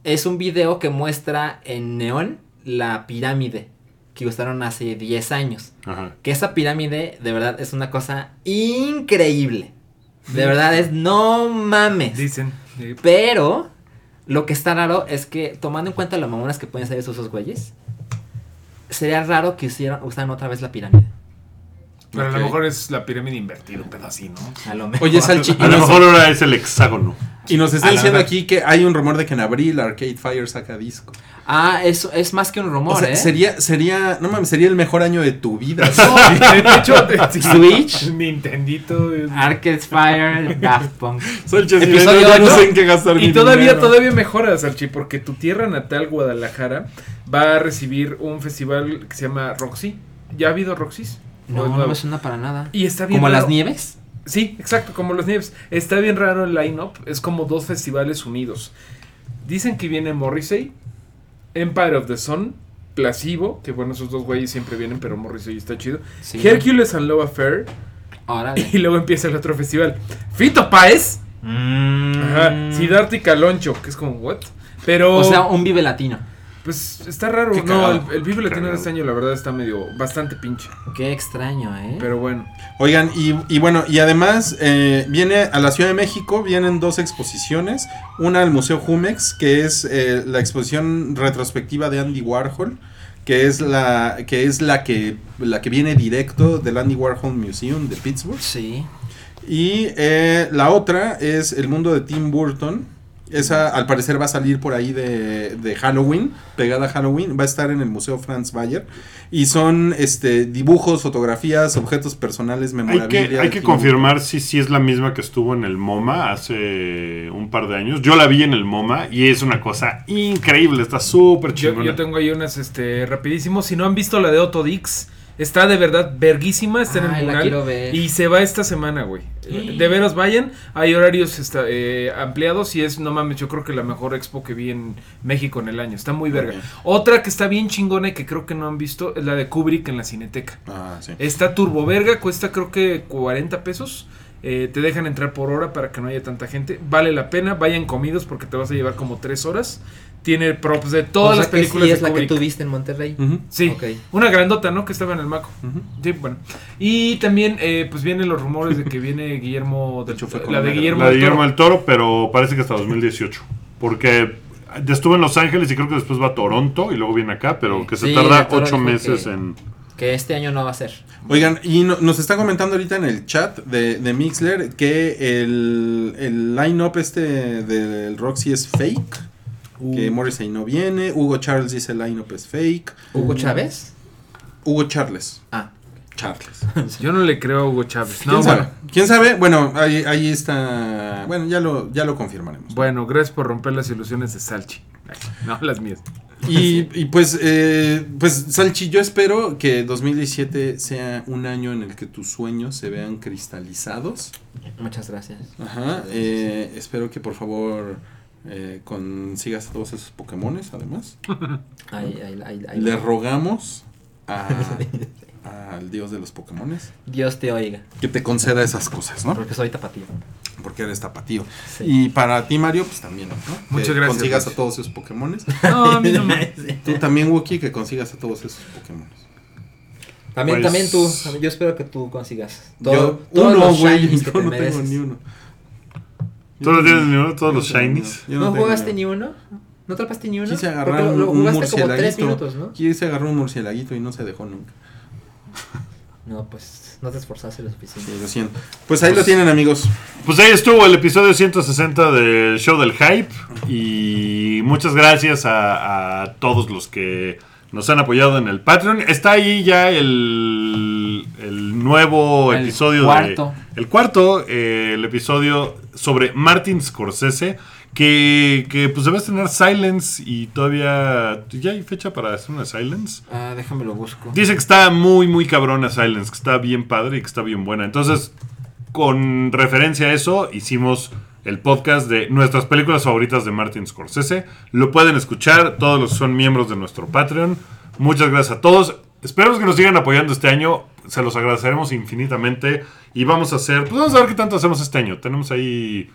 [SPEAKER 4] Es un video que muestra en neón la pirámide que usaron hace 10 años.
[SPEAKER 2] Ajá.
[SPEAKER 4] Que esa pirámide de verdad es una cosa increíble. De verdad es no mames.
[SPEAKER 3] dicen
[SPEAKER 4] Pero lo que está raro es que tomando en cuenta las mamonas que pueden ser esos, esos güeyes, sería raro que hicieran, usaran otra vez la pirámide.
[SPEAKER 3] Pero a lo mejor es la pirámide invertida, un pedo así, ¿no?
[SPEAKER 4] A lo mejor.
[SPEAKER 5] Oye, Salchi, y
[SPEAKER 2] A lo
[SPEAKER 5] nos,
[SPEAKER 2] mejor ahora es el hexágono.
[SPEAKER 5] y nos está diciendo aquí que hay un rumor de que en abril Arcade Fire saca disco.
[SPEAKER 4] Ah, eso es más que un rumor,
[SPEAKER 5] o sea,
[SPEAKER 4] ¿eh?
[SPEAKER 5] sería, sería, no mames, sería el mejor año de tu vida.
[SPEAKER 3] de hecho.
[SPEAKER 4] Switch.
[SPEAKER 3] Nintendito.
[SPEAKER 4] Arcade Fire, Daft Punk.
[SPEAKER 5] Sánchez,
[SPEAKER 4] Episodio
[SPEAKER 5] yo no sé en qué gastar mi
[SPEAKER 3] Y todavía,
[SPEAKER 5] dinero.
[SPEAKER 3] todavía mejora, Sarchi, porque tu tierra natal, Guadalajara, va a recibir un festival que se llama Roxy. ¿Ya ha habido Roxys? ¿O
[SPEAKER 4] No,
[SPEAKER 3] es
[SPEAKER 4] no me suena para nada.
[SPEAKER 3] Y está bien
[SPEAKER 4] ¿Como
[SPEAKER 3] raro.
[SPEAKER 4] las nieves?
[SPEAKER 3] Sí, exacto, como los Nieves. Está bien raro el line-up. Es como dos festivales unidos. Dicen que viene Morrissey, Empire of the Sun, Placebo, que bueno, esos dos güeyes siempre vienen, pero Morrissey está chido.
[SPEAKER 4] Sí.
[SPEAKER 3] Hercules and Love Affair.
[SPEAKER 4] Órale.
[SPEAKER 3] Y luego empieza el otro festival. Fito Páez.
[SPEAKER 4] Mm.
[SPEAKER 3] Ajá. Siddhartha y Caloncho, que es como, ¿what? Pero.
[SPEAKER 4] O sea, un vive latino.
[SPEAKER 3] Pues está raro.
[SPEAKER 5] Qué
[SPEAKER 3] no, el, el Vive Latino de este año, la verdad, está medio. bastante pinche.
[SPEAKER 4] Qué extraño, ¿eh?
[SPEAKER 3] Pero bueno.
[SPEAKER 5] Oigan, y, y bueno, y además eh, viene a la Ciudad de México, vienen dos exposiciones. Una al Museo Jumex, que es eh, la exposición retrospectiva de Andy Warhol, que es la que es la que la que viene directo del Andy Warhol Museum de Pittsburgh.
[SPEAKER 4] Sí.
[SPEAKER 5] Y eh, la otra es El mundo de Tim Burton. Esa al parecer va a salir por ahí de, de Halloween, pegada a Halloween, va a estar en el Museo Franz Bayer. Y son este dibujos, fotografías, objetos personales,
[SPEAKER 2] Hay
[SPEAKER 5] memorabilia.
[SPEAKER 2] que, hay que confirmar si sí es la misma que estuvo en el MoMA hace un par de años. Yo la vi en el MoMA y es una cosa increíble, está súper
[SPEAKER 3] Yo,
[SPEAKER 2] chingona.
[SPEAKER 3] yo tengo ahí unas, este, rapidísimo. Si no han visto la de Otto Dix, está de verdad verguísima, está en el mural. Y se va esta semana, güey. De veras vayan, hay horarios esta, eh, ampliados y es, no mames, yo creo que la mejor expo que vi en México en el año. Está muy verga. Otra que está bien chingona y que creo que no han visto es la de Kubrick en la Cineteca.
[SPEAKER 5] Ah, sí.
[SPEAKER 3] Está turbo verga, cuesta creo que 40 pesos. Eh, te dejan entrar por hora para que no haya tanta gente. Vale la pena, vayan comidos porque te vas a llevar como 3 horas. Tiene props de todas
[SPEAKER 4] O sea
[SPEAKER 3] las
[SPEAKER 4] que
[SPEAKER 3] películas
[SPEAKER 4] sí es
[SPEAKER 3] de
[SPEAKER 4] la que
[SPEAKER 3] Kubrick.
[SPEAKER 4] tú viste en Monterrey.
[SPEAKER 3] Sí, una grandota, ¿no? Que estaba en el Maco. Sí, bueno. Y también, eh, pues vienen los rumores de que viene Guillermo. del-
[SPEAKER 5] hecho, fue con
[SPEAKER 3] la de Guillermo,
[SPEAKER 2] la de. Guillermo del Toro, pero parece que hasta 2018. Porque estuvo en Los Ángeles y creo que después va a Toronto y luego viene acá, pero que se
[SPEAKER 4] Sí,
[SPEAKER 2] tarda ocho meses
[SPEAKER 4] que-
[SPEAKER 2] en...
[SPEAKER 4] Que este año no va a ser.
[SPEAKER 5] Oigan, y no- nos está comentando ahorita en el chat de, de Mixler que el, el line-up este del Roxy es fake. Que Morrissey no viene. Hugo Charles dice el line-up es fake.
[SPEAKER 4] ¿Hugo Chávez?
[SPEAKER 5] Hugo Charles.
[SPEAKER 4] Ah.
[SPEAKER 5] Charles.
[SPEAKER 3] Yo no le creo a Hugo Chávez.
[SPEAKER 5] ¿Quién
[SPEAKER 3] No,
[SPEAKER 5] sabe?
[SPEAKER 3] bueno.
[SPEAKER 5] ¿Quién sabe? Bueno, ahí, ahí está. Bueno, ya lo, ya lo confirmaremos.
[SPEAKER 3] Bueno, gracias por romper las ilusiones de Salchi. No, las mías.
[SPEAKER 5] Y, y pues, eh, pues, Salchi, yo espero que 2017 sea un año en el que tus sueños se vean cristalizados.
[SPEAKER 4] Muchas gracias.
[SPEAKER 5] Ajá. eh, espero que por favor eh, consigas a todos esos Pokémones, además. Le rogamos a- al dios de los Pokémones
[SPEAKER 4] Dios te oiga,
[SPEAKER 5] que te conceda esas cosas, ¿no?
[SPEAKER 4] porque soy tapatío.
[SPEAKER 5] Porque eres tapatío.
[SPEAKER 4] Sí.
[SPEAKER 5] Y para ti, Mario, pues también, ¿no?
[SPEAKER 3] Muchas
[SPEAKER 5] que
[SPEAKER 3] gracias,
[SPEAKER 5] consigas a todos esos Pokémones.
[SPEAKER 3] No, a mí no me.
[SPEAKER 5] Tú también, Wookie, que consigas a todos esos Pokémones.
[SPEAKER 4] También,
[SPEAKER 2] Pues-
[SPEAKER 4] también tú. Yo espero que tú consigas.
[SPEAKER 5] Yo,
[SPEAKER 4] Todo- todos
[SPEAKER 5] uno, güey, yo no tengo ni uno.
[SPEAKER 2] ¿Tú no tienes ni uno? Todos los shinies.
[SPEAKER 4] ¿No, jugaste ni uno? ¿No atrapaste ni uno?
[SPEAKER 5] Quise agarrar
[SPEAKER 4] lo,
[SPEAKER 5] un,
[SPEAKER 4] lo
[SPEAKER 5] un
[SPEAKER 4] jugaste como tres
[SPEAKER 5] murcielaguito.
[SPEAKER 4] minutos, ¿no?
[SPEAKER 5] Quise agarrar un murcielaguito y no se dejó nunca.
[SPEAKER 4] No, pues no te esforzaste lo suficiente.
[SPEAKER 5] Sí, lo siento. Pues ahí lo tienen, amigos.
[SPEAKER 2] Pues ahí estuvo el episodio 160 del show del hype. Y muchas gracias a, a todos los que nos han apoyado en el Patreon. Está ahí ya el, el nuevo
[SPEAKER 4] El
[SPEAKER 2] episodio
[SPEAKER 4] cuarto.
[SPEAKER 2] de. El cuarto, eh, el episodio sobre Martin Scorsese. Que, que pues debes tener Silence y todavía. ¿Ya hay fecha para hacer una Silence?
[SPEAKER 4] Ah, déjame lo busco.
[SPEAKER 2] Dice que está muy, muy cabrona Silence, que está bien padre y que está bien buena. Entonces, con referencia a eso, hicimos el podcast de nuestras películas favoritas de Martin Scorsese. Lo pueden escuchar, todos los que son miembros de nuestro Patreon. Muchas gracias a todos. Esperemos que nos sigan apoyando este año. Se los agradeceremos infinitamente. Y vamos a hacer, pues vamos a ver qué tanto hacemos este año. Tenemos ahí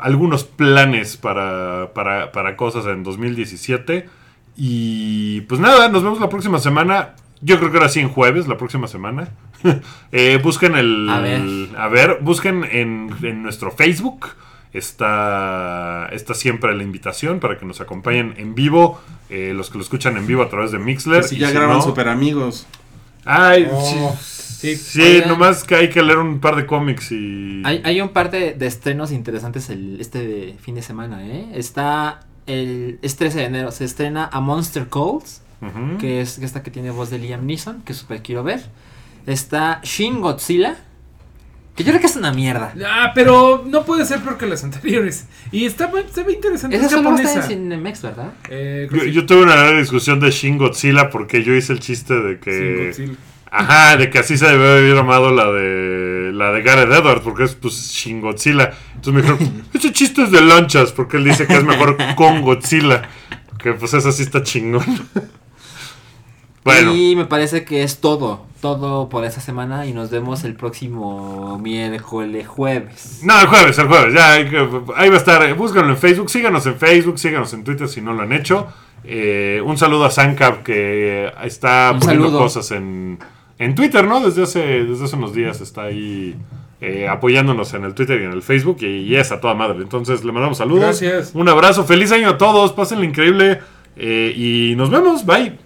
[SPEAKER 2] algunos planes para, para, para cosas en 2017. Y pues nada, nos vemos la próxima semana. Yo creo que ahora sí en jueves, la próxima semana. Eh, busquen el.
[SPEAKER 4] A ver.
[SPEAKER 2] a ver, busquen en, en nuestro Facebook. Está, está siempre la invitación para que nos acompañen en vivo. eh, los que lo escuchan en vivo a través de Mixler.
[SPEAKER 5] Que si
[SPEAKER 2] y
[SPEAKER 5] ya
[SPEAKER 2] si
[SPEAKER 5] graban
[SPEAKER 2] no-
[SPEAKER 5] super amigos.
[SPEAKER 2] Ay,
[SPEAKER 3] Oh,
[SPEAKER 2] sí.
[SPEAKER 3] sí.
[SPEAKER 2] Sí,
[SPEAKER 4] Oigan.
[SPEAKER 2] nomás que hay que leer un par de cómics y.
[SPEAKER 4] Hay, hay un par de, de estrenos interesantes el, este fin de semana, ¿eh? Está el... Es 13 de enero, se estrena A Monster Calls, que es esta que tiene voz de Liam Neeson, que súper quiero ver. Está Shin Godzilla, que yo creo que es una mierda.
[SPEAKER 3] Ah, pero no puede ser peor que las anteriores. Y está, se ve interesante.
[SPEAKER 4] Esa
[SPEAKER 3] es
[SPEAKER 4] solo está en
[SPEAKER 3] japonesa.
[SPEAKER 4] Cinemex, ¿verdad?
[SPEAKER 3] Eh,
[SPEAKER 2] Yo, tuve una gran discusión de Shin Godzilla porque yo hice el chiste de que.
[SPEAKER 3] Godzilla.
[SPEAKER 2] Ajá, de que así se debe haber llamado la de la de Gareth Edwards, porque es pues Shin Godzilla. Entonces me dijeron, ese chiste es de lanchas, porque él dice que es mejor con Godzilla. Que pues eso sí está chingón. Bueno,
[SPEAKER 4] Y me parece que es todo, todo por esta semana y nos vemos el próximo miércoles, jueves.
[SPEAKER 2] no, el jueves, el jueves, ya, ahí va a estar. Búscanlo en Facebook, síganos en Facebook, síganos en Twitter si no lo han hecho. Eh, un saludo a Sancap que está
[SPEAKER 4] Un
[SPEAKER 2] poniendo
[SPEAKER 4] saludo.
[SPEAKER 2] cosas en, en Twitter, ¿no? Desde hace, desde hace unos días está ahí eh, apoyándonos en el Twitter y en el Facebook y, y es a toda madre. Entonces le mandamos saludos.
[SPEAKER 3] Gracias.
[SPEAKER 2] Un abrazo, feliz año a todos, pásenlo increíble eh, y nos vemos, bye.